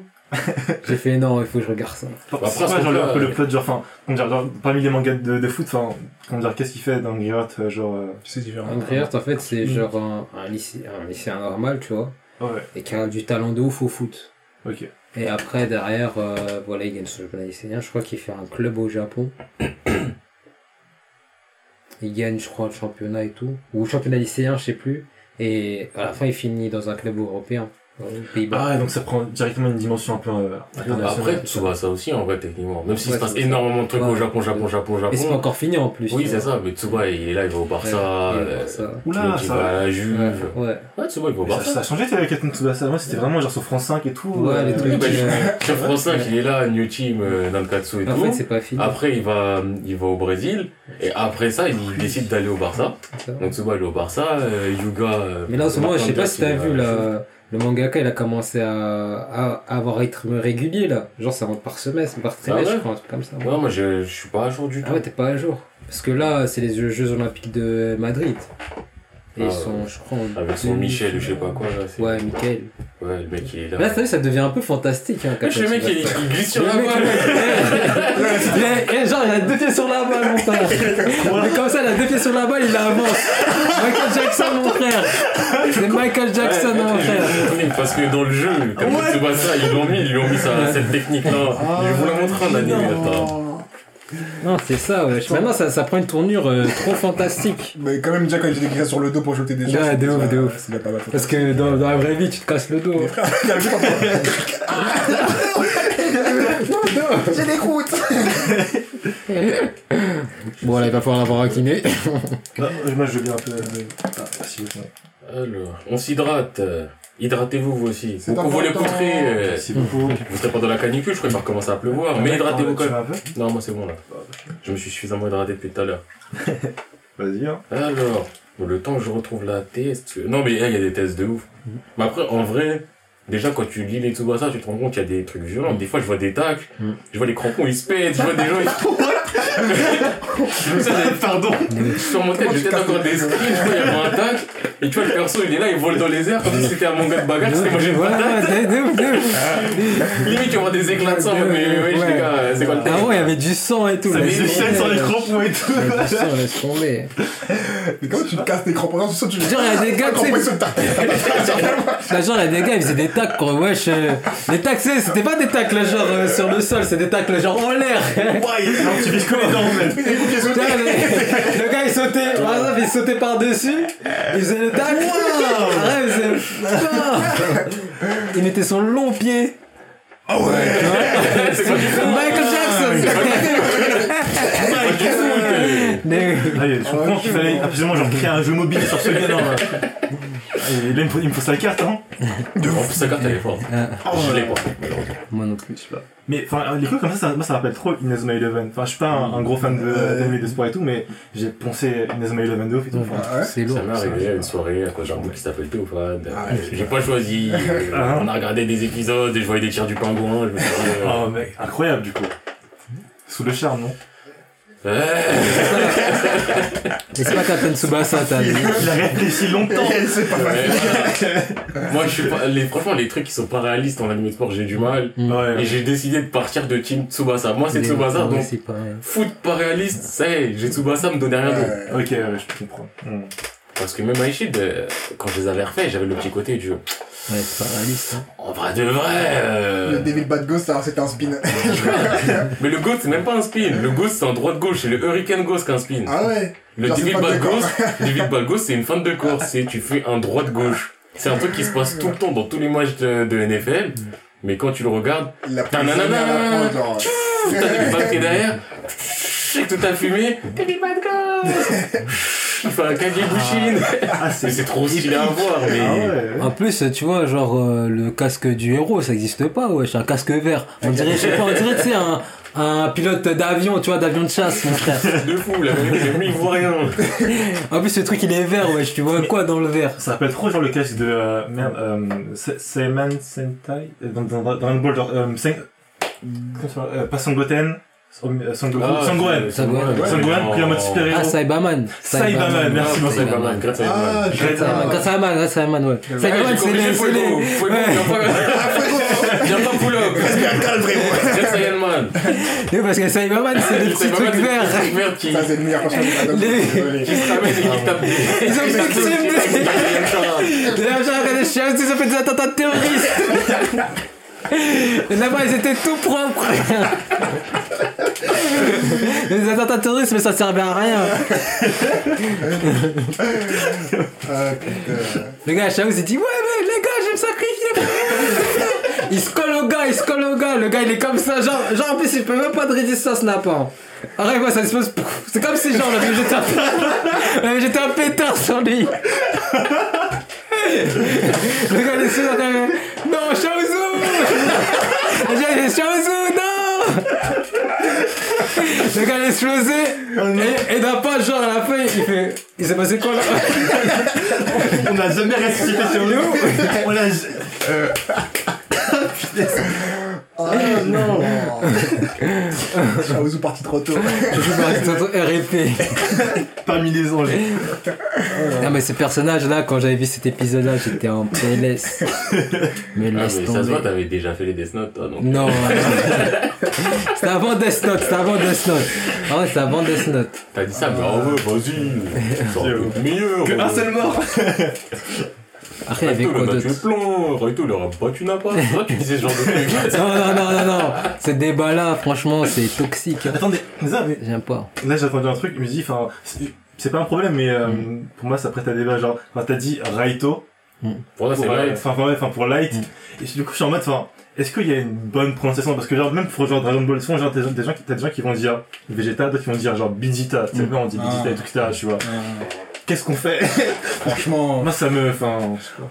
J'ai fait, non, il faut que je regarde ça. Après, genre, moment-là, un peu euh, le plot, genre, enfin, genre, parmi les mangas de, de foot, enfin, dire, qu'est-ce qu'il fait dans Griot, genre, euh, C'est différent. Angry Heart, en fait, c'est Mm. genre un, un, lycée, un lycéen normal, tu vois. ouais, Et qui a du talent de ouf au foot. ok. Et après, derrière, euh, voilà, il gagne son championnat lycéen. Je crois qu'il fait un club au Japon. il gagne, je crois, le championnat et tout. Ou le championnat lycéen, je sais plus. Et à la fin, il finit dans un club européen. Ah, donc ça prend directement une dimension un peu, euh, internationale. Après, tu vois ça aussi en vrai, techniquement. Même s'il Ouais, se passe énormément de trucs Ouais. au Japon, Japon, Japon, Et c'est pas Japon. encore fini en plus. Oui, c'est ça, mais Tsuba, il est là, il va au Barça. Ouais, euh, Barça. Oula, ça- va à la Juve. Ouais, ouais. Ouais, Tsuba, il va au Mais ça, ça Barça. a changé, t'avais Captain Tsubasa. Moi, c'était vraiment genre sur France 5 et tout. Ouais, les euh, trucs. Bah, euh, Sur France 5, il est là, New Team, euh, Nankatsu et En fait, tout. c'est pas fini. Après, il va, il va au Brésil. Et après ça, il décide d'aller au Barça. Donc Tsuba, il est au Barça. euh, Yuga. Mais là, en ce moment, je sais pas si t'as vu, là, le mangaka, il a commencé à, à, à avoir un rythme régulier, là. Genre, ça rentre par semestre, par trimestre, ouais je crois, un truc comme ça. Ouais, moi, je, je suis pas à jour du tout. Ah ouais, t'es pas à jour. Parce que là, c'est les Jeux Olympiques de Madrid. Et Ah, sont, je crois, Avec son Michel, je sais pas quoi, là. c'est- Ouais, Michael. Ouais, le mec, il est là. Là, t'as vu, ça devient un peu fantastique. Hein, Wesh, le mec, il, glisse sur la balle. il a- eh, genre, il a deux pieds sur la balle, mon frère. Mais comme ça, il a deux pieds sur la balle, il avance. Michael Jackson, mon frère. C'est Michael Jackson, Ouais, mon je- frère. Parce que dans le jeu, comme Tsubasa, ils l'ont mis, ils lui ont mis ça, cette technique-là. Ah, je vais vous la montrer en anime, attends. Non, c'est ça, ouais. Maintenant, ça, ça prend une tournure euh, trop fantastique. Mais quand même, déjà, quand il était sur le dos pour jeter des gens. Ouais, de ouf, de ouf. C'est déjà pas mal. Parce que dans, dans la vraie vie, tu te casses le dos. Mais frère, il a vu quand J'ai des croûtes Bon, là, il va falloir l'avoir un kiné. Ah, moi, je veux bien un peu. Ah, si, ouais. Alors, on s'hydrate. Hydratez-vous vous aussi. C'est Vous vous l'écouterez. euh, Merci beaucoup. Vous serez pas dans la canicule, je crois qu'il va recommencer à pleuvoir. Mais hydratez-vous quand même. veux un peu Non, moi c'est bon là. Je me suis suffisamment hydraté depuis tout à l'heure. Vas-y, hein. Alors, le temps que je retrouve la test. Non, mais il y a des tests de ouf. Mais après, en vrai, déjà quand tu lis les Tsubasa, tu te rends compte qu'il y a des trucs violents. Des fois, je vois des tacles, Mhm. je vois les crampons, ils se pètent, je vois des gens, ils. je me souviens, pardon. Sur mon tête, j'étais encore des screens, je vois, il y avait un tacle, et tu vois, le perso, il est là, il vole dans les airs, comme si c'était un manga de bagarre, c'était manger une Voilà, patate. de de ouf, de ouf. Limite, tu vois des éclats de sang, mais ouais, Ouais. les gars, c'est quoi le Ah texte ouais, il y avait du sang et tout. Ça là. met des chaînes sur les crampons et tout. Il y avait du sang, laisse tomber. Mais comment tu te casses tes crampons Genre, il y a des gars, tu sais. Là, genre, il y a des gars, ils faisaient des tacles, quoi. Wesh, euh, les tacles, c'est- c'était pas des tacles, genre, euh, sur le sol, c'est des tacles, genre, en l'air. Ouais, le, le gars, il sautait, par exemple, il sautait par-dessus, il faisait le. Ouais, il mettait son long pied. Ah ouais Michael Jackson. Je comprends qu'il fallait absolument genre créer un jeu mobile sur ce gars. là. Et là, il me faut, il me faut sa carte, hein. En plus, sa carte, elle est forte. Je l'ai pas. Moi non plus. Mais enfin, les coups comme ça, ça, moi ça rappelle trop Inazuma Eleven. Enfin, je suis pas un, un gros fan de d'anime de sport et tout, mais j'ai pensé Inazuma Eleven de ouf et tout. Enfin, Ouais. C'est lourd. Ça m'est arrivé à une soirée à cause d'un bout qui s'appelle Théophane. Ah, J'ai pas choisi. On a regardé des épisodes et je voyais des tirs du pingouin. Je me suis dit, euh, Oh mec, incroyable du coup. Sous le charme, non? Ouais. Et c'est pas Captain Tsubasa, t'as vu. Il a réfléchi longtemps. c'est pas facile. Moi, je suis pas, les, franchement, les trucs qui sont pas réalistes en anime de sport, j'ai du mal. Et Ouais. j'ai décidé de partir de Team Tsubasa. Moi, c'est Tsubasa, donc foot pas réaliste, ça y est, j'ai Tsubasa, me donnait rien d'autre. Ouais. Ok, ouais, je comprends. Hmm. Parce que même Aishid, euh, quand je les avais refaits, j'avais le petit côté du, Ouais, c'est pas réaliste. Hein. en vrai de vrai, euh, Le Devil Bad Ghost, alors c'était un spin. mais le Ghost, c'est même pas un spin. Le Ghost, c'est en droite-gauche, c'est le Hurricane Ghost qu'un spin. ah ouais. Le pas Bad. Ghost, David Bad Ghost, c'est une fin de course, c'est tu fais un droite-gauche. C'est un truc qui se passe tout le temps dans tous les matchs de, de NFL, mais quand tu le regardes, Il a pris Nanana. la genre. t'as des balles qui est derrière, tout a fumé, David Bad Ghost, il fait un Kagebushin. Ah, Mais c'est trop stylé à voir, mais... Ah ouais. En plus, tu vois, genre, euh, le casque du héros, ça existe pas, wesh, un casque vert. On dirait, je sais pas, on dirait, tu sais, un, un pilote d'avion, tu vois, d'avion de chasse, mon frère. De fou, la vérité, lui, il voit rien. En plus, le truc, il est vert, wesh, tu vois quoi dans le vert? Ça rappelle trop genre le casque de euh, merde euh, Se- Seiman Sentai euh, dans dans dans Dragon Ball genre euh, Sen- comment ça Ah, Sangohan Sangohan, non. pris en mode super Ah, héros Saibaman. Saibaman, merci beaucoup, Saibaman, grâce à Ah, Saibaman. Saibaman, Saibaman, ouais. Saibaman, j'ai c'est les, c'est Fuego. les, Fuego, ouais. viens pas, viens pas pull up. Calme, frérot. Jet Saiyan Man. Oui, parce que Saibaman, c'est les petits Saibaman, trucs verts. petits trucs verts qui, Ça, c'est le meilleur qui se ramènent et qui des... Ils ont fait qui qui chiens, ils ont fait des attentats terroristes. Là-bas, ils étaient tout propres. Les attentats terroristes, mais ça servait à rien. Ah, putain. Le gars à Chaos, il dit Ouais, mais les gars, je vais me sacrifier. Il se colle au gars, il se colle au gars. Le gars, il est comme ça. Genre, genre en plus, il peut même pas de résistance snapant. Arrête, moi, ça se passe. C'est comme si, genre, on avait jeté un, jeté un pétard sur lui. Le gars, il est sur la Non, Shaozu Il est Shaozu, non Le gars, il est explosé. Et, et d'un pas, genre, à la fin, il fait. Il s'est passé quoi là? On n'a jamais ressuscité sur nous. On l'a Ah non. Shaozu parti trop tôt. Je joue dans RP. parmi les anges Non mais ce personnage là quand j'avais vu cet épisode là j'étais en PLS. Mais Ah, mais laisse ça se voit, t'avais déjà fait les Death Note, toi, donc. Non. c'était avant Death Note, c'était avant Death Note. Ah ouais c'était avant Death Note. T'as dit ça, mais en vrai, vas-y. C'est un peu meilleur. que un seul mort Après il y avait Raito, quoi d'autre plein. Raito, il aurait battu n'a pas. C'est toi qui disais ce genre de truc. Non non non non non. Ce débat là franchement c'est toxique. attendez mais ça, mais J'aime pas. là j'ai entendu un truc il me dit enfin c'est- pas un problème mais euh, pour moi ça prête à débat genre enfin t'as dit Raito Pour c'est pour, euh, vrai. enfin ouais, enfin pour light et du coup je suis en mode enfin est-ce qu'il y a une bonne prononciation? Parce que genre même pour genre Dragon Ball souvent genre t'as des gens qui t'as des gens qui vont dire Vegeta d'autres qui vont dire genre Vegeta tu sais Mm. pas on dit Vegeta Ah. et tout etc tu vois qu'est-ce qu'on fait Franchement, moi ça me enfin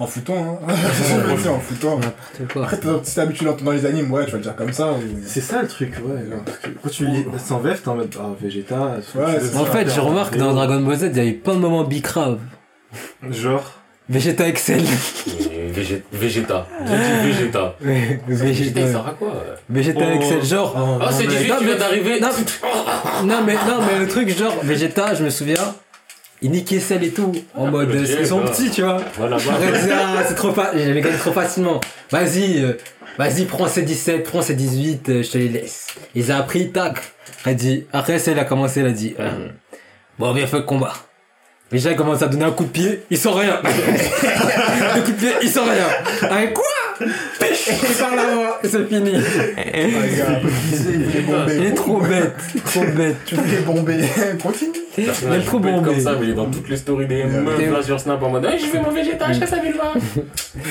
en foutant, hein. C'est en foutant. N'importe quoi. Après, si t'as l'habitude d'entendre dans les animes, ouais, tu vas le dire comme ça. ou- c'est ça le truc ouais parce que quand tu lis sans VF t'es en mode ah Vegeta Ouais, c'est En fait je remarque dans Dragon Ball Z il y a eu plein de moments bicraves. genre Vegeta Excel. Végé- Vegeta. J'ai dit Vegeta. Vegeta, il Vegeta, sert à quoi Vegeta Oh. Excel genre. Ah, c'est Non, Gigi, tu viens d'arriver. Non, Non mais non mais le truc genre Vegeta je me souviens il niquait Cell et tout en Ah, mode ils sont bah. petits tu vois Voilà, Arrête, voilà. c'est- ah, c'est trop fa... j'avais gagné trop facilement vas-y euh, vas-y prends ces 17 prends ces 18 euh, je te les laisse ils ont appris tac elle dit après Cell a commencé elle a dit euh, bon viens faire le combat Déjà, il commence à donner un coup de pied, il sent rien. un coup de pied, il sent rien. Avec quoi Il et c'est fini. Il est bombé. Il est trop bête, trop bête. Tu fais bomber. Continue. Personnage trop peut être bombé. comme ça, mais il est dans toutes les stories des meufs là sur Snap en mode Hey, je fais mon Vegeta, je ça vu le voir. Là,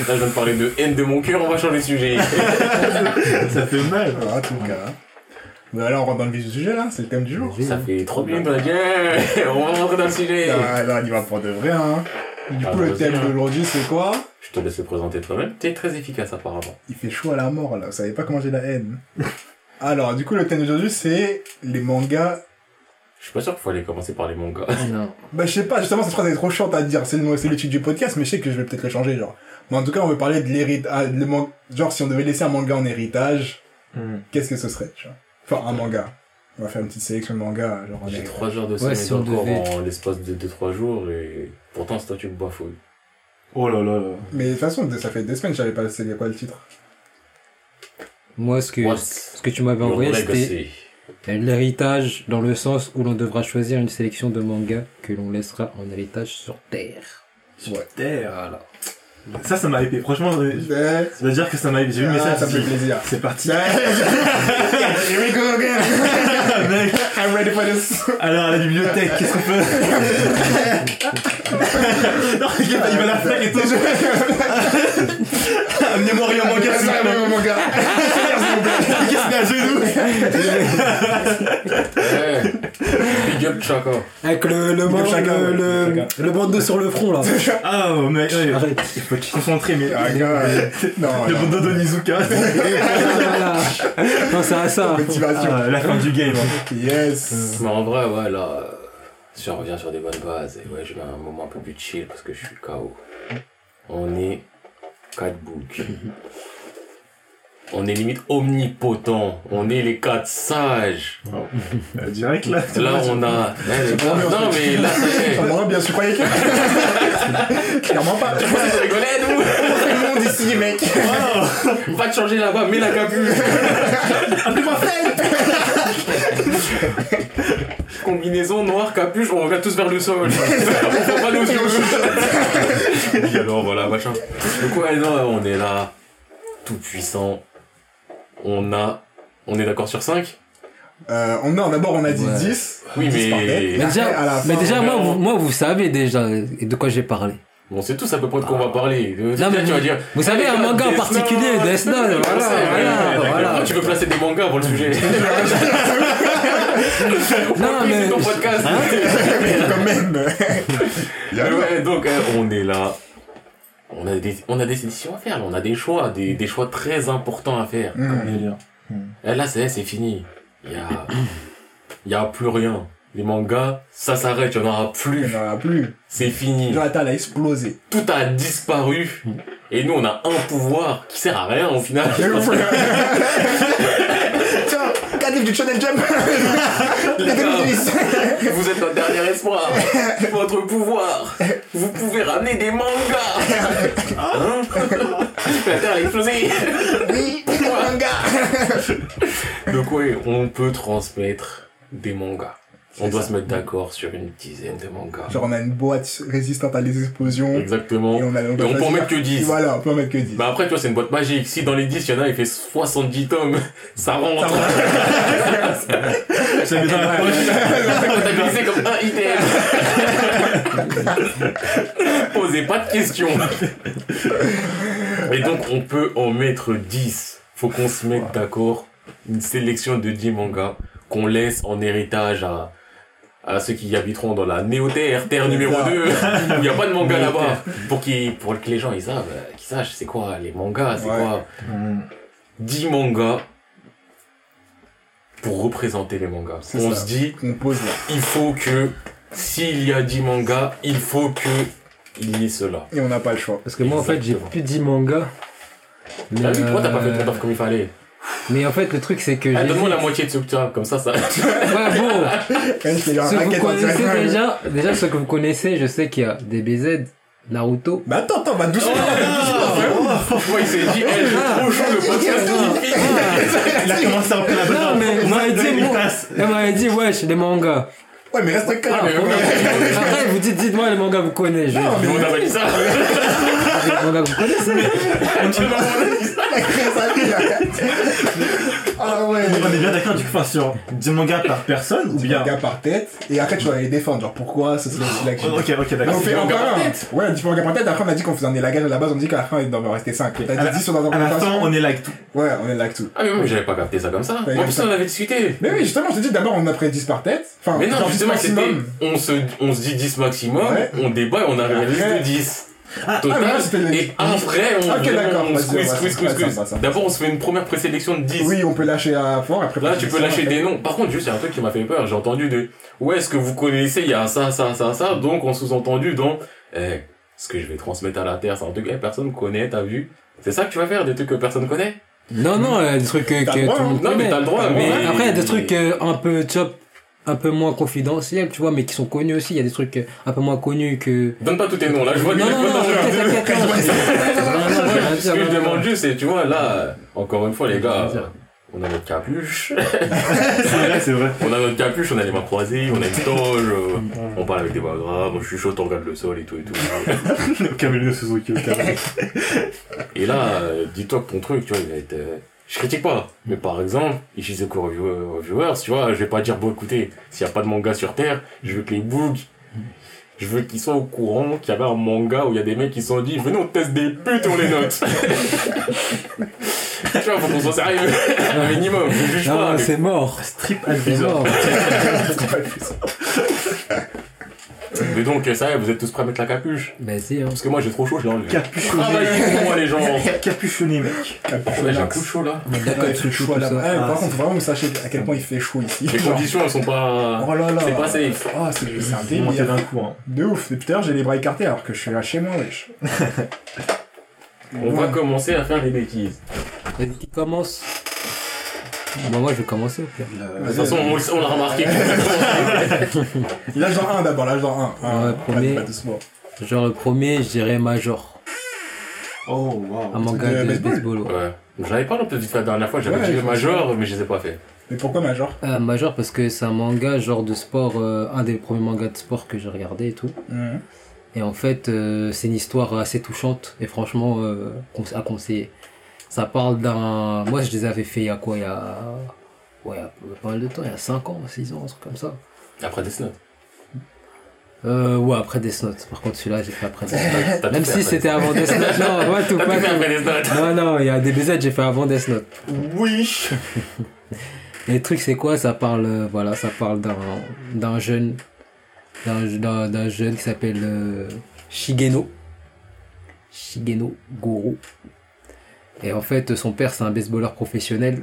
je viens de parler de haine de mon cœur, on va changer de sujet. ça fait mal en tout cas. Bah là, on rentre dans le vif du sujet, là. C'est le thème du jour. Ça fait trop bien, on va rentrer dans le sujet. Ah, là, on y va pour de vrai, hein. Du Ah, coup, le thème d'aujourd'hui, c'est quoi Je te laisse le présenter toi-même. T'es très efficace apparemment. Il fait chaud à la mort, là. Vous savez pas comment j'ai la haine. Alors, du coup, le thème d'aujourd'hui, c'est les mangas. Je suis pas sûr qu'il faut aller commencer par les mangas. Non. Bah, je sais pas, justement, cette phrase est trop chiante à dire. C'est le, c'est le titre du podcast, mais je sais que je vais peut-être le changer, genre. Mais en tout cas, on veut parler de l'héritage. Genre, si on devait laisser un manga en héritage, Hmm. qu'est-ce que ce serait, tu vois? Enfin, un manga. On va faire une petite sélection de mangas. Genre, J'ai 3 heures de Ouais, sommeil si on encore devait. en l'espace de 2-3 jours et pourtant c'est toi tu me bafouilles. Oh là là là. Mais de toute façon, ça fait deux semaines que j'avais pas c'est quoi le titre? Moi, ce que, What? ce que tu m'avais envoyé, c'était l'héritage dans le sens où l'on devra choisir une sélection de mangas que l'on laissera en héritage sur Terre. Ouais. Terre. Voilà. Ça, ça m'a hypé. Franchement, euh, Ouais. je dois dire que ça m'a hypé. J'ai vu le Ah, message. ça me fait plaisir. C'est parti. Here we go again. Mec, I'm ready for this. alors à la bibliothèque, qu'est-ce qu'on peut Non, il va, il va la faire et tout. Amenez-moi rien manga, s'il vous plaît. qu'il a à. Big up. Avec le, le, le, bandeau sur le front, là. Ah, oh, ouais. Arrête. Il faut te concentrer, mais. Ah. Non, Le bandeau de Nizuka. Non, c'est à ça. Ah, la fin du game. hein. Yes. Mais en vrai, ouais, là, euh, si on revient sur des bonnes bases, et ouais, je mets un moment un peu plus chill parce que je suis KO. On est 4 books. On est limite omnipotent. On est les 4 sages. Euh, Direct là. Là, on a. Non, mais là, m'aurait bien, tu croyais que. Clairement pas. Tu vois, vous rigolez, nous le monde ici, mec. Va te changer là-bas, mets la capuche. Appelez-moi Fred. Combinaison noire, capuche, on regarde tous vers le sol. on pas nos yeux. Alors, voilà, machin. Donc, ouais, non, on est là, tout puissant. On a. On est d'accord sur 5 Euh, on, non, d'abord, on a dit Ouais. 10. Oui, 10 par mais-. Mais Après, déjà, à la mais fin, déjà moi, vous, moi, vous savez déjà de quoi j'ai parlé. Bon, c'est tous à peu près de quoi on va parler. Euh, Non, mais tu vas vous- dire. vous savez, eh, un manga en particulier, Death Note, voilà, voilà, ouais, voilà. Tu veux placer des mangas pour le sujet Non, mais. c'est ton podcast. Quand même. A Mais ouais, donc euh, on est là. On a des, on a des décisions à faire. là. On a des choix, des, des choix très importants à faire. Hmm. Et là, c'est, c'est fini. Il y a, il y a plus rien. Les mangas, ça s'arrête. Il y en aura Il plus. n'y en aura plus. C'est fini. Elle a explosé. Tout a disparu. Et nous, on a un pouvoir qui sert à rien au final. Tiens, 4 livres du Channel Jump. Les 2010. Vous êtes notre dernier espoir. Votre pouvoir. Vous pouvez ramener des mangas. Hein La Terre a explosé. Oui, manga. Donc oui, on peut transmettre des mangas. On doit ça. se mettre d'accord sur une dizaine de mangas. Genre, on a une boîte résistante à les explosions. Exactement. Et on, a, Et on peut en mettre que 10. Voilà, on peut en mettre que 10. Bah après, tu vois, c'est une boîte magique. Si dans les 10, il y en a, il fait 70 tomes, ça rentre. La comptabilisé comme un item. Posez pas de questions. Et donc, on peut en mettre 10. Faut qu'on se mette d'accord. Une sélection de 10 mangas qu'on laisse en héritage à, à ceux qui habiteront dans la Néo-Terre, Terre numéro ça. 2, où il n'y a pas de manga là-bas. Pour, qu'ils pour que les gens ils savent, euh, qu'ils sachent c'est quoi les mangas, c'est Ouais. quoi 10 mangas pour représenter les mangas. On se dit, On pose là. il faut que, s'il y a 10 mangas, il faut que il y ait cela. Et on n'a pas le choix. Parce que moi, en fait, j'ai plus 10 mangas. Mais, T'as vu, toi, t'as pas fait euh, ton taf comme il fallait? Mais en fait, le truc, c'est que. Ah, j'ai Donne-moi la moitié de ce que tu as, comme ça, ça. Ouais, bon. Ce que vous en connaissez déjà, déjà, ce que vous connaissez, je sais qu'il y a DBZ, Naruto. Mais attends, attends, bah doucement. Moi, il s'est dit, hey, j'ai trop chaud, le podcast, il finit. Il a commencé à rentrer la Non, mais il elle m'avait dit, wesh, les mangas. Ouais, mais reste calme. mais ouais. Après, vous dites, dites-moi les mangas que vous connaissez. Je, Non, Mais on a dit ça. les mangas que vous connaissez. Ah ouais. On est bien d'accord du coup enfin, sur 10 mangas par personne ou bien. Gars par tête. Et après, tu vas les défendre. Genre, pourquoi ce serait aussi l'action. Ok, ok, d'accord. on fait manga encore par un. tête. Ouais, différents gars par tête. Après, on a dit qu'on faisait un élagage à la base. On dit qu'à la fin, il doit en rester 5. À T'as la- dit 10 sur la À la fin, on est là avec tout. Ouais, on est là avec tout. Ah, mais moi, j'avais pas capté ça comme ça. En plus, on avait discuté. Mais oui, justement, je te dis d'abord, on a pris 10 par tête. Enfin, Mais non, 10 justement, on se, on se dit 10 maximum, on débat et on arrive à une liste Après- de 10. Ah, Total. mais là, c'était les- et après, on, vas-y, squeeze, squeeze, squeeze. D'abord, on se fait une première présélection de 10. Oui, on peut lâcher à fort. Après, Là, tu peux lâcher après- des noms. Par contre, juste, il y a un truc qui m'a fait peur. J'ai entendu de, ouais, ce que vous connaissez, il y a ça, ça, ça, ça? Donc, on sous-entendu dans, eh, ce que je vais transmettre à la Terre, c'est un truc que personne connaît, t'as vu? C'est ça que tu vas faire, des trucs que personne connaît? Non, non, a des trucs euh, que tout le monde Non, mais t'as le droit. Mais après, il y a des trucs euh, un peu top, un peu moins confidentiels, tu vois, mais qui sont connus aussi. Il y a des trucs euh, un peu moins connus que. Donne pas tous tes noms, là, je vois Non, non, non, Ce que je non, non, demande non. juste, c'est, tu vois, là, encore une fois, les gars, on a notre capuche, C'est vrai, c'est vrai. on a notre capuche, on a les mains croisées, on a une toge, euh, on parle avec des voix graves, moi je suis chaud, on regarde le sol et tout et tout. Camille Suzuki, au carré. Et là, euh, dis-toi que ton truc, tu vois, il va être... Je critique pas, mais par exemple, Ishizoku Review- Reviewers, tu vois, je vais pas dire, bon écoutez, s'il y a pas de manga sur Terre, je veux que les bougs, je veux qu'ils soient au courant qu'il y avait un manga où il y a des mecs qui se sont dit, venez on teste des putes, on les note. tu vois, faut qu'on soit sérieux, un minimum, je juge Non, pas. mais- c'est mort. Strip C'est advisor. mort. Mais donc, ça y est, vous êtes tous prêts à mettre la capuche Bah, si, hein. Parce que moi j'ai trop chaud, je l'ai enlevé. Capuchonné. Travaillez pour moi les gens Capuchonné, mec. Ouais, J'ai un coup de chaud là. D'accord, Ouais, tu c'est chaud là. Ah, par c'est- contre, vraiment, vous sachez à quel point il fait chaud ici. Les conditions elles sont pas... Oh là là. C'est pas safe. Ah, c'est c'est un délire. d'un coup, hein. De ouf. Depuis tout j'ai les bras écartés alors que je suis là chez moi, wesh. On va commencer à faire des bêtises. Vas-y, qui commence Bah, moi, je vais commencer au pire. De toute façon, on, l'a remarqué. L'âge dans 1 d'abord, l'âge dans 1. Ouais, premier. Pas doucement. Genre, le premier, je dirais Major. Oh, waouh. Un manga de de baseball baseball. ouais. Ouais. J'avais plus vite fait la dernière fois, j'avais Ouais, dit Major, mais je les ai pas fait. Mais pourquoi Major? Euh, Major parce que c'est un manga genre de sport, euh, un des premiers mangas de sport que j'ai regardé et tout. Et en fait, euh, c'est une histoire assez touchante et franchement euh, à conseiller. Ça parle d'un... Moi, je les avais fait il y a quoi Il y a... Ouais, il y a pas mal de temps, il y a 5 ans, 6 ans, un truc comme ça. Après Death Note. Euh, ouais, après Death Note. Par contre, celui-là, j'ai fait après Death Note. Même si c'était avant Death Note. Non, pas tout, pas tout fait tout. après Death Note. Non, non, il y a des BZ, j'ai fait avant Death Note. Oui. Et le truc, c'est quoi? Ça parle, euh, voilà, ça parle d'un, d'un jeune, d'un, d'un, d'un jeune qui s'appelle euh, Shigeno. Shigeno Goro. Et en fait, son père, c'est un baseballeur professionnel.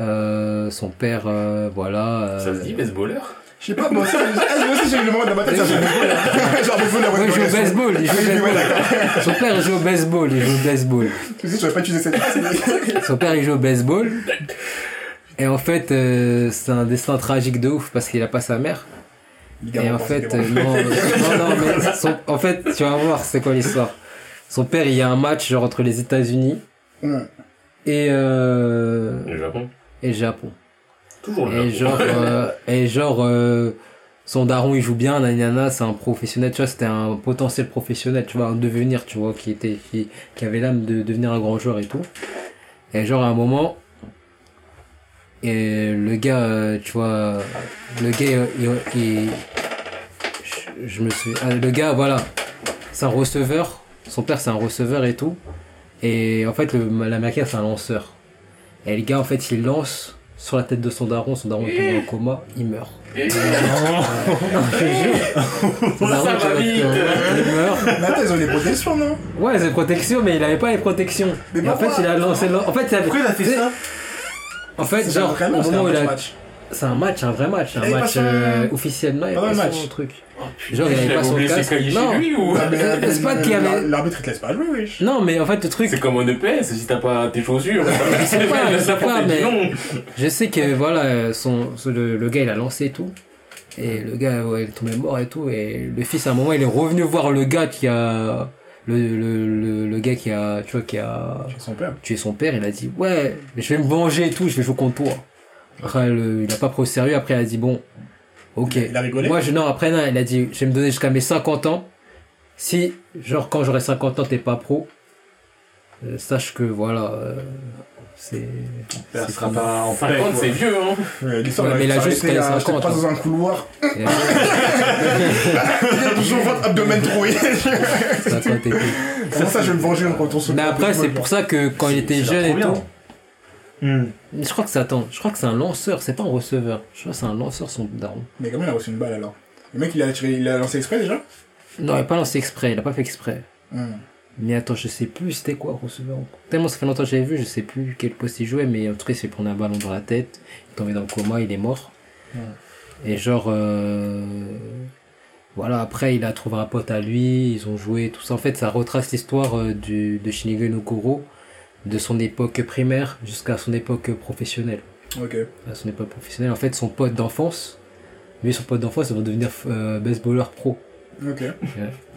Euh, son père, euh, voilà. euh, Ça se dit baseballeur? Je sais pas, moi aussi, j'ai- ah, moi aussi j'ai eu le moment dans ma tête, ça fait baseball. Il joue au baseball. il joue au baseball. Son père, joue au baseball, il joue au baseball. Tu sais, tu vas pas utiliser cette Son père, il joue au baseball. Et en fait, euh, c'est un destin tragique de ouf parce qu'il a pas sa mère. Et en fait, euh, non, non, non, mais son- en fait, tu vas voir, c'est quoi l'histoire. Son père, il y a un match genre entre les États-Unis et euh, Le Japon. et le Japon. Toujours le Et Japon. genre, euh, et genre, euh, son daron, il joue bien, nanana, c'est un professionnel, tu vois, c'était un potentiel professionnel, tu vois, un devenir, tu vois, qui était, qui, qui avait l'âme de devenir un grand joueur et tout. Et genre, à un moment, et le gars, euh, tu vois, le gars, euh, il, il- je, je me suis, ah, le gars, voilà, c'est un receveur, son père c'est un receveur et tout. Et en fait, le, l'américain c'est un lanceur. Et le gars, en fait, il lance sur la tête de son daron, son daron tombe en coma, il meurt. Et- Non, je te jure. Ça va. Il meurt. Mais attends, ils ont les protections, non? Ouais, c'est protection, mais il avait pas les protections. Mais et en fait, pourquoi? il a lancé. le- En fait, ça- Pourquoi il a fait ça? En fait, genre, au moment où il a. C'est un match, un vrai match, un match euh, officiel. Non, il y a Pendant pas le son truc. Genre, il avait pas son casque. Non. lui ou mais, euh, pas qu'il avait- L'arbitre, il te laisse pas jouer, wesh. Non, mais en fait, le truc, C'est comme en EPS, si t'as pas tes chaussures, Je sais pas, je sais pas, mais- non. Je sais que voilà, son, son- le, le gars il a lancé et tout. Et le gars ouais, il est tombé mort et tout. Et le fils à un moment il est revenu voir le gars qui a. Le, le, le, le gars qui a. Tu vois, qui a C'est son père. tué son père. Il a dit Ouais, mais je vais me venger et tout, je vais jouer contre toi. Après, le- il a pas pris au sérieux. Après, il a dit Bon, ok. Il a rigolé Moi, je, non, après, non, il a dit Je vais me donner jusqu'à mes 50 ans. Si, genre, quand j'aurai 50 ans, t'es pas pro, euh, sache que voilà. euh, c'est. Ça c'est sera pas en paix, 50, quoi. c'est vieux, hein. Euh, Ouais, mais il a s'est juste arrêtée fait à- 50, je te passe hein. dans un couloir. Il a toujours votre abdomen troué. ça a pas ça, je vais me venger contre ton Mais après, c'est pour ça que quand il était jeune et tout, Hmm. je crois que c'est attends, je crois que c'est un lanceur, c'est pas un receveur. Je crois que c'est un lanceur son daron. Mais comment il a reçu une balle alors Le mec, il a, tiré, il a lancé exprès déjà? Non, il a pas lancé exprès, il a pas fait exprès. Hum. Mais attends, je sais plus c'était quoi receveur. Tellement ça fait longtemps que j'avais vu, je sais plus quel poste il jouait, mais en tout cas, il s'est pris un ballon dans la tête, il est tombé dans le coma, il est mort. Et genre, euh... voilà, après, il a trouvé un pote à lui, ils ont joué, tout ça. En fait, ça retrace l'histoire euh, du, de Shinigami no de son époque primaire jusqu'à son époque professionnelle. Ok. À son époque professionnelle, en fait, son pote d'enfance, lui, son pote d'enfance, il va devenir euh, baseballeur pro. Ok.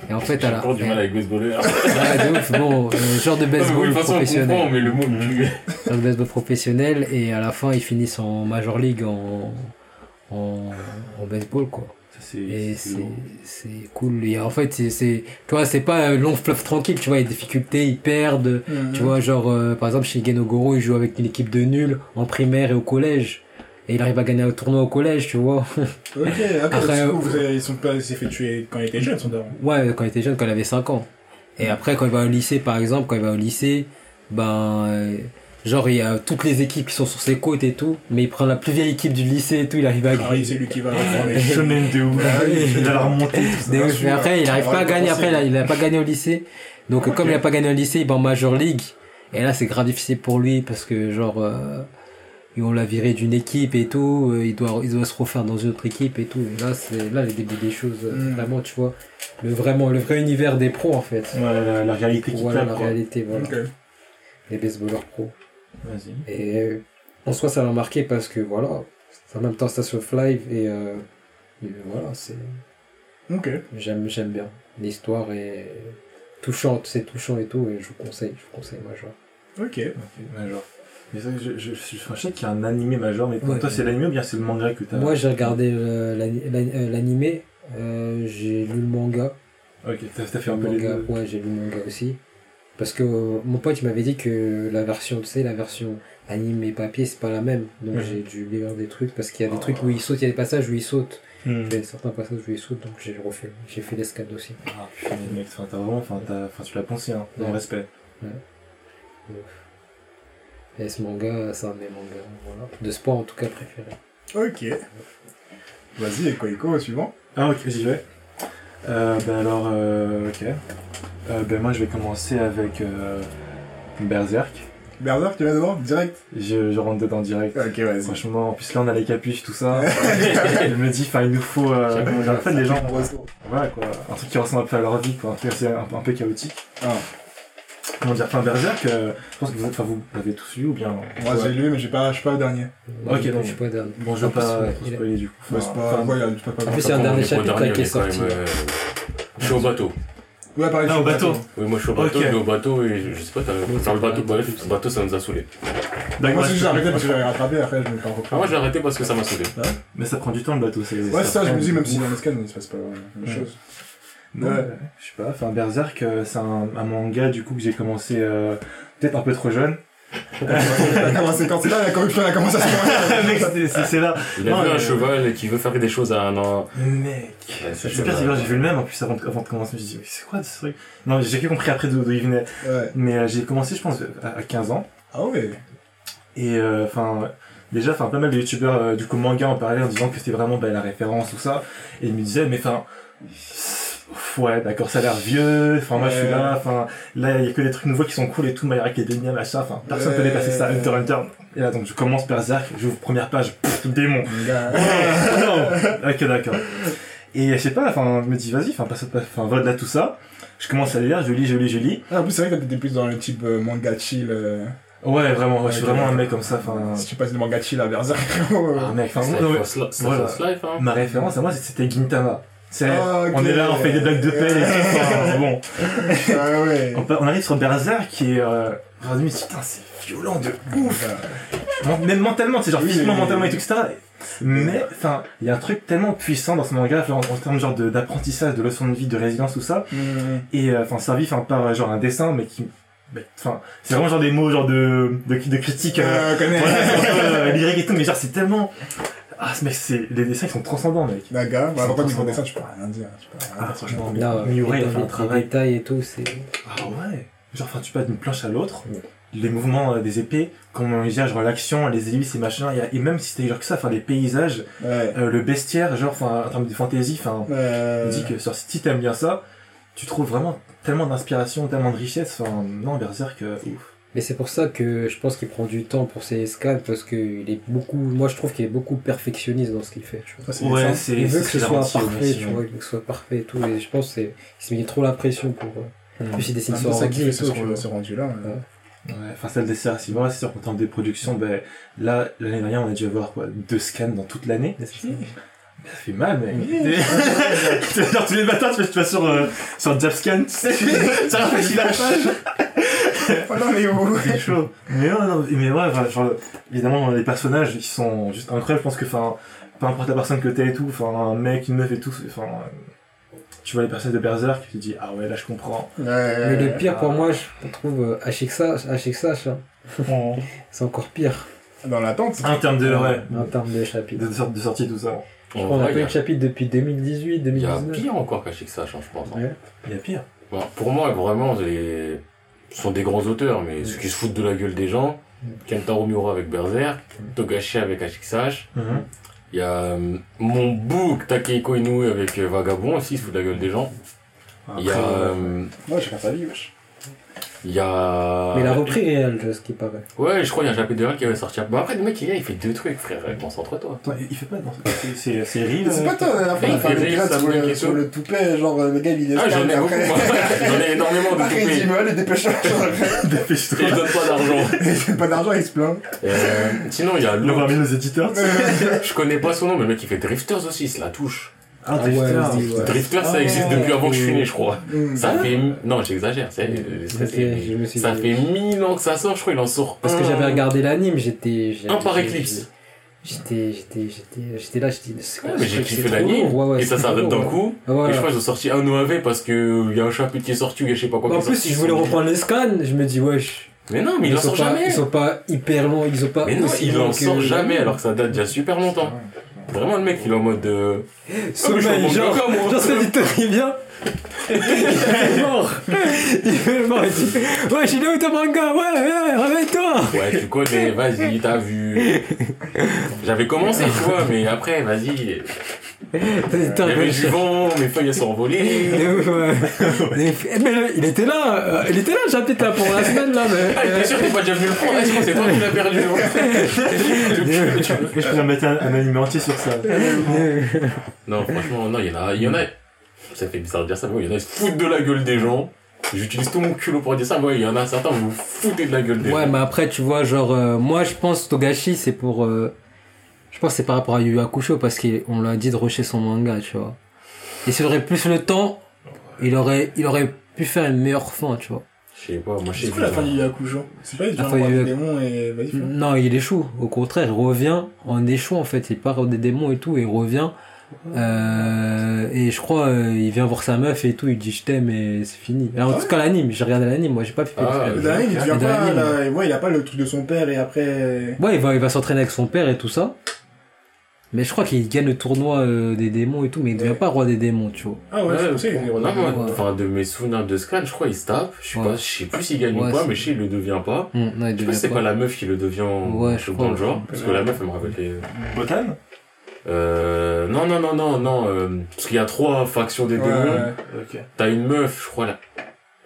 Et en fait, la. encore du mal avec baseballeur. Ouais, de ouf, bon, euh, genre de baseball de toute façon, on professionnel. comprend, mais le mot. Genre de baseball professionnel, et à la fin, ils finissent en Major League en, en, en baseball, quoi. Ça, Et c'est cool. Et en fait, c'est, c'est, tu vois, c'est pas un long fleuve tranquille, tu vois, il y a des difficultés, ils perdent. Mhm. Tu vois, genre, euh, par exemple, chez Genogoro, il joue avec une équipe de nuls en primaire et au collège. Et il arrive à gagner un tournoi au collège, tu vois. Ok. Après, coup, euh, vous avez- ils sont pas, il s'est fait tuer quand il était jeune, son daron. Ouais, quand il était jeune, quand il avait 5 ans. Et après, quand il va au lycée, par exemple, quand il va au lycée, ben, euh, genre, il y a toutes les équipes qui sont sur ses côtes et tout, mais il prend la plus vieille équipe du lycée et tout, il arrive à Ah gagner. oui, c'est lui qui va reformer. Shonen de ouf. Ah. Il va la remonter. Mais après, il arrive Ah, pas à gagner. Après, là, il a pas gagné au lycée. Donc, comme il a pas gagné au lycée, il va en Major League. Et là, c'est grave difficile pour lui parce que, genre, euh, on l'a viré d'une équipe et tout. euh, il doit, il doit se refaire dans une autre équipe et tout. Et là, c'est là les débuts des choses. euh, Mm. Vraiment, tu vois, le vraiment, le vrai univers des pros en fait. Ouais, la, la réalité qui Voilà la quoi. réalité, voilà. Ok. Les baseballeurs pros. Et en soi, ça m'a marqué parce que voilà, c'est en même temps Station Live et, euh, et voilà, c'est Ok. j'aime j'aime bien. L'histoire est touchante, c'est touchant et tout, et je vous conseille, je vous conseille Major. Ok. Ok, Major. Mais ça, je, je, je, je sais qu'il y a un animé Major, mais pour Ouais. toi, c'est l'animé ou bien c'est le manga que t'as Moi, j'ai regardé euh, euh, l'animé, euh, j'ai lu le manga. Ok, t'as t'as fait un Le peu les manga, deux. ouais, j'ai lu le manga aussi. Parce que mon pote il m'avait dit que la version, tu sais, la version anime et papier, c'est pas la même. Donc Mhm. j'ai dû lire des trucs parce qu'il y a des Oh. trucs où il saute, il y a des passages où il saute. Hmm. Il y a certains passages où il saute, donc j'ai refait. J'ai fait l'escalade aussi. Ah, putain, mec, t'as vraiment, enfin, tu l'as pensé, hein, dans Ouais. le respect. Et ce manga, c'est un de mes mangas, voilà. De sport en tout cas préféré. Ok. Vas-y, et Koiko, suivant. Ah, ok, j'y vais. Euh, ben alors, euh, ok. Euh, ben moi, je vais commencer avec euh, Berserk. Berserk, tu vas dedans Direct? Je, je rentre dedans direct. Ok, vas-y. Franchement, en plus là, on a les capuches, tout ça. je me dis, enfin, il nous faut. Euh, en fait, les gens. Voilà, quoi. Un truc qui ressemble un peu à leur vie, quoi. Un truc assez un, un peu chaotique. Ah. Comment dire, enfin, Berserk, euh, je pense que vous, enfin, vous l'avez tous lu ou bien? Moi, j'ai lu, mais j'ai pas, je suis pas le dernier. Ok, je, donc. je suis pas dernier. Bon, je vais En plus, pas spoiler du coup. Bah, c'est pas, Enfin, ouais, il y a- c'est pas, pas En plus, a un dernier le chapitre dernier, qui est sorti. euh, Je suis au bateau. Ouais, pareil, Ah, je suis au bateau. Oui, moi je suis au bateau, Ok. mais au bateau, et je, je sais pas, t'as le c'est bateau, pas- bref, ce bateau ça nous a saoulé. Moi, juste j'ai je- arrêté parce que j'avais rattrapé, après, je me fais un Ah, moi j'ai arrêté parce que ça m'a saoulé. Mais ça prend du temps le bateau. c'est- Ouais, ça, je me dis, même si dans l'escale, il se passe pas la même Ouais. chose. Non, Ouais. je sais pas. Enfin, Berserk, euh, c'est un, un manga du coup que j'ai commencé euh, peut-être un peu trop jeune. Il a commencé quand c'est là, la corruption a commencé à se c'est- là. Il a Non, vu un cheval qui veut faire des choses à un an. Mec. Ouais, C'est pire, c'est cheval. que j'ai vu le même en plus avant de, avant de commencer. Je me suis dit, mais c'est quoi ce truc? Non, j'ai que compris après d'où d'où il venait. Ouais. Mais euh, j'ai commencé, je pense, à, à 15 ans. Ah ouais. Et euh, enfin, déjà, enfin, pas mal de youtubeurs euh, du coup manga en parlaient en disant que c'était vraiment bah, la référence, tout ça. Et ils me disaient, mais enfin, ouais, d'accord, ça a l'air vieux. Enfin, moi, je suis là. Enfin, là, il y a que des trucs nouveaux qui sont cool et tout. My Academia, machin. Enfin, personne Ouais. peut dépasser ça. Hunter Hunter. Et là, donc, je commence Berserk. J'ouvre première page. Pff, démon. Non. Ok, d'accord. Et je sais pas. Enfin, je me dis, vas-y. Enfin, passe, enfin, là tout ça. Je commence à lire. Je lis, je lis, je lis. Ah, en plus, c'est vrai que t'étais plus dans le type euh, manga chill. euh, Ouais, vraiment. ouais, je suis vraiment un mec comme ça. Enfin. Si tu passes de manga chill à Berserk. Ah, mec. Enfin, voilà. Life, hein. Ma référence à moi, c'était Gintama. On est là, on fait des blagues de pelle et tout. enfin, bon, Ah ouais. on, arrive sur Berserk qui est, euh, putain, c'est violent de ouf. Même mentalement, c'est genre physiquement, oui, mentalement oui. et tout, etc. Mais, enfin, il y a un truc tellement puissant dans ce manga, en termes genre d'apprentissage, de leçons de vie, de résilience, tout ça. Mmh. Et, euh, enfin, servi, enfin, par euh, genre un dessin, mais qui, enfin, c'est vraiment genre des mots, genre de, de, de critique, euh, Euh, euh, lyrique et tout, mais genre, c'est tellement, ah, ce mec, c'est, les dessins, ils sont transcendants, mec. Naga, bah, Ils par niveau dessin, tu peux rien dire. Tu peux rien Ah, dire, franchement, Là, Miura, il a fait un les- travail. les détails et tout, c'est. Ah ouais Genre, enfin, tu passes d'une planche à l'autre, les mouvements euh, des épées, comment il gère, genre l'action, les hélices et machin, il y a- et même si c'était genre que ça, enfin, les paysages, Ouais. euh, le bestiaire, genre, enfin, en termes de fantasy, enfin, on dit que sur, si t'aimes bien ça, tu trouves vraiment tellement d'inspiration, tellement de richesse, enfin, non, Berserk, euh, ouf. Mais c'est pour ça que je pense qu'il prend du temps pour ses escales parce qu'il est beaucoup. Moi, je trouve qu'il est beaucoup perfectionniste dans ce qu'il fait. tu vois. ça, c'est Ouais, ça. c'est, Il veut c'est que ce soit parfait, tu vois, il veut que ce soit parfait et tout. Et je pense qu'il s'est mis trop la pression pour. En plus, il dessine ça ordi fait et tout, ce rendu-là. ouais. Ouais, enfin, celle des séries, si c'est sûr qu'en termes de production, ben, là, l'année dernière, on a dû avoir, quoi, deux scans dans toute l'année. Ça fait mal, mec. Genre, tous les matins, tu vas, tu vas sur, euh, sur Jabscan, tu sais, ça rafraîchit la page. Oh non, mais C'est chaud. Mais non, non, mais ouais, genre, évidemment, les personnages, ils sont juste incroyables. Je pense que, enfin, peu importe la personne que t'es et tout, enfin, un mec, une meuf et tout, enfin, tu vois les personnages de Berserk, tu te dis, ah ouais, là, je comprends. Mais le pire pour moi, je trouve euh, HXH, HXH, hein. c'est encore pire Dans l'attente. En termes de, ouais, en termes de chapitres. de, de sortie, tout ça. Je qu'on a pas eu de chapitre depuis 2018, y a- il y a 2019. pire encore qu'à je pense. hein. Ouais. Il y a pire. Bon, pour moi, vraiment, les... ce sont des grands auteurs, mais ceux qui se foutent de la gueule des gens, Kentaro Miura avec Berserk, Togashi avec HXH, il y a euh, mon book Takehiko Inoue avec euh, Vagabond aussi, il se fout de la gueule des gens. Il y a... euh, Ouais, j'ai pas sa vie, wesh. Il y a... Mais il a repris réel, ce qui paraît. Ouais, je crois qu'il y a un chapitre de Real qui avait sorti. Bon, après, le mec, il vient, il fait deux trucs, frère. Concentre-toi. Il il fait pas dans c'est- c'est c'est. C'est pas toi, la dernière fois, il fait ça sur le, sur le toupet, genre, le gars, il est Ah, j'en ai beaucoup. J'en ai énormément de Après, il dit, allez, dépêche-toi. Et Dépêche-toi. je donne pas d'argent. Il a pas d'argent, il se plaint. Euh, sinon, il y a Le mis nos éditeurs. Je connais pas son nom, mais le mec, il fait Drifters aussi, il se la touche. Ah, Ah ouais, Drifter. ouais. Ça Ah, existe ouais. depuis avant que je suis né, je crois. Hum. Ça fait, non, j'exagère, c'est, ça fait, ça mille ans que ça sort, je crois, il en sort Parce que un. j'avais regardé l'anime, j'étais. Un par Eclipse. J'étais, j'étais, j'étais, j'étais là, j'étais. c'est quoi Ouais, ce mais j'ai kiffé l'anime, lourd. Ouais, ouais, et ça s'arrête d'un coup. ouais. Ouais, Et je crois qu'ils ont sorti un OAV parce que il y a un chapitre qui est sorti ou je sais pas quoi Bah, en plus, si je voulais reprendre les scans, je me dis, wesh. Mais non, mais il en sont sort pas, jamais. Ils sont pas hyper longs, ils ont pas. Mais non, aussi il longs en que sort jamais alors que ça date a super longtemps. Vraiment, le mec, il est en mode. euh, Ah, Sommeil, genre, moi. genre. Il est mort. Il est mort, il dit, ouais, j'ai où ton manga, ouais, ouais, réveille-toi. Ouais, tu connais, vas-y, t'as vu. J'avais commencé, tu vois, mais après, vas-y. L'éditeur, Il y avait il du vent, mes feuilles elles sont envolées. Ouais. Mais il était là, euh, il était là le chapitre là pour la semaine là, mais. Ah, t'es sûr que t'es pas déjà venu le prendre Est-ce que c'est toi qui l'as perdu hein Je pourrais mettre un, un anime entier sur ça. Non, franchement, non, il y en a. Il y en a. Ça fait bizarre de dire ça, mais il y en a, ils se foutent de la gueule des gens. J'utilise tout mon culot pour dire ça, mais ouais, il y en a certains, vous vous foutez de la gueule des Ouais, gens. mais après, tu vois, genre, euh, moi, je pense Togashi, c'est pour. euh, je pense que c'est par rapport à Yu Hakusho parce qu'on l'a dit de rusher son manga, tu vois. Et s'il aurait plus le temps, il aurait, il aurait pu faire une meilleure fin, tu vois. Je sais pas, moi je sais C'est quoi la fin du Yakujo C'est pas, La fin du démons et vas-y. Non, il échoue. Au contraire, il revient en échoue, en fait. Il part des démons et tout, et il revient. Euh, et je crois, euh, il vient voir sa meuf et tout, il dit je t'aime et c'est fini. Alors, en Ah tout cas, l'anime, j'ai regardé l'anime, moi, j'ai pas pu. Ah, Le dernier, il devient Le pas, là, ouais, il a pas le truc de son père et après. Ouais, il va, il va s'entraîner avec son père et tout ça. Mais je crois qu'il gagne le tournoi euh, des démons et tout, mais il devient Ouais. pas roi des démons, tu vois. Ah ouais, Ouais, Ouais. enfin, de mes souvenirs de Scan, je crois, il se tape. Je sais Ouais. pas, je sais plus s'il gagne Ouais, ou pas, c'est- mais je sais, il le devient pas. Non, il Je sais pas c'est pas. la meuf qui le devient Ouais, je crois, dans le genre. Parce que la meuf, elle me rappelle les... Botan? Euh, non, non, non, non, non, euh, parce qu'il y a trois factions des Ouais, démons. ouais. Ok. T'as une meuf, je crois, là.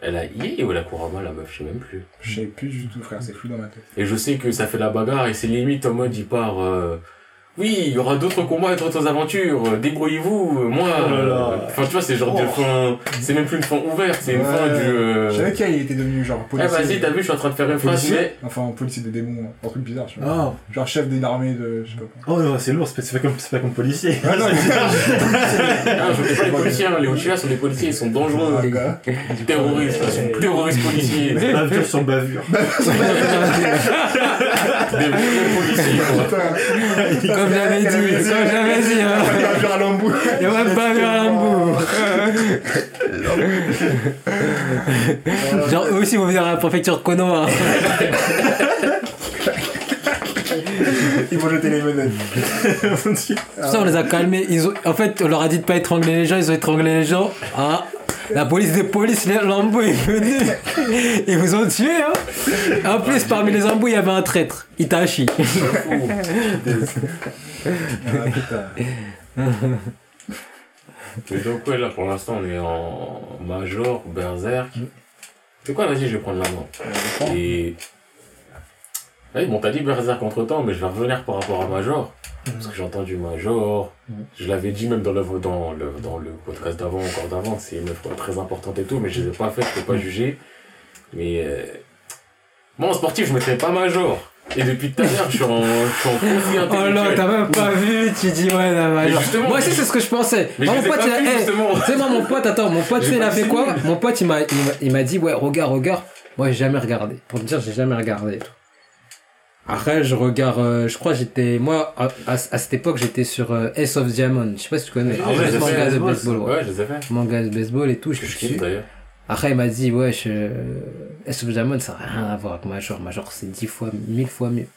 Elle a Yé ou elle a Kurama, la meuf, je sais même plus. Je sais plus du tout, frère, c'est flou dans ma tête. Et je sais que ça fait la bagarre et c'est limite en mode, il part, euh, oui, il y aura d'autres combats et d'autres aventures, euh, débrouillez-vous, euh, moi, Oh euh, enfin, tu vois, c'est genre de Oh. fin, c'est même plus une fin ouverte, c'est une Ouais. fin du, euh, Je savais qu'il était devenu genre eh, policier. vas-y, t'as vu, je suis en train de faire une phrase, policier mais, Enfin, policier des démons, un truc bizarre, tu vois. Oh, Genre chef d'une armée de. Je sais pas quoi. oh non, c'est lourd, c'est pas, pas comme, c'est pas comme policier. Ah non, ah, je sais pas les policiers, hein, les sont des policiers, ils sont dangereux, Un gars. terroristes, ils sont terroristes policiers, des Bavure sur bavure. Vrais policiers. Comme j'avais dit, comme j'avais dit, hein. Il l'embout. Il va pas vers un bout. Genre, eux aussi vont venir à la préfecture de Konoha. Ils vont jeter les menottes. Ça, on les a calmés. Ils ont, en fait, on leur a dit de pas étrangler les gens, ils ont étranglé les gens. Ah, la police des polices, les Lambo est venu. Ils vous ont tué, hein. En plus, parmi les embouts, il y avait un traître. Itachi. Ah. Mais donc, ouais, là, pour l'instant, on est en Major, Berserk. C'est quoi, vas-y, je vais prendre la main. Et. Ouais, bon, t'as dit Berserk entre temps, mais je vais revenir par rapport à Major. Parce que j'ai entendu Major. Je l'avais dit même dans le, dans le, dans le podcast d'avant, encore d'avant, c'est une fois très importante et tout, mais je les ai pas fait, je peux pas juger. Mais, euh, Moi, en sportif, je mettrais pas major. Et depuis tout à l'heure, je suis en, conflit Oh intellectuel. t'as même pas vu, tu dis ouais, Mais major. justement, Moi aussi, c'est ce que je pensais. Mais Moi, je mon pote, il a. justement. Tu sais, moi, mon pote, attends, mon pote, J'ai tu sais, il a fait quoi? Mon pote, il m'a, il m'a- il m'a dit, ouais, regarde, regarde. Moi, j'ai jamais regardé. Pour te dire, j'ai jamais regardé. Après, je regarde, euh, je crois, j'étais, moi, à, à- à cette époque, j'étais sur euh, Ace of Diamond. Je sais pas si tu connais. Ah ouais, manga de baseball, ouais. Ouais, je les ai fait. Manga de baseball et tout, je Que je kiffe d'ailleurs. Après, il m'a dit, ouais, je, Ace of Diamond, ça n'a rien à voir avec Major. Major, c'est dix fois, mille fois mieux.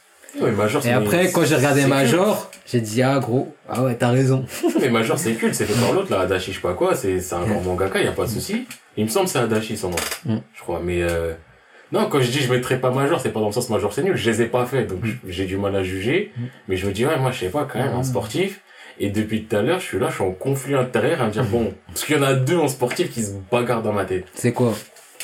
Ouais, Major, Et après, quand j'ai regardé. Major, j'ai dit, ah, gros, ah ouais, t'as raison. Mais Major, c'est culte, c'est fait par l'autre, là, Adachi, je sais pas quoi, c'est, c'est un grand mangaka, y a pas de souci. Il me semble que c'est Adachi, son nom. Mm. Je crois, mais, euh, non, quand je dis je mettrais pas Major, c'est pas dans le sens Major, c'est nul, je les ai pas fait, donc j'ai du mal à juger. Mais je me dis, ouais, moi, je sais pas, quand même, un sportif. Et depuis tout à l'heure, je suis là, je suis en conflit intérieur à me dire, bon, parce qu'il y en a deux en sportif qui se bagarrent dans ma tête. C'est quoi?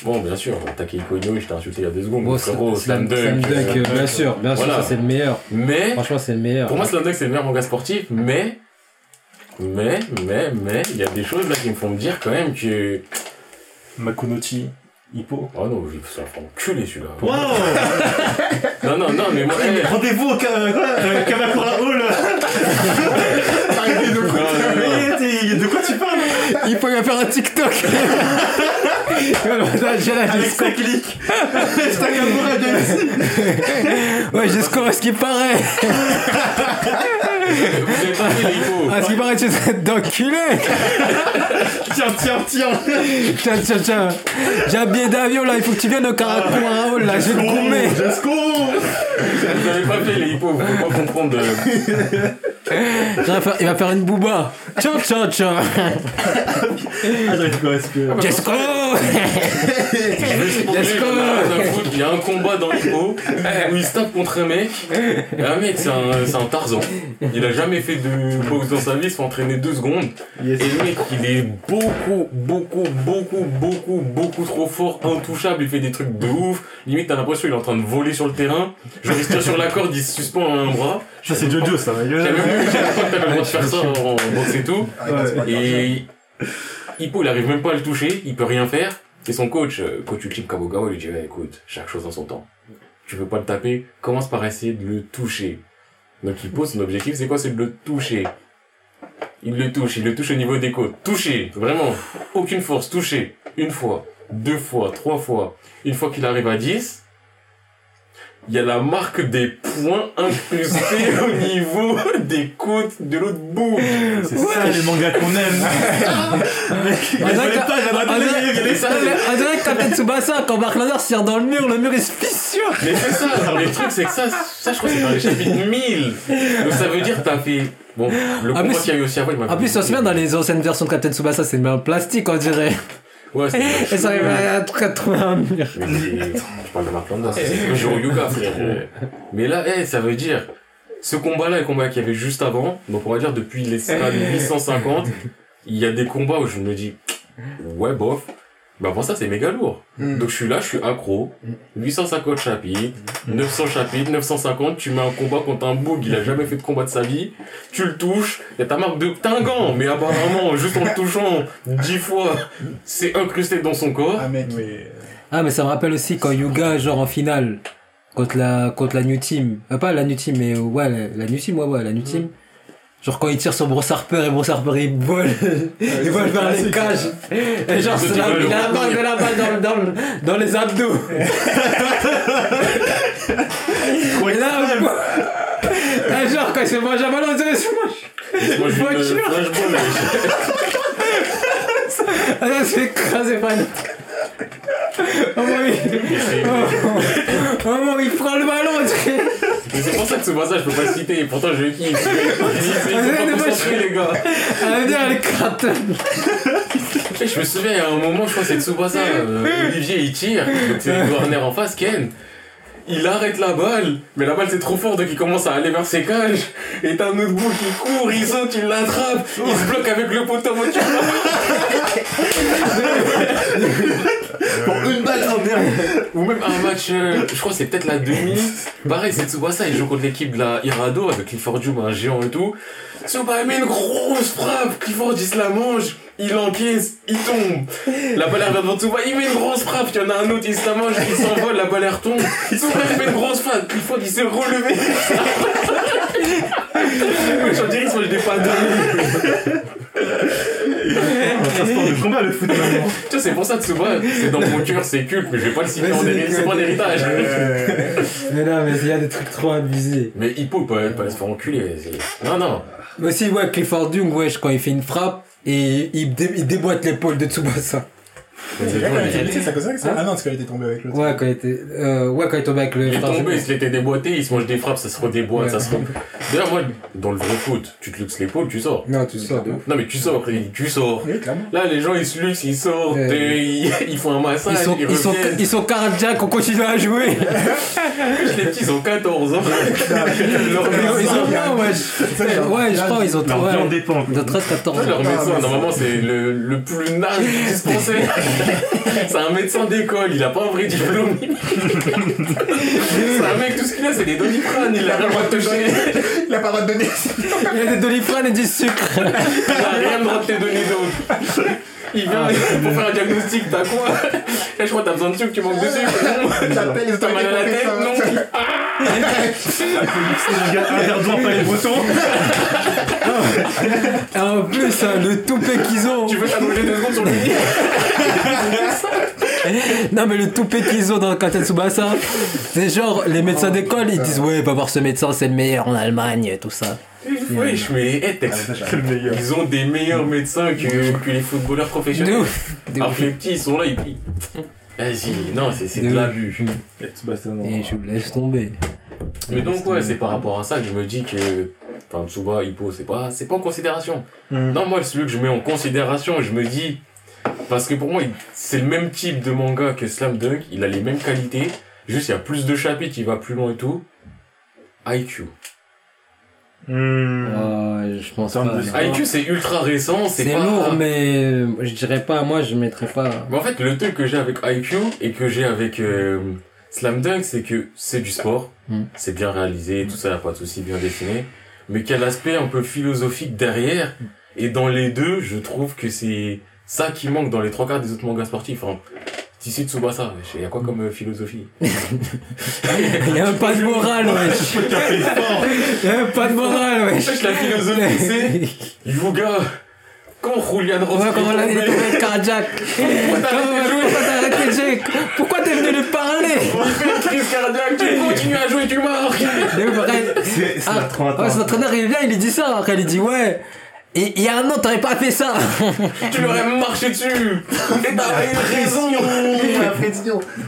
Bon, bien sûr, Takehiko Inoue, je t'ai insulté il y a deux secondes, Bon, frérot, Slam Dunk. Euh, bien sûr, bien sûr, Voilà. ça c'est le meilleur. Mais, Franchement, c'est le meilleur. Pour moi, Slam Dunk, c'est le meilleur manga sportif, mais, mais, mais, mais, il y a des choses là qui me font me dire quand même que, Makunochi, Hippo. oh non, je ça fait enculer celui-là. Wow Non, non, non, mais moi, eh, Rendez-vous au Ka- quoi, euh, Kamakura Hall Arrêtez de t'es- De quoi tu parles Il faut y faire un TikTok. J'ai la Avec sa clique C'est un Kamura de Ouais, j'ai score à ce qui paraît. Vous avez pas fait les hippos. À ce qui paraît, tu es d'enculé. Tiens, tiens, tiens Tiens, tiens, tiens. J'ai un billet d'avion là, il faut que tu viennes au Karakura Hall là, j'ai le gourmet. Jesco Vous avez pas fait les hippos, vous pouvez pas comprendre. Il va faire- Il va faire une booba. Tiens, tiens, tiens. Ah, à foutre. Il y a un combat dans l'hippo où il se tape contre un mec. Et un mec, c'est un, c'est un Tarzan. Il a jamais fait de boxe dans sa vie, il se fait entraîner deux secondes. Yes. Et le mec, il est beaucoup, beaucoup, beaucoup, beaucoup, beaucoup trop fort, intouchable, il fait des trucs de ouf. Limite, t'as l'impression qu'il est en train de voler sur le terrain. Genre, il se tire sur la corde, il se suspend à un bras. Ça, c'est Jojo, ça. J'avais pas que t'avais le droit de faire ça en, boxe et tout. Grave. Et Hippo, il arrive même pas à le toucher, il peut rien faire. Et son coach, euh, coach Ultime Kabugawa, lui dit, ouais, écoute, chaque chose en son temps. Tu veux pas le taper, commence par essayer de le toucher. Donc Hippo, son objectif, c'est quoi? C'est de le toucher. Il le touche, il le touche au niveau des côtes. Toucher, vraiment. Aucune force, toucher. Une fois, deux fois, trois fois. Une fois qu'il arrive à 10, il y a la marque des points incrustés au niveau des côtes de l'autre bout. C'est ça les mangas qu'on aime. Mec, il On dirait que- a on dirait- est. On Captain Tsubasa, quand Mark se tire dans le mur, le mur il se fissure. Mais c'est ça, les trucs, c'est que ça, ça, je crois que c'est dans les chapitres 1000. Donc ça veut dire que t'as fait, bon, le En combat qu'il y a eu aussi avant, il m'a En plus, ça se met dans les anciennes versions de Captain Tsubasa, c'est le en plastique, on dirait. Ouais, c'est Et ça arrive à à trouver un mur. Mais c'est- je parle de Mark Landau, c'est le jeu au yoga, frère. Mais là, eh, ça veut dire, ce combat-là, et le combat qu'il y avait juste avant, donc on va dire depuis les stades 850, il y a des combats où je me dis, ouais, bof. Mais avant ça, c'est méga lourd. Mm. Donc je suis là, je suis accro. 850 chapitres, 900 chapitres, 950, tu mets un combat contre un boug, il a jamais fait de combat de sa vie, tu le touches, y a ta marque de t'as un gant, mais apparemment, juste en le touchant 10 fois, c'est incrusté dans son corps. Ah, mec. Mais. Ah, mais ça me rappelle aussi quand Yuga, genre en finale, contre la, contre la New Team. Euh, pas la New Team, mais euh, ouais, la, la New Team, ouais, ouais, la New Team. Genre quand il tire sur Bruce Harper et Bruce Harper il vole, il vole vers les cages. Et genre c'est la, il a la balle de la balle dans, le- dans, le- dans les abdos. Et là, et genre quand il se mange à ballon, on dirait moche. Moi, je Voiture. là, c'est écrasé par une... Oh mon il... Oh, mon, il prend le ballon. Mais c'est pour ça que Tsubasa, je peux pas le citer, et pourtant je kiffe. Il faut pas concentrer, les gars. Elle dire, elle gratte. Je me souviens, il y a un moment, je crois que c'est Tsubasa, euh, Olivier, il tire, c'est Warner en face, Ken. Il arrête la balle, mais la balle c'est trop fort donc il commence à aller vers ses cages. Et t'as un autre bout qui court, il saute, il l'attrape, il se bloque avec le poteau, tu. Pour une balle. Ou même un match, euh, je crois que c'est peut-être la demi. Pareil, c'est Tsubasa, il joue contre l'équipe de la Irado avec Clifford Jum, un géant et tout. Tsubasa met une grosse frappe, Clifford il se la mange, il encaisse, il tombe. La balle revient devant Tsubasa, il met une grosse frappe, il y en a un autre, il se la mange, il s'envole, la balle retombe. Tsubasa met une grosse frappe, Clifford il s'est relevé. J'en dirais, se des pas C'est un sport de combat le foot maintenant. Tu vois, c'est pour ça Tsubasa, c'est dans mon cœur, c'est culte, mais je vais pas le citer en c'est héritage, c'est pas un héritage. Mais non, mais il y a des trucs trop abusés. Mais Hippo il peut pas se faire enculer. c'est- Non, non. Mais aussi, ouais, Clifford Dung, wesh, quand il fait une frappe, et il, dé- il déboîte l'épaule de Tsubasa. C'est vrai, quand il était blessé, c'est à cause de ça que c'est- Ah non, c'est quand il était tombé avec l'autre. Ouais, quand il était, euh, ouais, quand il tombait avec le Il est tombé, il se l'était déboîté, il se mange des frappes, ça se redéboîte, Ouais. ça se re... D'ailleurs, moi, dans le vrai foot, tu te luxes l'épaule, tu sors. Non, tu sors. Non, mais tu sors, après, tu sors. Oui, clairement. Là, les gens, ils se luxent, ils sortent, ils, ils font un massage, Ils sont, ils, ils sont, ils sont cardiaques, on continue à jouer. Les petits, ils ont 14 ans. Leur Ils, ont bien, Ouais, je pense, ils ont, Leur viande ouais, dépend. de 13, 14 leur médecin, normalement, c'est le, le plus naze du dispensaire. c'est un médecin d'école, il a pas un vrai diplôme. c'est un mec, tout ce qu'il a, c'est des doliprane, il a rien le droit de toucher. Il a pas le droit de donner. Il a des doliprane et du sucre. Il a rien le droit de te donner d'autre. Il vient pour faire un diagnostic, t'as quoi Je crois que t'as besoin de sucre, tu manques de sucre. Non. T'appelles, T'as mal à la tête ça, Non. Un gars- un verre d'eau, pas les boutons. Et en plus, hein, le toupet qu'ils ont. Tu veux t'allonger deux secondes sur le lit Non, mais le toupet qu'ils ont dans Kata Tsubasa, c'est genre, les médecins d'école, ils disent, ouais, va voir ce médecin, c'est le meilleur en Allemagne, tout ça. Wesh, mais eh, C'est le meilleur. ils ont des meilleurs médecins que, que les footballeurs professionnels. Alors que les petits, ils sont là, ils. Vas-y, non, c'est De l'abus. Tsubasa, non. Et je vous laisse tomber. Mais donc, ouais, c'est par rapport à ça que je me dis que. Enfin, Tsuba, Hippo, c'est pas, c'est pas en considération. Hmm. Non, moi, celui que je mets en considération, je me dis. Parce que pour moi, c'est le même type de manga que Slam Dunk, il a les mêmes qualités, juste il y a plus de chapitres, il va plus loin et tout. IQ. Hmm. Ouais, je pense En pas. IQ, c'est ultra récent, c'est C'est pas. lourd, mais euh, je dirais pas, moi, je mettrais pas. Mais en fait, le truc que j'ai avec IQ et que j'ai avec euh, Slam Dunk, c'est que c'est du sport, Mm. c'est bien réalisé, tout ça, y a pas de souci, bien dessiné, mais qu'il y a l'aspect un peu philosophique derrière. Et dans les deux, je trouve que c'est ça qui manque dans les trois quarts des autres mangas sportifs. Enfin, Tissu Tsubasa, il y a quoi comme euh, philosophie Il y a même pas de morale, wesh. Il y a même pas de morale, En wesh. fait, la philosophie, c'est Yuga. Quand Julian Ross Ouais, comment la tombé, tombé cardiaque. Pourquoi t'as arrêté de jouer Pourquoi t'es venu lui parler il fait une crise cardiaque, tu continues à jouer, tu marques C'est c'est Ah, ouais, intense. son entraîneur il vient, il dit ça. Après, il dit ouais. Et il y a un an, t'aurais pas fait ça. Tu leur aurais marché dessus Et t'aurais eu raison La.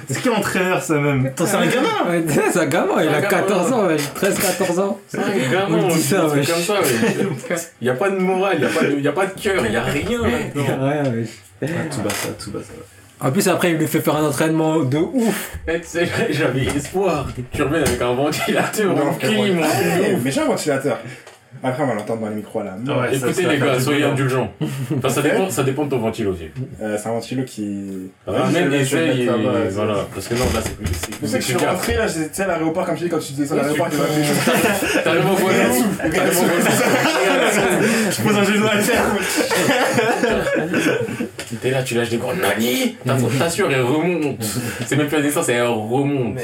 C'est quel entraîneur ça même C'est un gamin Ouais, C'est un gamin, il a gamin. 14 ans, ouais, 13-14 ans. C'est un gamin, On dit ça, comme ça, mais y a pas de morale, y a pas de, y a de cœur, y a rien. Ouais, ouais. Tsubasa, Tsubasa. En plus, après, il lui fait faire un entraînement de ouf. Et tu sais, j'avais espoir. Tu reviens avec un ventilateur, Non, on clim, frérot. on Eh, Mais j'ai un ventilateur. Après, on va l'entendre dans les micros là. Ah ouais. Écoutez ça, les gars, soyez bien. indulgents. Enfin, ça dépend, ça dépend de ton ventilo aussi. Euh, c'est un ventilo qui. Ramène, je vais essaye, mettre et voilà. Parce que non, là, c'est plus, Tu sais que je suis rentré là, j'étais à l'aéroport, comme je dis, quand tu descends à Ouais, l'aéroport, tu- vas faire des choses. T'as le mot voilà. T'as le mot voilà. Je pose un genou à terre. T'es là, tu lâches des grands nani. T'assures, elle remonte. C'est même plus un dessin, c'est elle remonte.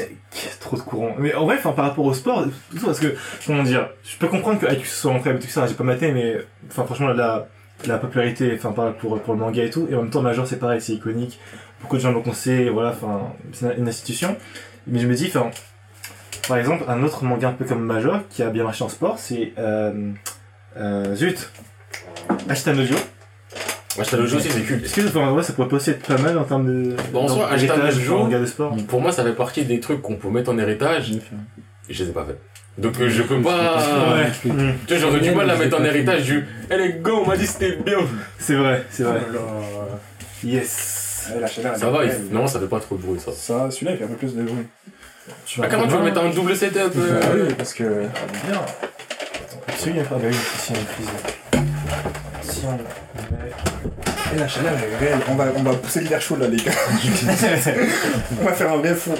Trop de courant. Mais en vrai, par rapport au sport, tout parce que, comment dire, je peux comprendre que IQ soit rentré avec tout ça, j'ai pas maté, mais, enfin, franchement, la, la popularité, enfin, pour, pour le manga et tout, et en même temps, Major, c'est pareil, c'est iconique, beaucoup de gens l'ont conseillé, voilà, enfin, c'est une institution. Mais je me dis, enfin, par exemple, un autre manga un peu comme Major, qui a bien marché en sport, c'est, euh, euh, zut, Ashita no Le jeu aussi, c'est culte. Est-ce que, enfin, ouais, ça pourrait pas aussi être pas mal en termes de, Bon, en soi, un manga de sport? Pour moi, ça fait partie des trucs qu'on peut mettre en héritage. Je les ai pas fait. Donc, euh, je peux pas. Ouais. Mm. Tu vois, j'aurais du mal à mettre en héritage du. Eh les gars, on m'a dit c'était bien. C'est vrai, c'est vrai. Oh là là. Yes. Ouais, la chaleur, elle Ça va, il... non, ça fait pas trop de bruit ça. Ça, celui-là, il fait un peu plus de bruit. Ah, comment tu veux mettre un double setup euh, Ah oui, parce que. Bien. Si, il y a pas. Bah oui, si on met. Et la chaleur est réelle. On va, on va pousser l'hiver chaud là, les gars. on va faire un vrai four.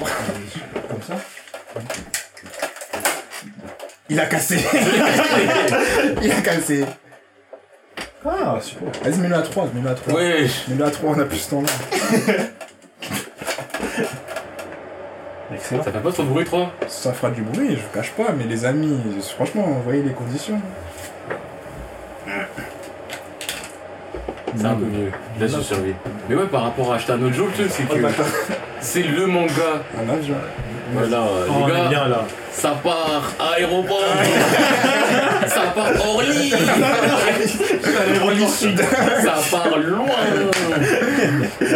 Comme ça. Il a cassé. Il a cassé. Ah, super. Vas-y, mets-le à 3, mets-le à 3. Ouais. Mets-le à 3, on a plus ce temps là. Excellent. Ça fait pas trop de bruit, 3 Ça fera du bruit, je vous cache pas, mais les amis, franchement, vous voyez les conditions. C'est un peu mieux. Là, je survis. Mais ouais, par rapport à acheter un autre jeu, le truc, c'est que c'est le manga. Un avion. Voilà, Oh, les on est gars, bien là. Ça part aéroport. ça part Orly. Orly Sud. ça part loin.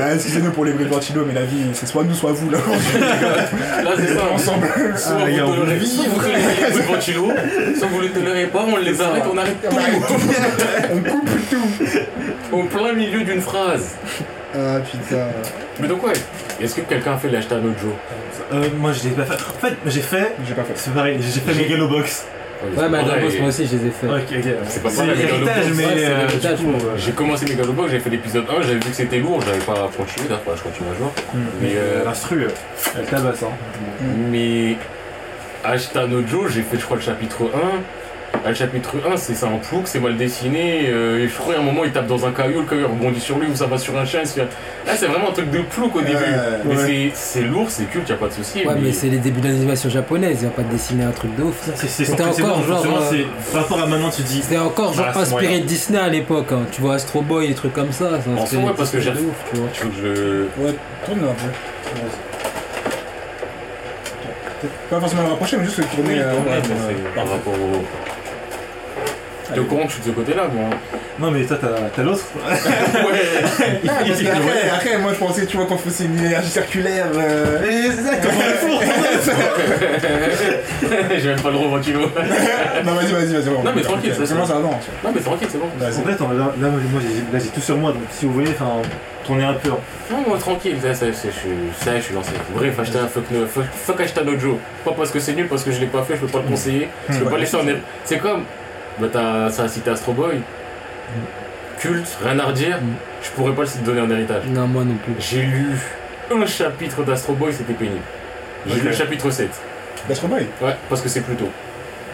Ah, Excusez-nous pour les bruits de ventilo, mais la vie, c'est soit nous, soit vous là. Là, c'est ça. Ensemble. Soit Ah, vous on tolérez, veut soit vous tolérez les bruits de ventilo, soit vous les tolérez pas, on les arrête, on arrête tout. On coupe tout. Au plein milieu d'une phrase. Ah putain. Mais donc ouais, est-ce que quelqu'un a fait l'acheter jour Euh, moi, je l'ai pas fait. En fait, j'ai fait. J'ai pas fait. C'est pareil, j'ai fait Megalobox. Ouais, mais pareil. Boss, moi aussi, je les ai fait. Ok, ok. C'est pas pareil, l'héritage, Megalobox. mais. Ouais, c'est euh, euh, J'ai commencé Megalobox, j'ai fait l'épisode 1, j'avais vu que c'était lourd, j'avais pas continué, d'accord, je continue à jouer. Mais Mais, euh, l'instru, euh, elle tabasse, hein. Mais Ashtano Joe, j'ai fait je crois le chapitre 1. Le chapitre 1, c'est ça en plouc, c'est mal dessiné. euh, et je crois à un moment il tape dans un caillou, le caillou rebondit sur lui ou ça va sur un chien. il se fait- Là c'est vraiment un truc de plouc au début. Ouais, mais ouais. c'est- lourd, c'est culte, y a pas de souci. Ouais, mais c'est les débuts de l'animation japonaise, il va pas te dessiner un truc de ouf. C'était encore bon, genre, euh, Par rapport à maintenant, tu dis. C'était encore genre Ah, inspiré moyen. de Disney à l'époque, hein. tu vois Astro Boy et trucs comme ça. En soi, ouais, de parce que j'ai- de ouf, tu vois. Tu veux que je le. Ouais, tourne un peu. Pas forcément le rapprocher, mais juste le tourner. Oui, euh, ouais, ouais. par rapport au. T'es au courant que je suis de ce côté-là, moi. Non, mais toi, t'as t'as l'autre. ouais. Parce que après, après, moi je pensais, tu vois, qu'on faisait une énergie circulaire. Euh... c'est ça, comment le four J'ai même pas le droit au ventilo. non, vas-y, vas-y, vas-y. Non, mais tranquille, ça, c'est- ça avance Non, mais tranquille, c'est bon. En fait, là, là, moi, j'ai- tout sur moi, donc si vous voulez, enfin, tournez un peu. hein. Non, moi tranquille, ça, ça, ça, je, suis- ça, je suis lancé. Bref, acheter un fuck, no- fuck, fuck acheter un autre jeu. Pas parce que c'est nul, parce que je l'ai pas fait, je peux pas le conseiller. Je peux Ouais. pas laisser en erreur. C'est comme, bah t'as, ça a cité Astro Boy. Culte, rien à redire. Mm. Je pourrais pas le donner en héritage. Non, moi non plus. J'ai lu un chapitre d'Astro Boy, c'était pénible. J'ai lu le chapitre 7. L'Astro Boy? Ouais, parce que c'est plus tôt.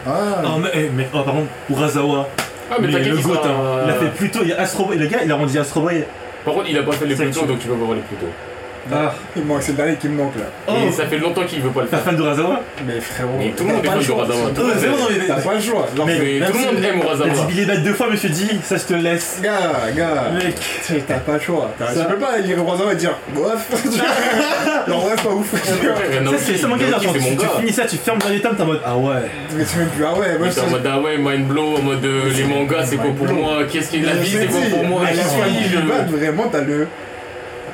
Ah, Oh, mais, eh, mais oh, par contre, Urasawa, Ah, mais, le sera- hein, il a fait plus tôt, il y a Astro Boy, le gars, il a rendu Astro Boy. Par contre, il a pas fait les C'est plus tôt, sûr. donc tu peux pas voir les plus tôt. Ah, il manque, c'est le dernier qui me manque là. oh, Et ça fait longtemps qu'il veut pas le t'es faire. fan d'Urasawa Mais frérot. Mais tout le monde est t'as fan le de. Oh, non, mais. T'as pas le choix. Mais- Mais même tout le monde aime T'as Urasawa. dit Billy Bat deux fois, monsieur dit, ça je te laisse. Gars, gars. Mec, T'as pas le choix. T'as- Ça- Tu peux pas lire Urasawa et dire bof. Genre, ouais, pas ouf. C'est ça mon gars, tu, finis ça, tu fermes dans les tomes, t'es en mode ah ouais. Mais tu m'aimes plus. Ah ouais, moi en mode ah ouais, mind blow, en mode euh, les mangas c'est quoi pour moi, qu'est-ce qui est la vie c'est quoi pour moi, vraiment, t'as le.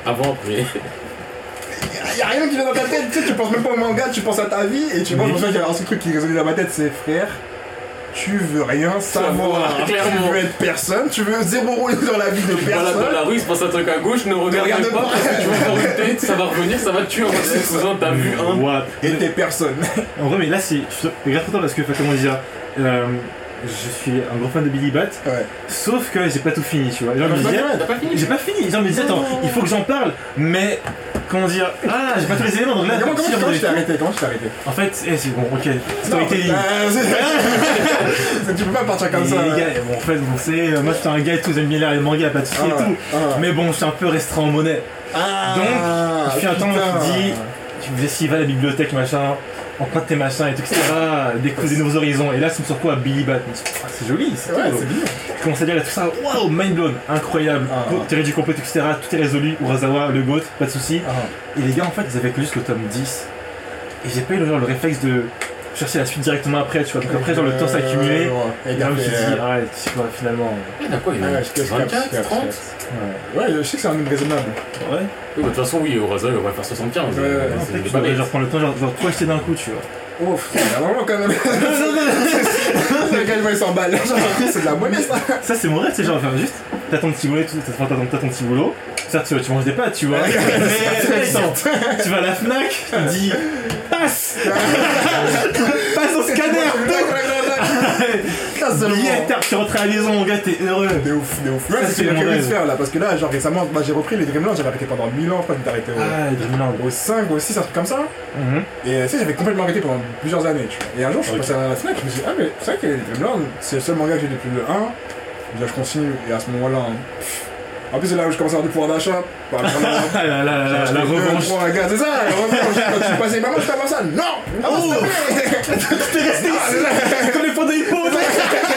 Avant, après. Y'a rien qui vient dans ta tête, tu sais, tu penses même pas au manga, tu penses à ta vie et tu penses qu'il y a un seul truc qui résonne dans ma tête, c'est frère. Tu veux rien savoir, tu veux être personne, tu veux zéro rôle dans la vie de Voilà, dans personne. la rue, il se passe un truc à gauche, ne regarde regarde pas, pas. parce que tu vas voir une tête, ça va revenir, ça va te tuer en mode cousin, t'as vu un. What? Et t'es personne. En vrai, mais là, c'est. Je grave content parce que, comment dire. euh, je suis un gros fan de Billy Bat, Ouais. sauf que j'ai pas tout fini, tu vois. Disaient, T'as pas fini j'ai pas fini, les gens me disaient, attends, il faut que j'en parle, mais. Comment dire Ah, j'ai pas tous les éléments, donc là, Comment, comment, comment je t'ai arrêté Comment je t'ai arrêté En fait, eh, c'est bon, ok. Storytelling. Non, euh, c'est- Tu peux pas partir comme Et ça. les gars, bon, en fait, vous savez, euh, moi j'étais un gars et tout, j'aime bien lire les mangas, pas de soucis Ah, et tout. ah. Mais bon, je suis un peu restreint en monnaie. Ah, Donc, je fais un temps, je dis, tu me dis, s'il va à la bibliothèque, machin, emprunte tes machins et tout, etc. Découvre des nouveaux horizons. Et là, c'est sur quoi Billy Bat. Me Ah, C'est joli, c'est Ouais, c'est bien. Je commence à lire tout ça, waouh, mind blown, incroyable. Ah. Théorie du complot, etc. Tout est résolu. Urasawa, le GOAT, pas de soucis. Ah. Et les gars, en fait, ils avaient que jusqu'au tome 10. Et j'ai pas eu le, genre, le réflexe de chercher la suite directement après, tu vois. Donc après, genre, le temps. Euh, Et Et là, je me suis dit, après, arrête, c'est quoi, finalement. Il y en a quoi Il y en Ouais, a je capte, je capte, je 24, capte, 30 je capte. Ouais, je sais que c'est un nombre raisonnable. Ouais. De toute façon, oui, Urasawa, il va faire 75. Ouais, ouais, ouais, tu genre prendre le temps, genre, tout acheter d'un coup, tu vois. Ouf, il y a vraiment quand même. Le gars, il s'emballe. Genre, C'est de la monnaie, ça. Ça, c'est mon rêve, c'est genre, faire juste, t'as ton petit boulot, et t'as ton petit boulot, certes, tu, vois, tu manges des pâtes, tu vois. Mais, tu vas à la Fnac, tu dis, passe Passe au scanner billet, t'es tu rentres à la maison, mon gars, t'es heureux. De ouf, de ouf. Ouais, c'est ce que j'ai de faire là, parce que là, genre récemment, bah, j'ai repris les Dreamland, j'avais arrêté pendant 1000 ans, je crois que arrêté au, Ah, au 5, au 6, un truc comme ça. Mhm. Et tu sais, j'avais complètement arrêté pendant plusieurs années, tu vois. Et un jour, je suis passé à la Fnac, je me suis dit, ah, mais c'est vrai que les Dreamland, c'est le seul manga que j'ai depuis le 1. Je dis, ah, je continue, et à ce moment-là, hein. En plus, c'est là où je commence à avoir du pouvoir d'achat. Bah, Ah la, la revanche. c'est ça, la revanche. Quand tu passais, maman, je t'avance ça. Non! Ah, Oh. te plaît. T'es resté ici Comme les points de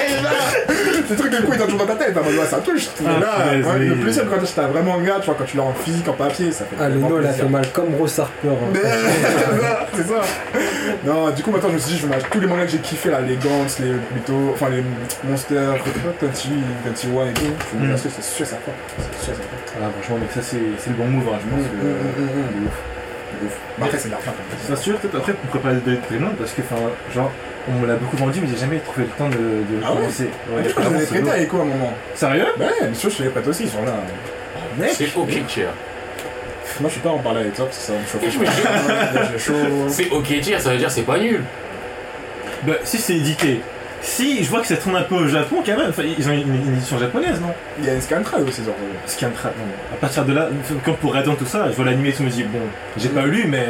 hippo Ce truc de coup, il est toujours dans ta tête. Bah, ouais, ça touche. Ah, là, punaise, ouais, oui. le plaisir quand tu vraiment un gars, tu vois, quand tu l'as en physique, en papier, ça fait Ah, le nom, il a fait mal comme Rose Harper. hein. Mais, c'est ça, ça. Non, du coup, maintenant, je me suis dit, je vais mettre tous les mangas que j'ai kiffé là, les Gantz, les plutôt, enfin les Monsters, Tanti, Tanti One et tout. Je me Mm. c'est sûr, ça fait. C'est sûr, ça fait. Ah, franchement, mec, ça c'est c'est le bon move, hein, je pense. que, mm, mm. De ouf. De ouf. Mais après, c'est de l'argent. quand même. C'est sûr, peut-être après pour préparer le Dreamland parce que, enfin, genre, on me l'a beaucoup vendu, mais j'ai jamais trouvé le temps de, de Ah ouais commencer. Ah, Je crois que je l'avais prêté à Echo à un moment. Sérieux Ouais, mais sûr, je l'avais prêté aussi, sont là. Mec C'est ok tier. Moi, je suis pas en parler avec toi parce que ça me chaud. C'est ok tier, ça veut dire c'est pas nul. Bah, si c'est édité. Si, je vois que ça tourne un peu au Japon quand même. Enfin, ils ont une, une édition japonaise, non? Il y a une Scantra aussi, genre. Ce qui est un tra- non, À partir de là, comme pour Radan, tout ça, je vois l'animé et tout, je me dis, bon, j'ai pas lu, mais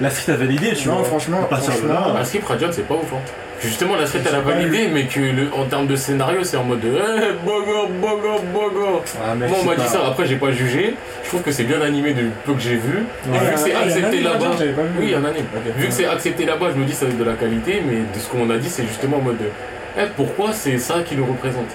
la street a validé, tu Non, vois. franchement, à partir de là. Un skip Radiant, c'est pas ouf. Hein. Justement, la suite, elle a validé, mais que le, en termes de scénario, c'est en mode de eh, bogo, bogo, bogo. Ah, mec, Moi, on m'a dit pas- ça, après, j'ai pas jugé. Je trouve que c'est bien animé du peu que j'ai vu. Et vu que c'est Ah, a un accepté anime, là-bas. Radiant, j'avais pas vu. Oui, il y a un anime. Vu que c'est accepté là-bas, je me dis ça va être de la qualité, mais de ce qu'on m'a dit, c'est justement en mode de eh, pourquoi c'est ça qui nous représente?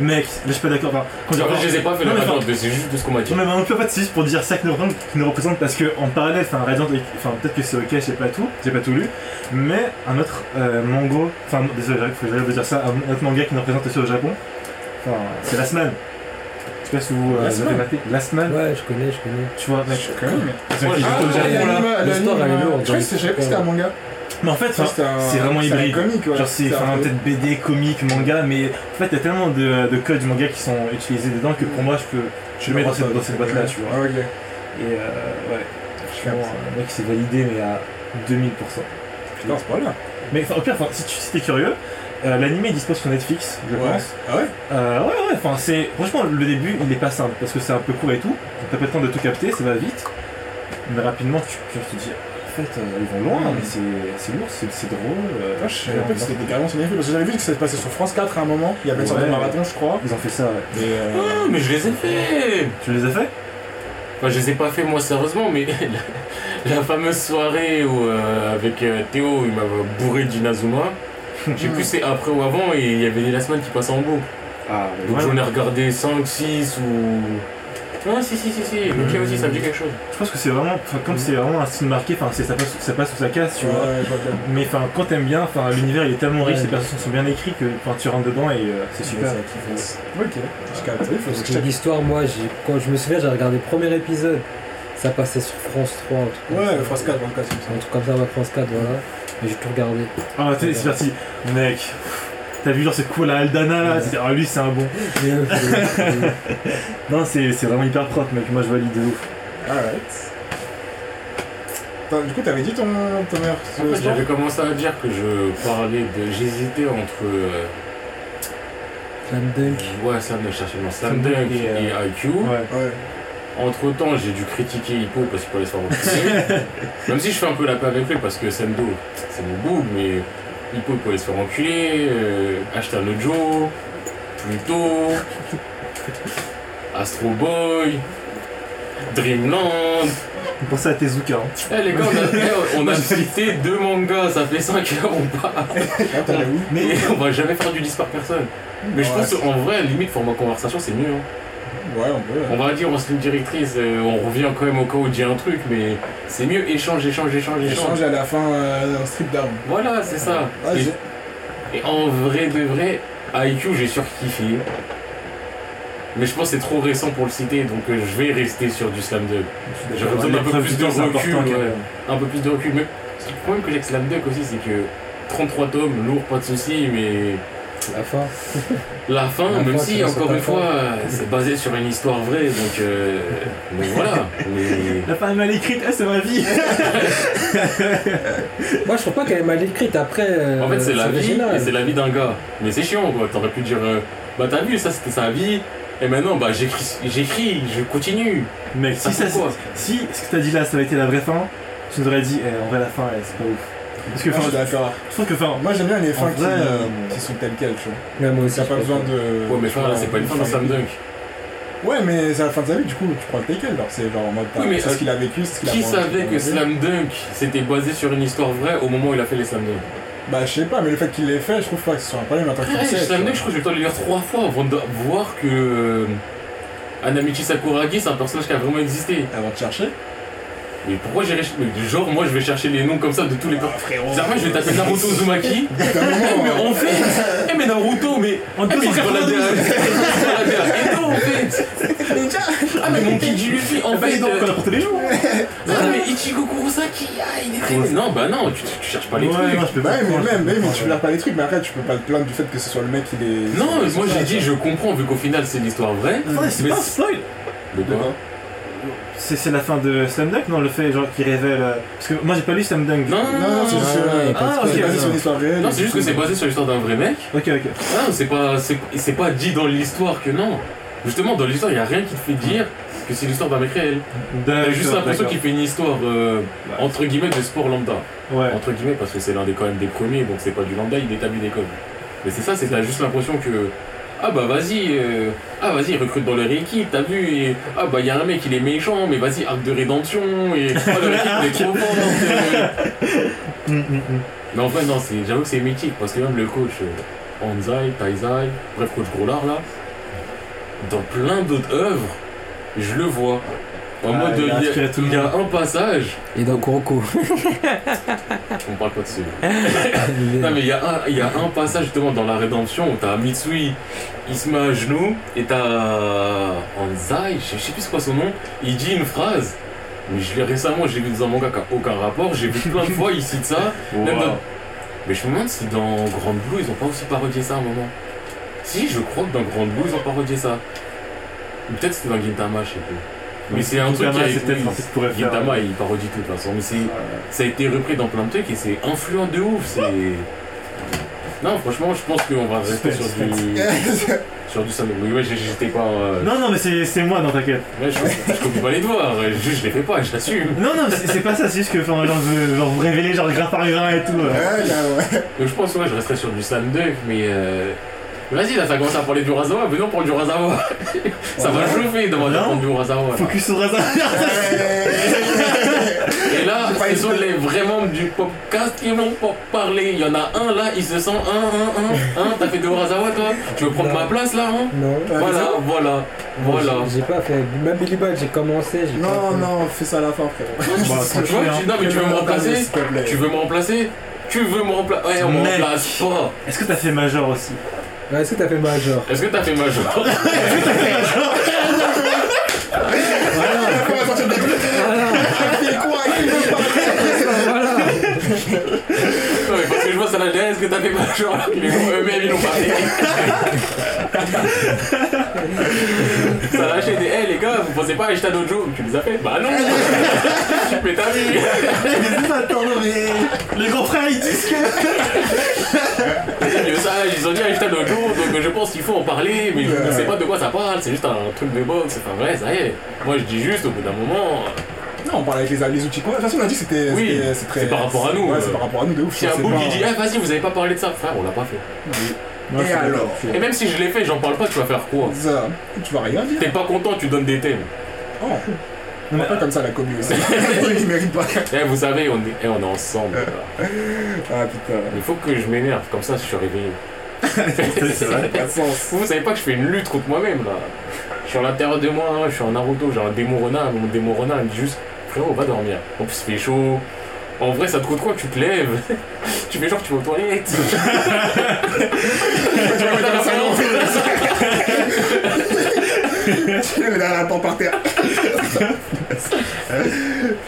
Mec, là, je suis pas d'accord. Enfin, quand En fait, je les ai pas fait Non, la mais c'est juste de ce qu'on m'a dit. Non mais en plus en fait c'est juste pour dire ça qui nous représente, qui nous représente parce que en parallèle, enfin Radiant, enfin peut-être que c'est ok, je sais pas tout, j'ai pas tout lu, mais un autre euh, mango, enfin non, désolé, j'arrive- faut que j'arrive de dire ça, un autre manga qui nous représente aussi au Japon, enfin c'est Last Man. Je sais pas si vous, euh, avez Man maté. Last Man, Ouais, je connais, je connais. tu vois, mec. Là. l'anime- l'histoire, elle est lourde, Je je savais pas que c'était un manga. Mais en fait, c'est vraiment hybride. comique, ouais. Genre c'est peut-être BD, comique, manga, mais en fait il y a tellement de, de codes du manga qui sont utilisés dedans que pour moi je peux je le mets dans cette, dans cette boîte là tu vois. Ah. Et euh, ouais, Je mec c'est validé mais à 2000%. Putain, c'est pas là. Mais au pire, enfin, si tu si t'es curieux, euh, l'anime il dispose sur Netflix, je Ouais. pense. Ah ouais? Euh, ouais, ouais, enfin, c'est. Franchement, le début il est pas simple parce que c'est un peu court et tout. donc T'as pas le temps de tout capter, ça va vite. Mais rapidement, tu, tu te dis, fait, euh, ils vont loin, Mm. mais c'est c'est lourd, c'est drôle. euh, Moi, je savais pas que c'était carrément sur Netflix. Parce que j'avais vu que ça se passait sur France 4 à un moment. Il y avait une sorte de Ouais. marathon, je crois. Ils ont fait ça, ouais. Euh, Ah, mais je les ai fait Tu les as fait? Enfin, je les ai pas fait moi sérieusement, mais la, la fameuse soirée où, euh, avec euh, Théo, il m'avait bourré d'Inazuma. Je sais plus c'est après ou avant, et il y avait des la semaine qui passaient en boucle. Ah, Donc j'en ai regardé 5, 6 ou. Ah, si, si, si, si, ok aussi, ça me dit quelque chose. Je pense que c'est vraiment, enfin, comme c'est vraiment un style marqué, enfin, ça passe, ça passe ou ça casse, tu vois. ouais, je vois bien. Mais enfin, quand t'aimes bien, enfin, l'univers il est tellement riche, les personnages sont bien écrits que tu rentres dedans et euh, c'est super. Ouais, c'est kiffant. Ok, je capte. Parce que l'histoire, moi, j'ai- quand je me souviens, j'ai regardé le premier épisode. Ça passait sur France 3, un truc comme Ouais, ça. France 4, France 4, c'est Un truc comme ça, France 4, voilà. Et j'ai tout regardé. Ah, t'es- c'est parti, mec. T'as vu genre c'est cool la Aldana là, c'est- ah lui c'est un bon. Euh, Non c'est c'est vraiment hyper propre mec, moi je valide de ouf. Alright. Attends, Du coup, t'avais dit ton, ton meilleur En fait, sport j'avais commencé à dire que je parlais de. J'hésitais entre. euh, Slam Dunk. Ouais, Slam Dunk, je cherchais le nom. Slam Dunk et, et, euh, IQ. Ouais. Ouais. Entre temps, j'ai dû critiquer Hippo parce qu'il fallait se faire. Même si je fais un peu la paix avec lui parce que Sendo, c'est mon boob, mais Peut aller se faire enculer. Euh, Ashton Joe, Pluto, Astro Boy, Dreamland. Pensez à Tezuka. Hein. Eh les gars, on a, eh, on a cité deux mangas, ça fait 5 heures, on Mais Et on va jamais faire du 10 par personne. Mais je pense qu'en vrai, limite, format conversation, c'est mieux. hein. Ouais, on peut. On va dire, on se ligne directrice, euh, on revient quand même au cas où dit un truc, mais c'est mieux échange, échange, échange, échange. Échange à la fin euh, un strip down. Voilà, c'est ça. Ouais, et, en vrai de vrai, IQ, j'ai surkiffé. Mais je pense que c'est trop récent pour le citer, donc euh, je vais rester sur du slam dunk. J'aurais besoin d'un peu plus de recul, ouais. Un peu plus de recul. Mais le problème que j'ai avec slam dunk aussi, c'est que 33 tomes, lourd, pas de soucis, mais La fin. La fin, La même fin, si, encore une fois, c'est basé sur une histoire vraie, donc, euh, donc voilà. Mais... La fin est mal écrite, c'est ma vie. Moi, je trouve pas qu'elle est mal écrite. Après. euh, En fait, c'est la vie, et c'est la vie d'un gars. Mais c'est chiant, quoi. T'aurais pu dire, euh, bah t'as vu, ça c'était sa vie, et maintenant, bah j'écris, j'écris, je continue. Mec, Ça si, ça, quoi si ce que t'as dit là, ça avait été la vraie fin, tu nous aurais dit, eh, en vrai, la fin, eh, c'est pas ouf. Parce que, enfin, suis d'accord. je trouve que, enfin, Moi, j'aime bien les fins qui, vrai, euh, qui sont telles quelles, tu vois. Ouais, moi aussi. T'as pas besoin de. Ouais, mais fin là, c'est pas une fin de Slam Dunk. Ouais, mais c'est la fin de sa vie, du coup, tu prends le take genre, c'est genre en mode. Oui, mais, c'est euh, ce qu'il a vécu, c'est ce qu'il a Qui savait que. Slam Dunk c'était basé sur une histoire vraie au moment où il a fait les Slam Dunk Bah, je sais pas, mais le fait qu'il l'ait fait, je trouve pas que ce soit un problème en tant que. Slam Dunk, je crois que j'ai le temps de le lire trois fois avant de voir que euh, Anamichi Sakuragi c'est un personnage qui a vraiment existé. Avant de chercher. Mais pourquoi j'irais. mais Genre, moi je vais chercher les noms comme ça de tous les personnages. frérot. C'est vrai, je vais taper Naruto Uzumaki. Mais en fait, eh mais Naruto, mais En eh, se baladait à Edo en fait? Ah mais mon Kiji Luffy en fait. dort euh, tous les jours. Ah mais Ichigo Kurosaki, ah il est très. Ouais. Non bah non, tu, cherches pas les trucs. non, je peux pas. ouais, même, je peux mais pas tu regardes pas les trucs, mais après, tu peux pas te plaindre du fait que ce soit le mec qui les. Non, moi j'ai dit je comprends vu qu'au final c'est l'histoire vraie. C'est pas spoil. De quoi. C'est c'est la fin de Slam Dunk, non Le fait genre qui révèle. euh, Parce que moi j'ai pas lu Slam Dunk. Non, non, Non, non, c'est juste. non, y a pas de ah, spoil. c'est basé Ok, sur une histoire réelle. Non, c'est juste que c'est basé sur l'histoire d'un vrai mec. Ok, ok. Non, c'est pas, c'est, c'est pas dit dans l'histoire que non. Justement, dans l'histoire, il y a rien qui te fait dire que c'est l'histoire d'un mec réel. T'as juste l'impression qu'il fait une histoire euh, entre guillemets de sport lambda. Ouais. Entre guillemets parce que c'est l'un des quand même des premiers, donc c'est pas du lambda, il établit des codes. Mais c'est ça, c'est t'as juste l'impression que ah bah vas-y, euh, ah vas-y, recrute dans leur équipe, t'as vu, et ah bah il y a un mec il est méchant, mais vas-y, arc de rédemption, et ah, leur équipe elle est trop forte. Mais en fait, non, c'est, j'avoue que c'est mythique parce que même le coach euh, Anzai, Taizai, bref, coach Groslard là, dans plein d'autres œuvres, je le vois. En Ah, mode, il a il y a, inspiré tout le il y a monde. un passage, Et dans Kuroko. on parle pas de celui Non, mais il y, a un, il y a un passage justement dans la rédemption où t'as Mitsui, il se met à genoux, et t'as Anzai, je sais- plus quoi son nom, il dit une phrase. Mais je l'ai récemment, j'ai vu dans un manga qui a aucun rapport, j'ai vu plein de fois, il cite ça. Même Wow. dans- Mais je me demande si dans Grand Blue ils ont pas aussi parodié ça à un moment. Si, je crois que dans Grand Blue ils ont parodié ça. Ou peut-être c'était dans Gintama, je sais plus. Mais c'est un truc qui a oui, Gintama il parodie tout de toute façon. Mais c'est, ça a été repris dans plein de trucs et c'est influent de ouf. C'est. Non, franchement, je pense qu'on va rester sur du. sur du Samurai. Oui, ouais, j'étais pas. euh, Non, non, mais c'est c'est moi, non, t'inquiète. Ouais, je, je copie pas les doigts, juste je les fais pas, je l'assume. Non, non, c'est c'est pas ça, c'est juste que, enfin, genre, je genre, vous révéler, genre, grain par grain et tout. euh. Ouais, là, ouais. Donc je pense ouais je resterai sur du slam dunk mais euh... Vas-y là ça commence à parler du Razawa, venons pour du Razawa Ça va chauffer de prendre du Razawa là. Focus sur Raza. Et là ce sont les vraiment du podcast qui vont pas parler Il y en a un là, il se sent un, un, un, un T'as fait de Razawa toi? Tu veux prendre Non. ma place là hein? Non. Voilà, voilà, voilà J'ai j'ai pas fait. Même Billy Bad, j'ai commencé. Non, non, fais ça à la fin, frérot. Bah, Tu vois, Non mais tu veux me remplacer? Tu veux me remplacer? Tu veux me remplacer? Ouais on me remplace pas Est-ce que t'as fait Major aussi? Est-ce que t'as fait Major Est-ce que t'as fait Major On va sortir des trucs. Voilà. Voilà. Non mais parce que je vois ça la est-ce que t'as fait Mais eux-mêmes ils l'ont pas fait Ça l'a acheté des hey les gars, vous pensez pas à Dojo Tu les as fait? Bah non Mais t'as vu Attends, mais. Les grands frères, ils disent que. Ils ont dit à Dojo, donc je pense qu'il faut en parler, mais je ne sais pas de quoi ça parle, c'est juste un truc de boxe, enfin vrai, ça y est. Moi je dis juste au bout d'un moment, Non, on parlait avec les, les outils. De toute façon, on a dit que c'était. Oui, c'est très- c'est par rapport à nous, Ouais, euh. c'est par rapport à nous, de ouf. si un bout qui dit ah vas-y vous avez pas parlé de ça, frère on l'a pas fait. Et alors Et même si je l'ai fait, j'en parle pas, tu vas faire quoi? Ça, tu vas rien dire. T'es pas content, tu donnes des thèmes. Oh. On va pas comme ça la commune aussi. Il mérite pas. Eh vous savez, on est, eh, on est ensemble. là. Ah putain. Il faut que je m'énerve, comme ça je suis réveillé. C'est vrai. Vous savez pas que je fais une lutte contre moi-même là. Je suis à l'intérieur de moi, hein, je suis en Naruto, j'ai un démon renard, mon démon renard il me dit juste frérot va dormir. En plus il fait chaud. En vrai ça te coûte quoi Tu te lèves, tu fais genre tu vas aux toilettes. Tu vas mettre dans le mets derrière la par terre.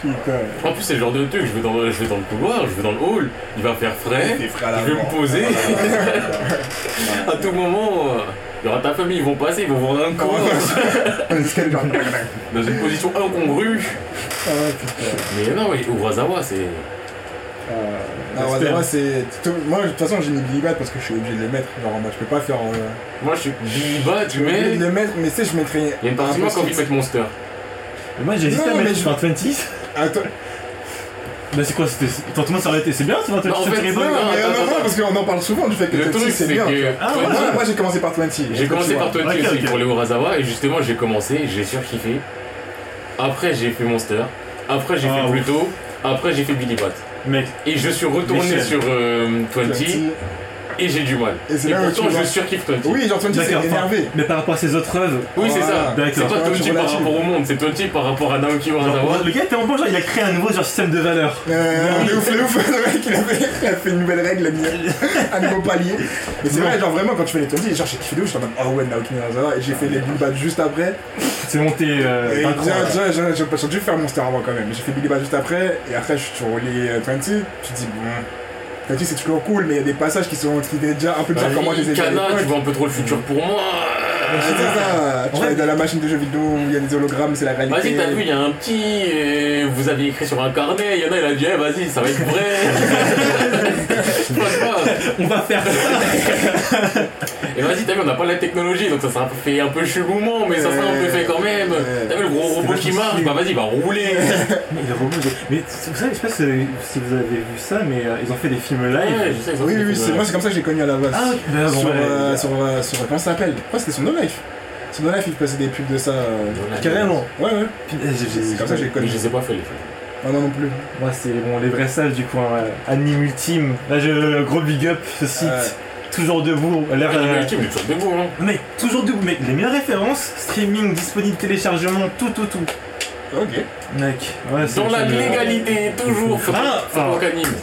Putain. En plus, c'est le genre de truc, je vais, dans, je vais dans le couloir, je vais dans le hall, il va faire frais, je vais me poser. à tout moment, euh, il y aura ta famille, ils vont passer, ils vont voir un coup, On est quel genre dans une position incongrue. Ah putain. Mais non, oui, Urasawa, c'est. Non, J'espère. moi, c'est. Moi, de toute façon, j'ai mis Billy Bat parce que je suis obligé de le mettre. Genre, moi, je peux pas faire. euh, Moi, je suis Je tu suis obligé mets. de le mettre, mais tu sais, je mettrais. Il y a une partie de moi qui a envie de mettre Monster. Mais Moi j'ai hésité Non, à mais mettre je- 2020. Attends, Bah c'est quoi c'était Attends, tout le monde s'est arrêté, c'est bien c'est 2020 Non, en fait, c'est non, bon non, mais attends, non, non, attends. parce qu'on en parle souvent du fait que Le 20 truc, c'est bien. que. Ah, Moi, ouais. moi, j'ai commencé par 20. J'ai commencé par toi. 20 Ok, aussi pour les Urasawa et justement j'ai commencé, j'ai surkiffé. Après j'ai fait Monster, après j'ai Ah, fait. Pluto, après j'ai fait Billy Bat. Mec, Et je suis retourné Michel. sur euh, 20 et j'ai du mal. Et c'est Et pourtant je surkiffe 20. Oui, genre 20 c'est énervé. Mais par rapport à ses autres œuvres. Oui, c'est ça. C'est 20 tu par rapport au monde, c'est 20 par rapport à Naoki Urasawa. le gars était en bon genre, il a créé un nouveau genre système de valeurs. Euh, ouf, de ouf, le mec il a fait, il a fait une nouvelle règle, un nouveau palier. Mais c'est vrai, genre vraiment quand tu fais les 20, genre j'ai kiffé ouf, j'étais en mode oh ouais, Naoki Urasawa, et j'ai fait les Billy Bat juste après. C'est monté euh, j'ai- dû faire mon star avant quand même. J'ai fait Billy Bat juste après, et après je suis sur les euh, 20, tu te dis bon. 20 c'est toujours cool, mais il y a des passages qui sont qui étaient déjà un peu déjà comment je les ai Kana, tu vois un peu trop le futur pour moi. C'est ça, tu vois, dans la machine de jeux vidéo où il y a des hologrammes, c'est la réalité. Vas-y, t'as vu, il y a un petit. euh, vous aviez écrit sur un carnet, il y en a, il a dit, eh, vas-y, ça va être vrai. On va faire ça. Et vas-y, t'as vu, on n'a pas la technologie, donc ça sera fait un peu chelouement, mais ça sera un peu fait quand même. T'as vu le gros robot qui marche, bah vas-y, il va rouler. Mais les robots, mais vous savez, je sais pas si vous avez vu ça, mais euh, ils ont fait des films live. Ils Oui, oui, c'est- moi c'est comme ça que j'ai connu à la base. Ah. Bah, sur, ouais. euh, sur, euh, sur, comment ça s'appelle? Que c'était sur No Life. Sur No Life, il passait des pubs de ça. euh, Carrément. Ouais, ouais. C'est comme ça que j'ai Mais connu. je les ai pas fait les films. Ah non, non plus. Moi, c'est bon, les vraies salles du coin. Anime Ultime. Là, je gros big up ce site. Toujours debout. L'air. Ah, euh, est toujours debout, hein. Mec, toujours debout. Mec, les meilleures références, streaming, disponible, téléchargement, tout, tout, tout. Ok. Mec, ouais, c'est Dans la légalité, toujours. Faut Ah, faut ah. qu'on anime.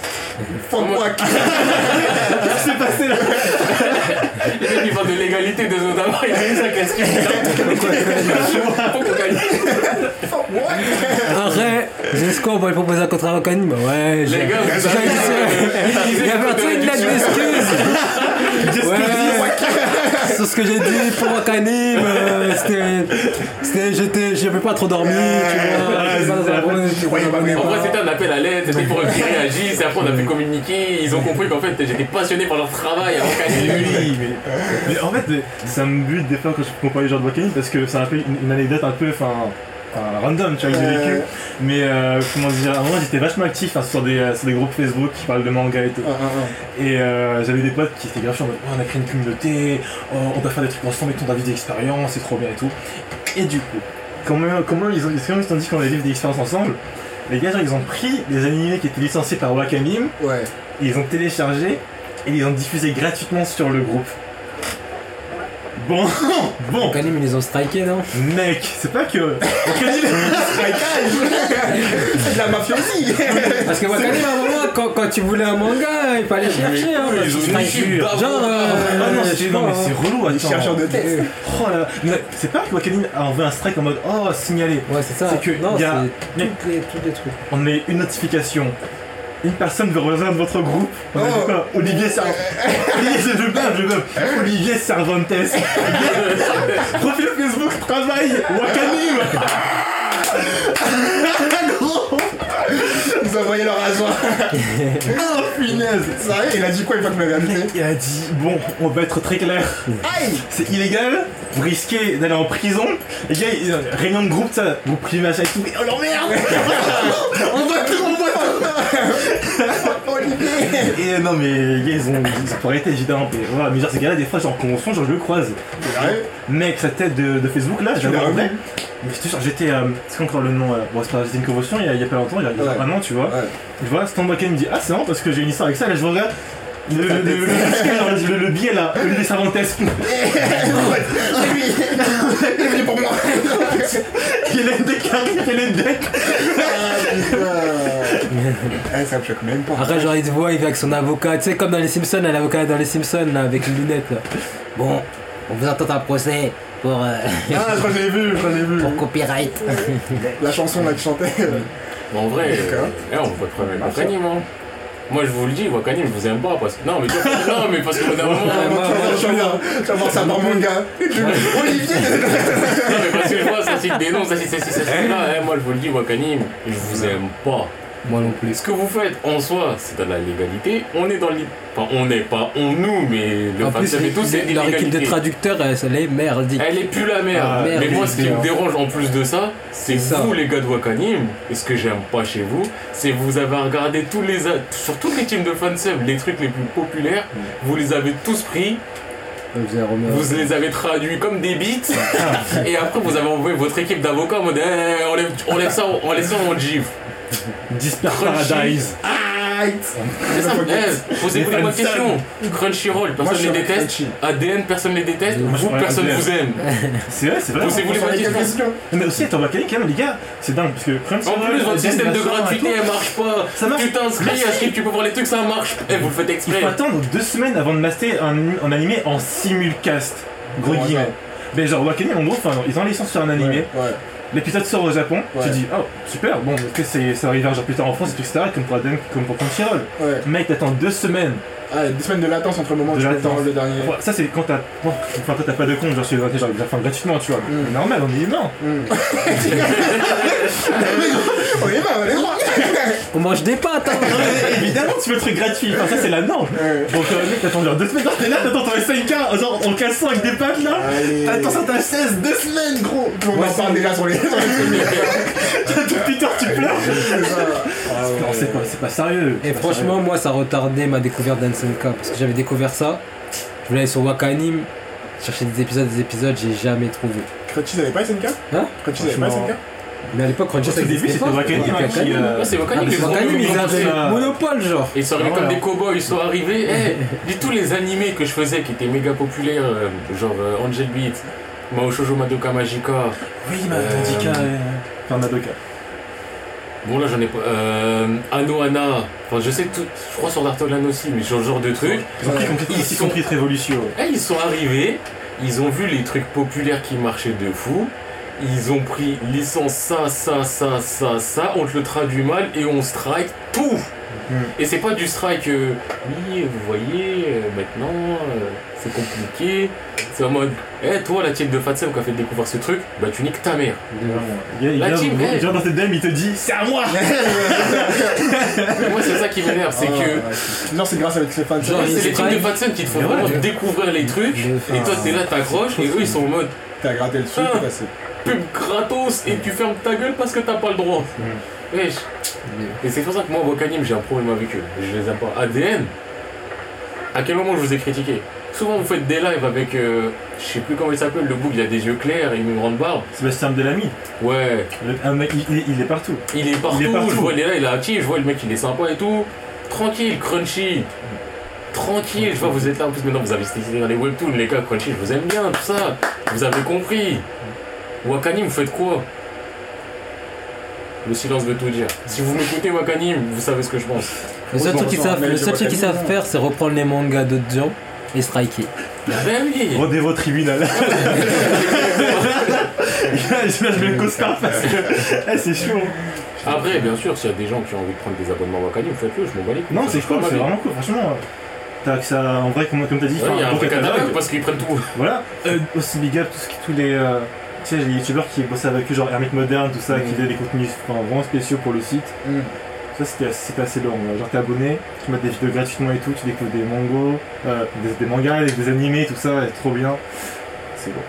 Fuck moi. Qu'est-ce qui s'est passé là? l'égalité des il a sa va lui proposer un contrat avec Anime Ouais, j'ai- Les gars, vous j'ai- avez j'ai- Il y avait un truc de lettre d'excuse Ouais Sur ce que j'ai dit pour Wakanim, euh, c'était. C'était. J'étais. J'avais pas trop dormi, tu vois. Ça. En vrai, c'était un appel à l'aide, c'était pour qu'ils réagissent, et après on a pu communiquer. Ils ont compris qu'en fait j'étais passionné par leur travail avant oui, mais, en fait, ça me bute des fois quand je compare les gens de Wakanim parce que peu une, une anecdote un peu, enfin, enfin, random, tu vois, que j'ai vécu. Mais euh, comment dire, à un moment j'étais vachement actif hein, sur, des, euh, sur des groupes Facebook qui parlent de manga et tout. Ah, ah, ah. Et euh, j'avais des potes qui étaient grave en mode Oh, on a créé une communauté, oh, on doit faire des trucs ensemble et on doit vivre des expériences, c'est trop bien et tout. Et du coup, comment, comment ils ont ils se sont dit qu'on allait vivre des expériences ensemble? Les gars, ils ont pris des animés qui étaient licenciés par Wakanim, Ouais. et ils ont téléchargé et ils ont diffusé gratuitement sur le groupe. Bon, bon, Wakanim, ils les ont strikés, non mec, c'est pas que Wakanim, C'est de la mafiosi. Parce que Wakanim, à un moment, quand, quand tu voulais un manga, il fallait chercher, hein. ils ont d'avant. Genre, euh, Ah non, c'est- non, mais c'est relou, Les attends. chercheurs de test. Oh là là, mais c'est pas que Wakanim a envoyé un strike en mode oh signalé. pas. Ouais, c'est ça. C'est que non, y a- c'est toutes les, les trucs. On met une notification. Une personne veut rejoindre votre groupe. On a dit Oh. quoi Olivier Cervantes. Olivier, je je bave. Olivier Cervantes. Profil Facebook, travail, Wakanim. Ont envoyé leur agent. Oh punaise. Sérieux, il a dit quoi une fois que vous invité Il a dit bon, on va être très clair. Aïe C'est illégal, vous risquez d'aller en prison. Les gars, réunion de groupe, ça, groupe privé, machin et tout. Oh non merde On va tout, Et euh, non mais les gars ils ont, ils ont arrêté évidemment. Mais, voilà, mais genre ces gars là des fois genre en convention genre je le croise. Mec sa tête de, de Facebook là en vrai revu Mais je te jure j'étais euh, c'est quoi encore le nom euh, Bon c'est pas j'étais une convention il y, a, il y a pas longtemps il y a, il y a Ouais. un an tu vois. Ouais. Je vois Stan Bakken me dit ah c'est marrant parce que j'ai une histoire avec ça. Là je regarde le, le, le, le, le, le billet là, Olivier Cervantes, lui Il est venu pour moi Hélène Descartes, Hélène Deck Ah Eh, ça me choque même pas. Après, genre, il te voit, il vient avec son avocat. Tu sais, comme dans les Simpsons, l'avocat dans les Simpsons, là, avec les lunettes, là. Bon, on vous attend un procès. pour, euh, Ah, je j'ai vu, je j'ai vu. pour copyright. La chanson là euh, Mais en vrai, euh, eh, on peut pas de Moi, je vous le dis, Wakanim, je vous aime pas parce que. Non, mais, tu vois, non, mais parce bout d'un moment. Ça par mon gars. Olivier Non, mais parce que je vois, ça cite des noms, ça cite ceci, ça cite là. Eh, moi, je vous le dis, Wakanim, je vous aime pas. Moi non plus. Ce que vous faites en soi, c'est dans la légalité. On est dans le. Enfin, on n'est pas on nous, mais le En plus, et tout, c'est leur équipe de traducteurs, elle, elle est merdique. Elle est plus la merde. Ah, mais moi, ce qui me dérange en plus de ça, c'est vous, les gars de Wakanim. Et ce que j'aime pas chez vous, c'est que vous avez regardé tous les. Sur tous les teams de fansub, les trucs les plus populaires, vous les avez tous pris, Vous les avez traduits comme des bites, et après vous avez envoyé votre équipe d'avocats en mode Eh, on, lève, on lève ça, on laisse ça en gif. Crunchy. Paradise. C'est ça, eh, posez-vous les bonnes questions. Crunchyroll, personne suis les déteste. Crunchy. ADN, personne les déteste. Vous, personne ADN. vous aime. C'est vrai, c'est vrai. Posez-vous les bonnes questions. Mais aussi, attends, Wakanim, quand même, les gars, c'est dingue parce que En Crunchyroll, plus, votre système de gratuité, et elle marche pas. Ça marche. Tu t'inscris, Merci. à ce que tu peux voir les trucs, ça marche. Eh, vous le faites Il exprès. faut attendre deux semaines avant de master un, en animé en simulcast. Gros guillemets. Mais genre Wakanim en gros, ils ont la licence sur un animé. Ouais. L'épisode sort au Japon, Ouais. tu dis oh super, bon c'est, ça arrivera genre plus tard en France et tout, etc. comme pour Aden, comme pour Crunchyroll. Ouais. Mec t'attends deux semaines. Ah, deux semaines de latence entre le moment où De tu t'enlever le dernier. Ouais, ça c'est quand t'as, bon, enfin toi t'as pas de compte genre sur les genre enfin, gratuitement tu vois. Mm. Normal on est humain. On est marre, on est droit. On mange des pâtes, hein Évidemment tu veux le truc gratuit, enfin ça c'est la norme. Ouais. Donc euh, mec t'attends genre deux semaines, genre t'es là t'attends ton SNK, genre en cassant avec des pattes là. Allez. T'attends ça t'as 16, deux semaines gros. On en parle déjà sur les tard tu pleures. Ah. Non c'est pas, c'est pas sérieux. Et franchement, moi, ça retardait ma découverte d'Ansenka. Parce que j'avais découvert ça. Je voulais aller sur Wakanim, chercher des épisodes, des épisodes, j'ai jamais trouvé. Crunchy, ça avait pas SNK Hein? Crunchy, ça avait pas. SNK Mais à l'époque, Crunchy, Au ça début, c'était. Wakanim, C'était qui, Wakanim. euh, c'est Wakanim, Ah, ils avaient monopole, genre. Ils sont arrivés comme des cow-boys, ils sont arrivés. Eh, dis tous les animés que je faisais qui étaient méga populaires, euh, genre euh, Angel Beat, Mao Shoujo Madoka Magica. Oui, Euh, Madoka. euh, Enfin, Madoka. Bon, là j'en ai pas. Euh, Anohana. Enfin, je sais tout. Je crois sur Dartolan aussi, mais sur ce genre de truc. Ils ont pris, compris, Ils ils sont- ont pris Révolution. Eh, ils sont arrivés, ils ont vu les trucs populaires qui marchaient de fou. Ils ont pris licence ça, ça, ça, ça, ça, on te le traduit mal et on strike tout. Mm. Et c'est pas du strike, euh, oui, vous voyez, euh, maintenant, euh, c'est compliqué. C'est en mode, eh, toi, la team de Fatsem qui a fait découvrir ce truc, bah tu niques ta mère. Il il La vient team, il eh. vient dans tes DM, il te dit C'est à moi Moi, c'est ça qui m'énerve, c'est Ah, que. ouais. Non, c'est grâce avec les fans. Genre, c'est les teams de. Fatsem qui te font vraiment ouais. découvrir les trucs, et toi t'es là, t'accroches, et eux ils sont en mode T'as gratté le truc, Ah. pub gratos et tu fermes ta gueule parce que t'as pas le droit. Wesh. Et c'est pour ça que moi, Wakanim, j'ai un problème avec eux. Je les aime pas. ADN, à quel moment je vous ai critiqué? Souvent, vous faites des lives avec, euh, je sais plus comment il s'appelle, le bouc, il a des yeux clairs et une grande barbe. Sébastien Delamy, Ouais, le- un mec, il, il- il est partout. il est partout, Il est partout. je vois, il est là, il est actif, je vois le mec, il est sympa et tout. Tranquille, crunchy. Tranquille, je vois, vous êtes là, en plus maintenant vous avez essayé dans les webtoons, les gars, crunchy, je vous aime bien, tout ça. Vous avez compris. Wakanim, vous faites quoi? Le silence veut tout dire. Si vous m'écoutez, Wakanim, vous savez ce que je pense. Le seul truc qu'ils savent, faire, c'est reprendre les mangas d'autres gens et striker. Ben oui Rendez-vous au tribunal. Je mets le costard parce que eh, c'est chaud. Après, bien sûr, s'il y a des gens qui ont envie de prendre des abonnements Wakanim, faites-le, je m'en bats les couilles. Non, c'est cool, c'est vraiment cool, franchement. T'as que ça, en vrai, comme, comme t'as dit, Ouais, il y a un vrai catalogue parce qu'ils prennent tout. Voilà, euh, aussi big up tout ce qui- tous les, euh, tu sais, les youtubeurs qui bossaient avec eux, genre Hermit Moderne, tout ça, Mm. qui faisaient des contenus enfin, vraiment spéciaux pour le site. Mm. Ça, c'était assez, long. Genre, t'es abonné, tu mets des vidéos gratuitement et tout, tu découvres des mangos, euh, des, des mangas, des, des animés, tout ça, c'est trop bien. C'est bon.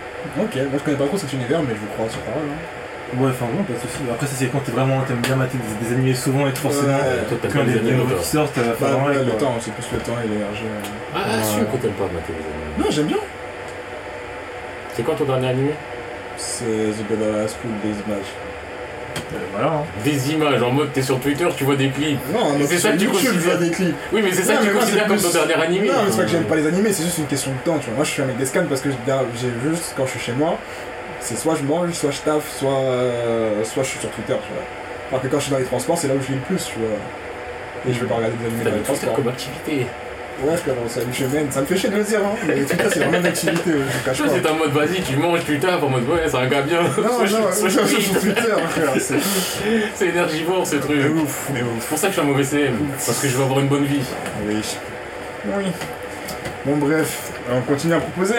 Ok, moi je connais pas trop cet univers, mais je vous crois sur parole. hein. Ouais, enfin, bon, pas de soucis. Après, ça, c'est quand t'es vraiment, t'aimes bien mater des, des animés souvent et tout, forcément. Ouais. T'as Quand pas il y des des nouveaux qui sortent, euh, Bah, le quoi. temps, c'est plus le temps et l'énergie. euh. Ah, sûr que t'aimes pas mater les animés. Non, j'aime bien. C'est quoi ton dernier animé? C'est The Better School des images. Euh, voilà, hein. Des images, en mode t'es sur Twitter, tu vois des clips. Non, C'est c'est ça que tu YouTube, je vois considères. des clips. Oui, mais c'est ça Non, que tu considères c'est comme plus- ton dernier animé. Non, mais c'est pas que j'aime pas les animés, c'est juste une question de temps, tu vois. Moi, je suis un mec des scans parce que j'ai juste quand je suis chez moi, c'est soit je mange, soit je taffe, soit, euh, soit je suis sur Twitter, tu vois. Alors que quand je suis dans les transports, c'est là où je lis le plus, tu vois. Et je vais pas regarder des animés dans les transports. comme activité. Ouais, salut, je mène. Ça me fait chier de le dire, hein. Mais Twitter, c'est vraiment une activité, je vous cache pas. c'est en mode, vas-y, tu manges, tu tapes, en mode, ouais, c'est un gars bien. Non, non, je- suis sur Twitter, frère. C'est énergivore, ce truc. mais ouf, mais C'est pour ça que je suis un mauvais CM. Parce que je veux avoir une bonne vie. Oui. Oui. Bon, bref, on continue à proposer.